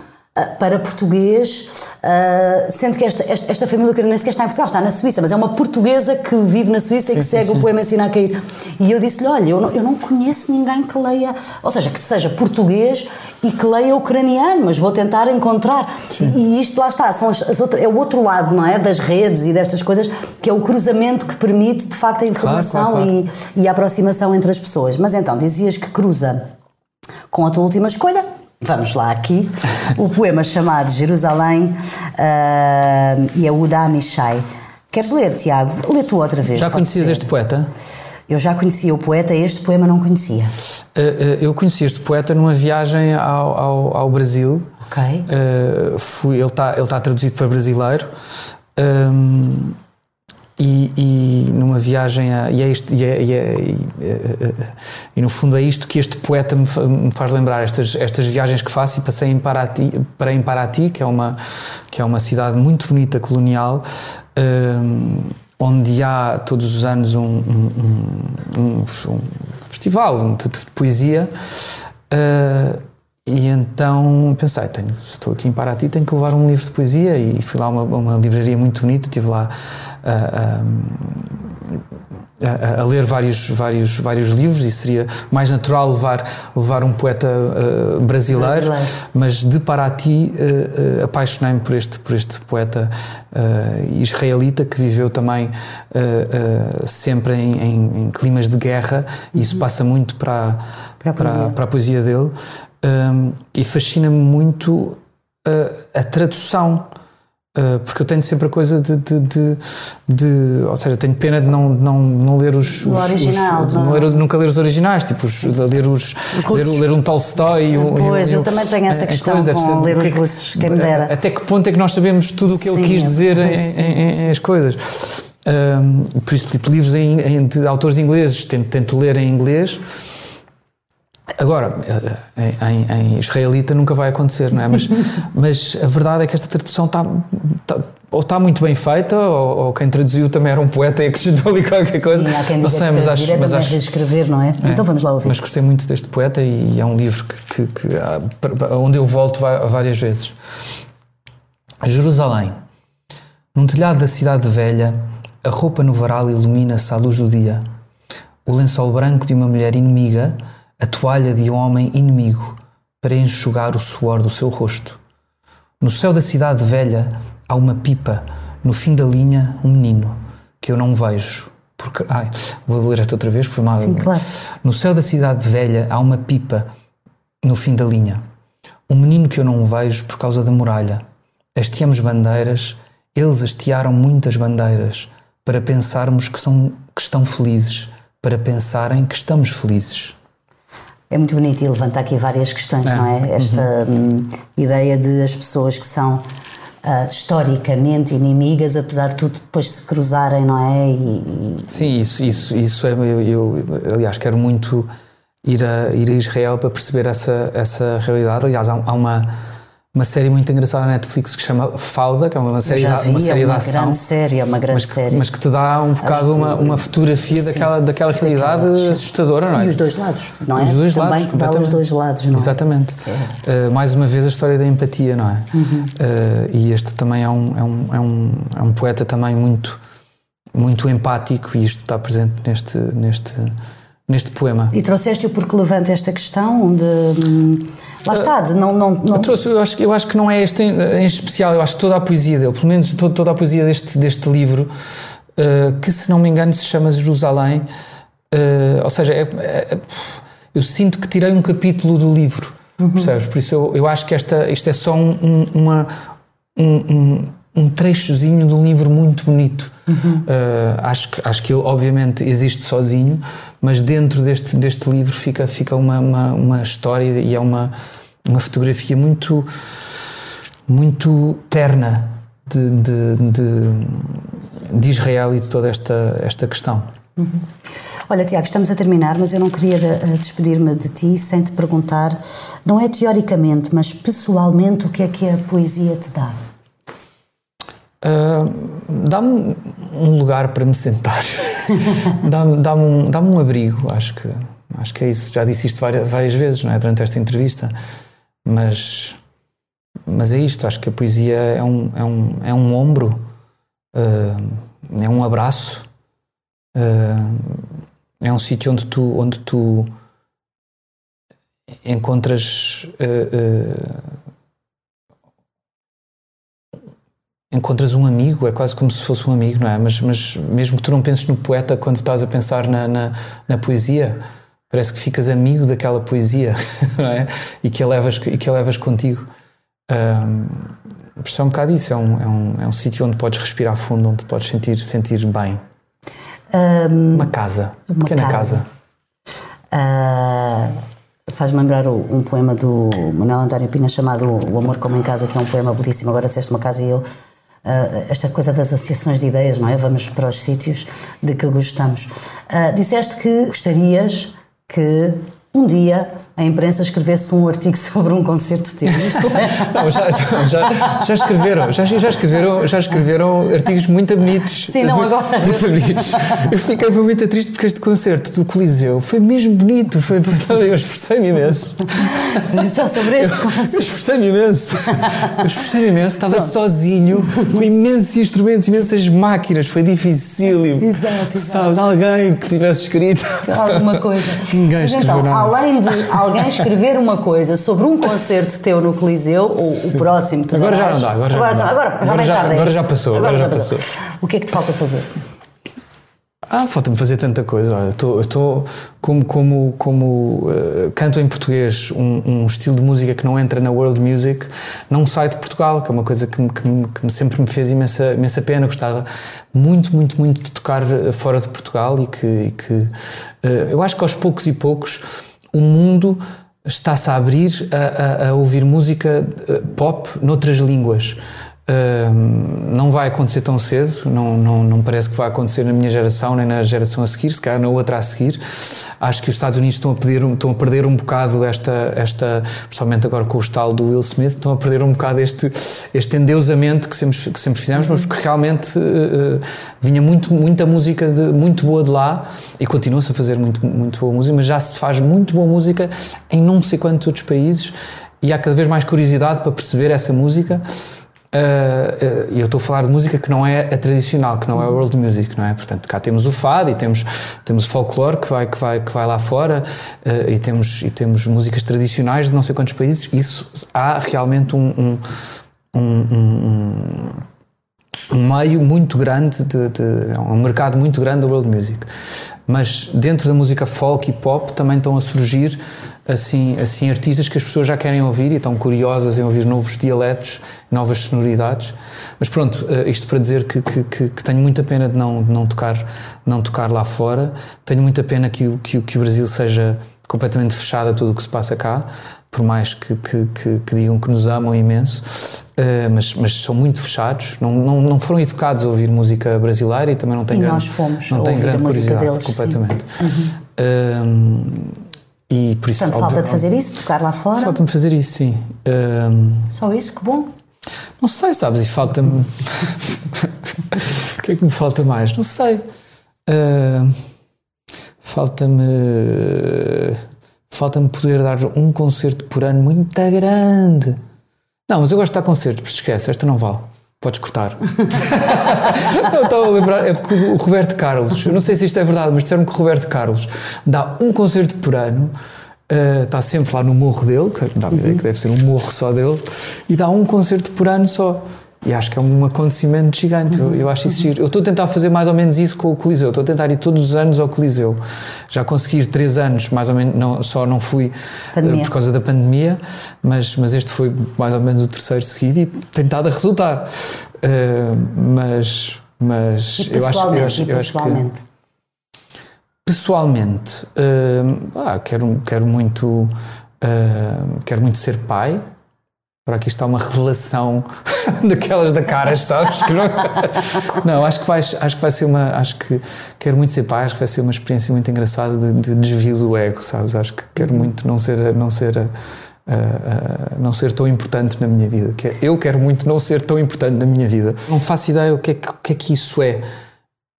para português, uh, sendo que esta, esta, esta família ucraniana está em Portugal, está na Suíça, mas é uma portuguesa que vive na Suíça sim, e que segue sim. o poema Ensina a Cair. E eu disse-lhe: Olha, eu não, eu não conheço ninguém que leia, ou seja, que seja português e que leia ucraniano, mas vou tentar encontrar. E isto lá está, são as, as é o outro lado, não é? Das redes e destas coisas, que é o cruzamento que permite de facto a informação claro, claro, claro. E, e a aproximação entre as pessoas. Mas então, dizias que cruza com a tua última escolha Vamos lá aqui. O poema chamado Jerusalém uh, e a Uda Amishai. Queres ler, Tiago? Lê tu outra vez. Já conhecias ser. este poeta? Eu já conhecia o poeta, este poema não conhecia. Uh, uh, eu conheci este poeta numa viagem ao, ao, ao Brasil. Ok. Uh, fui, ele está ele tá traduzido para brasileiro. Um, e, e, numa viagem a, e, é isto, e, é, e, é, e, no fundo é isto que este poeta me, faz lembrar estas, estas viagens que faço e passei em Paraty, para em Paraty que é uma que é uma cidade muito bonita colonial um, onde há todos os anos um, um, um festival de, de poesia uh, e então pensei, tenho, estou aqui em Paraty, tenho que levar um livro de poesia e fui lá a uma, uma livraria muito bonita, estive lá a, a, a, ler vários, vários, vários livros e seria mais natural levar, levar um poeta uh, brasileiro, brasileiro, mas de Paraty uh, uh, apaixonei-me por este, por este poeta israelita que viveu também sempre em, em, em, climas de guerra e isso uhum. passa muito para, para, a, para, para a poesia dele. Um, e fascina-me muito a, a tradução. Uh, porque eu tenho sempre a coisa de, de, de, de, Ou seja, tenho pena de não, não, não ler os. os original. Os, não. não ler, nunca ler os originais, tipo, os, ler, os, os ler, ler, um Tolstói. Pois, um, eu um, também tenho essa questão com ser, ler os é russos, quem me dera. Até que ponto é que nós sabemos tudo o que sim, ele quis dizer em, em, em, as coisas? Uh, por isso, tipo, livros em, de autores ingleses, tento, tento ler em inglês Agora, eh, em, em, israelita nunca vai acontecer, não é? Mas, (laughs) mas a verdade é que esta tradução está, está ou está muito bem feita, ou, ou, quem traduziu também era um poeta e acrescentou ali qualquer coisa. Sim, há quem não sei, mas acho, é mas acho, reescrever, não é? é? Então vamos lá ouvir. Mas gostei muito deste poeta e, é um livro que, que, que, onde eu volto várias vezes. Jerusalém. Num telhado da cidade velha, a roupa no varal ilumina-se à luz do dia. O lençol branco de uma mulher inimiga a toalha de um homem inimigo para enxugar o suor do seu rosto. No céu da cidade velha há uma pipa, no fim da linha, um menino que eu não vejo. Porque, ai, vou ler esta outra vez, foi mal. Sim, claro. No céu da cidade velha há uma pipa, no fim da linha. Um menino que eu não vejo por causa da muralha. Hasteamos bandeiras, eles hastearam muitas bandeiras, para pensarmos que, são, que estão felizes, para pensarem que estamos felizes. É muito bonito e levanta aqui várias questões, é. não é? Esta uhum. Hum, ideia de as pessoas que são uh, historicamente inimigas, apesar de tudo depois se cruzarem, não é? E, Sim, isso, isso, isso é. Eu, eu, aliás, quero muito ir a, ir a Israel para perceber essa, essa realidade. Aliás, há, há uma uma série muito engraçada na Netflix que se chama Fauda, que é uma série, vi, uma série é uma de ação. Grande série, é uma grande mas que, série. Mas que te dá um bocado uma, uma fotografia daquela, daquela realidade assustadora, não é? E os dois lados, não é? Os dois Também lados. dá os dois lados, não é? Exatamente. É. Uh, mais uma vez a história da empatia, não é? Uhum. Uh, e este também é um, é, um, é, um, é um poeta também muito, muito empático e isto está presente neste. neste neste poema. E trouxeste-o porque levanta esta questão de. Hum, lá está, de não. não, não... Eu, trouxe, eu, acho, eu acho que não é este em, em, especial, eu acho que toda a poesia dele, pelo menos toda, toda a poesia deste, deste livro, uh, que se não me engano se chama Jerusalém, uh, ou seja, é, é, eu sinto que tirei um capítulo do livro, uhum. percebes? Por isso eu, eu acho que esta, isto é só um, uma. Um, um trechozinho de um livro muito bonito. Uhum. Uh, acho, que, acho que ele, obviamente, existe sozinho, mas dentro deste, deste livro fica, fica uma, uma, uma história e é uma, uma fotografia muito, muito terna de, de, de, de Israel e de toda esta, esta questão. Uhum. Olha, Tiago, estamos a terminar, mas eu não queria uh, despedir-me de ti sem te perguntar, não é teoricamente, mas pessoalmente, o que é que a poesia te dá? Uh, dá-me um lugar para me sentar, (laughs) dá-me dá um, dá um abrigo, acho que, acho que é isso. Já disse isto várias, várias vezes não é? durante esta entrevista, mas, mas é isto. Acho que a poesia é um, é um, é um ombro, uh, é um abraço, uh, é um sítio onde tu, onde tu encontras encontras um amigo, é quase como se fosse um amigo, não é? Mas, mas mesmo que tu não penses no poeta quando estás a pensar na, na, na poesia, parece que ficas amigo daquela poesia, (laughs) não é? E que a levas, e que a levas contigo. Um, é um bocado isso, é um, é um, é um sítio onde podes respirar fundo, onde podes sentir, sentir bem. Um, uma casa, uma pequena casa. casa. Uh faz-me lembrar um poema do Manuel António Pina chamado O Amor Como em Casa, que é um poema belíssimo. Agora disseste uma casa e eu Uh, esta coisa das associações de ideias, não é? Vamos para os sítios de que gostamos. Uh, disseste que gostarias que um dia a imprensa escrevesse um artigo (laughs) sobre um concerto teu. É? (laughs) não, já, já, já, escreveram, já, já, escreveram, já escreveram artigos muito bonitos. Sim, não agora. Muito bonitos. Eu fiquei muito triste porque este concerto do Coliseu foi mesmo bonito. Foi, eu esforcei-me imenso. Só sobre este concerto. Eu esforcei-me imenso. Eu esforcei-me imenso. Estava Pronto. sozinho, com imensos instrumentos, imensas máquinas. Foi difícil. Exato, exato. Sabes, alguém que tivesse escrito. Alguma coisa. Ninguém escreveu então, nada. Além de alguém escrever uma coisa sobre um concerto teu no Coliseu, ou Sim. o próximo que Agora já não dá, agora já agora, não dá. Agora, agora, agora, já, tarde, agora já passou, agora, agora já passou. passou. O que é que te falta fazer? Ah, falta-me fazer tanta coisa. Olha, eu estou como, como, como uh, canto em português um, um, estilo de música que não entra na world music, não sai de Portugal, que é uma coisa que, que, que sempre me fez imensa, imensa pena. Gostava muito, muito, muito de tocar eh, fora de Portugal e que, e que uh, eu acho que aos poucos e poucos o mundo está-se a abrir a, a, a ouvir música pop noutras línguas. Uh, não vai acontecer tão cedo, não, não, não parece que vai acontecer na minha geração nem na geração a seguir, se calhar na outra a seguir. Acho que os Estados Unidos estão a, pedir, estão a perder um bocado esta, esta, principalmente agora com o estalo do Will Smith, estão a perder um bocado este, este endeusamento que sempre, que sempre fizemos, mas que realmente uh, vinha muito, muita música de, muito boa de lá e continua-se a fazer muito, muito boa música, mas já se faz muito boa música em não sei quantos outros países e há cada vez mais curiosidade para perceber essa música e uh, uh, eu estou a falar de música que não é a tradicional, que não é world music, não é? Portanto, cá temos o fado e temos, temos o folclore que vai, que vai, que vai lá fora uh, e, temos, e temos músicas tradicionais de não sei quantos países. Isso há realmente um, um, um, um meio muito grande, de, de, um mercado muito grande da world music. Mas dentro da música folk e pop também estão a surgir assim, assim artistas que as pessoas já querem ouvir e estão curiosas em ouvir novos dialetos, novas sonoridades. Mas pronto, eh, isto para dizer que, que, que, que tenho muita pena de não, de não, tocar, não tocar lá fora, tenho muita pena que que, que o Brasil seja completamente fechado a tudo o que se passa cá, por mais que, que, que, que digam que nos amam imenso, uh, mas, mas são muito fechados, não, não, não foram educados a ouvir música brasileira e também não têm e grande, nós fomos não têm grande curiosidade, deles, completamente. Uhum. E por isso, Portanto, falta de fazer isso, tocar lá fora? Falta-me fazer isso, sim. Um... Só isso? Que bom. Não sei, sabes? E falta-me. (laughs) o que é que me falta mais? Não sei. Uh... Falta-me. Falta-me poder dar um concerto por ano muito grande. Não, mas eu gosto de dar concertos, esquece, esta não vale. Podes cortar. (laughs) eu estava a lembrar, é porque o Roberto Carlos, eu não sei se isto é verdade, mas disseram que o Roberto Carlos dá um concerto por ano, uh, está sempre lá no morro dele, que dá a ideia que deve ser um morro só dele, e dá um concerto por ano só. E acho que é um acontecimento gigante. Eu, eu acho isso giro. Eu estou a tentar fazer mais ou menos isso com o Coliseu. Estou a tentar ir todos os anos ao Coliseu. Já consegui três anos, mais ou menos, não, só não fui uh, por causa da pandemia, mas, mas este foi mais ou menos o terceiro seguido e tem estado a resultar. Uh, mas mas eu acho, eu acho, eu acho que. Pessoalmente, uh, ah, quero, quero muito. quero muito ser pai, Agora aqui está uma relação (laughs) daquelas da caras, sabes? (laughs) Não... acho que, vai, acho que vai ser uma. Acho que quero muito ser pai, acho que vai ser uma experiência muito engraçada de, de desvio do ego, sabes? Acho que quero muito não ser. Não ser uh, uh, não ser tão importante na minha vida. Eu quero muito não ser tão importante na minha vida. Não faço ideia o que é que, que, é que isso é.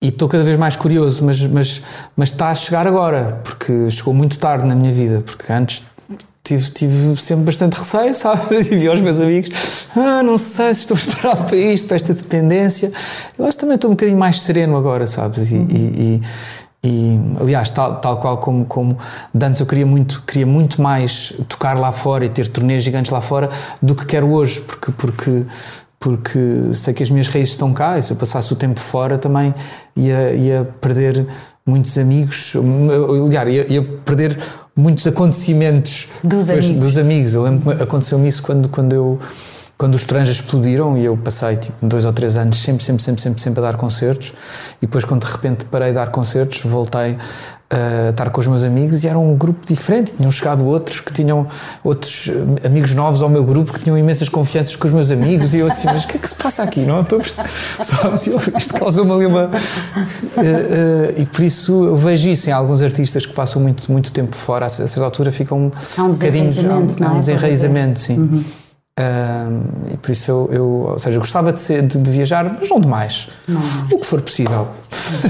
E estou cada vez mais curioso, mas, mas, mas está a chegar agora, porque chegou muito tarde na minha vida, porque antes tive, tive sempre bastante receio, sabe? (laughs) E vi aos meus amigos, ah, não sei se estou (laughs) preparado para isto, para esta dependência. Eu acho que também estou um bocadinho mais sereno agora, sabes? E, e, e aliás, tal, tal qual como, como antes eu queria muito, queria muito mais tocar lá fora e ter turnês gigantes lá fora do que quero hoje, porque, porque, porque sei que as minhas raízes estão cá e se eu passasse o tempo fora também ia, ia perder muitos amigos, aliás, ia, ia perder muitos acontecimentos dos, depois, amigos. dos amigos. Eu lembro que aconteceu-me isso quando, quando eu quando os trans explodiram e eu passei tipo dois ou três anos sempre, sempre, sempre, sempre, sempre a dar concertos e depois quando de repente parei de dar concertos voltei a estar com os meus amigos e era um grupo diferente, tinham chegado outros que tinham outros amigos novos ao meu grupo que tinham imensas confianças com os meus amigos e eu assim, mas o que é que se passa aqui? Não estou sabes? (laughs) Isto causou-me ali uma uh, e por isso eu vejo isso em alguns artistas que passam muito, muito tempo fora, a certa altura ficam há um desenraizamento, há um, há um desenraizamento, sim. Uhum. Uh, e por isso eu, eu, ou seja, gostava de, ser, de, de viajar, mas não demais. Não. O que for possível.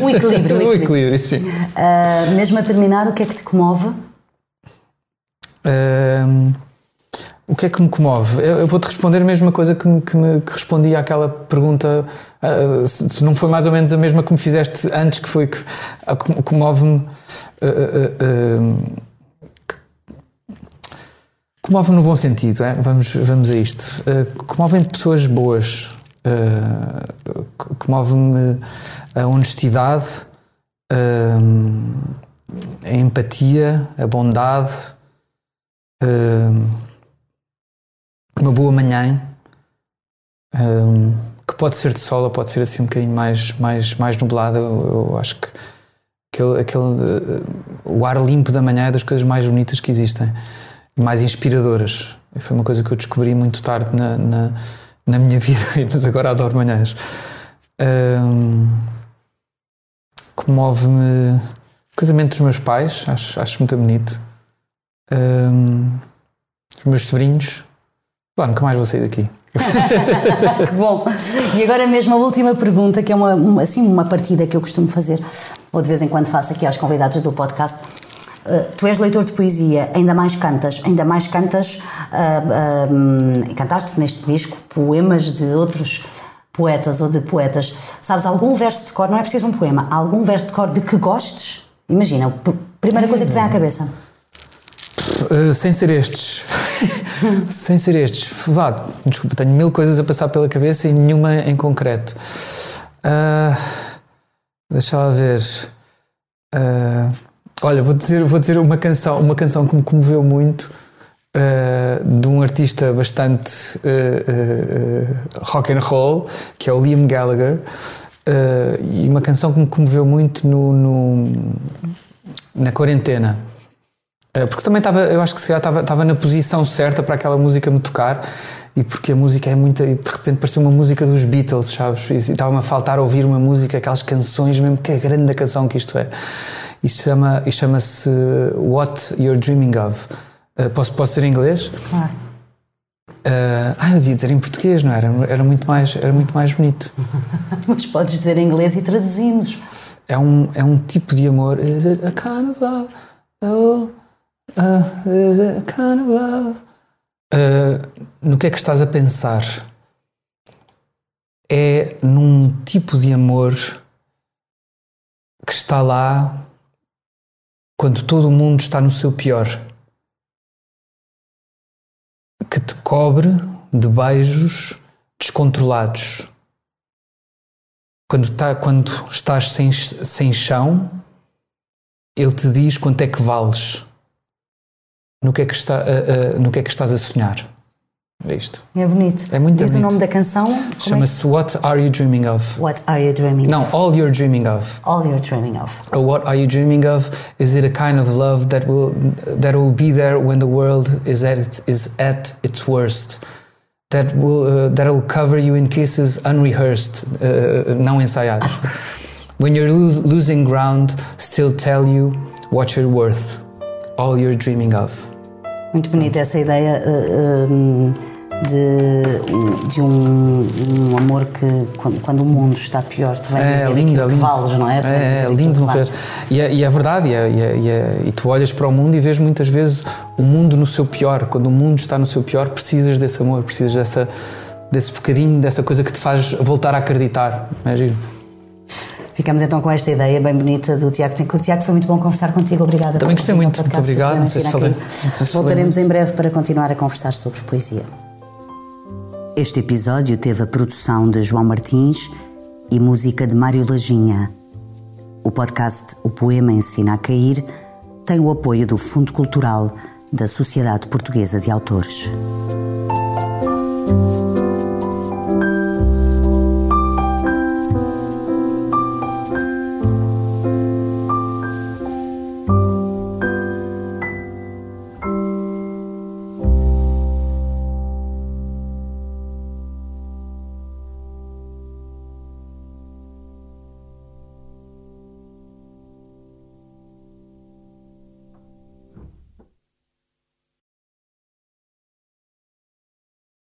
Um equilíbrio. (laughs) um equilíbrio, sim. Uh, mesmo a terminar, o que é que te comove? Uh, o que é que me comove? Eu, eu vou-te responder a mesma coisa que, me, que, me, que respondi àquela pergunta, uh, se, se, não foi mais ou menos a mesma que me fizeste antes, que foi que comove-me Comove-me no bom sentido, é? vamos, vamos a isto. Uh, Comovem-me pessoas boas, uh, comove-me a honestidade uh, a empatia, a bondade, uma boa manhã, que pode ser de sol ou pode ser assim um bocadinho mais, mais, mais nublada. Eu, eu acho que aquele, aquele, o ar limpo da manhã é das coisas mais bonitas que existem mais inspiradoras. Foi uma coisa que eu descobri muito tarde na, na, na minha (laughs) vida, mas agora adoro manhãs. Um, Comove-me o casamento dos meus pais, acho, acho muito bonito. Um, os meus sobrinhos. Claro, nunca mais vou sair daqui. (laughs) que bom. E agora mesmo a última pergunta, que é uma, assim, uma partida que eu costumo fazer, ou de vez em quando faço aqui aos convidados do podcast. Uh, tu és leitor de poesia, ainda mais cantas, ainda mais cantas, uh, cantaste neste disco poemas de outros poetas ou de poetas. Sabes algum verso de cor, não é preciso um poema, algum verso de cor de que gostes? Imagina, primeira coisa que te vem à cabeça. Uh, sem ser estes. (laughs) sem ser estes. Verdade, desculpa, tenho mil coisas a passar pela cabeça e nenhuma em concreto. Uh, deixa lá ver. Olha, vou dizer, vou dizer uma canção, uma canção que me comoveu muito. Uh, de um artista bastante uh, rock and roll, que é o Liam Gallagher, e uma canção que me comoveu muito no, no na quarentena. Eh, porque também estava, eu acho que se calhar estava, estava na posição certa para aquela música me tocar e porque a música é muito. de repente parecia uma música dos Beatles, sabes? E estava-me a faltar ouvir uma música, aquelas canções mesmo, que é grande a canção que isto é. Isto chama, isto chama-se What You're Dreaming of. Uh, posso, posso dizer em inglês? Claro. Uh, ah, eu devia dizer em português, não era? Era muito mais, era muito mais bonito. (laughs) Mas podes dizer em inglês e traduzimos. É um, é um tipo de amor. Is it a kind of love? Oh. Uh, is kind of love? Uh, no que é que estás a pensar? É num tipo de amor que está lá quando todo o mundo está no seu pior, que te cobre de beijos descontrolados. Quando, tá, quando estás sem, sem chão, ele te diz quanto é que vales no que é que, está, uh, uh, no que, é que estás a sonhar. É isto. É bonito. É muito Diz bonito. o nome da canção? Chama-se é? What Are You Dreaming Of? What Are You Dreaming Não, of? All You're Dreaming Of. All You're Dreaming Of. what are you dreaming of? Is it a kind of love that will that will be there when the world is at its, is at its worst? That will uh, that will cover you in kisses unrehearsed, uh, não ensaiados. (laughs) when you're lo losing ground, still tell you what you're worth. All you're dreaming of. Muito bonita essa ideia uh, uh, de, de um, um, amor que, quando, quando, o mundo está pior, tu vai é, dizer lindo, é lindo. valos, não é? É, é lindo morrer. E é, e é verdade, e, é, e, é, e, tu olhas para o mundo e vês muitas vezes o mundo no seu pior. Quando o mundo está no seu pior, precisas desse amor, precisas dessa, desse bocadinho, dessa coisa que te faz voltar a acreditar. É giro. Ficamos então com esta ideia bem bonita do Tiago Tencourt. Tiago, foi muito bom conversar contigo. Obrigada. Também gostei muito. Muito obrigado. Não sei se falei. Se Voltaremos em breve para continuar a conversar sobre poesia. Este episódio teve a produção de João Martins e música de Mário Lajinha. O podcast O Poema Ensina a Cair tem o apoio do Fundo Cultural da Sociedade Portuguesa de Autores.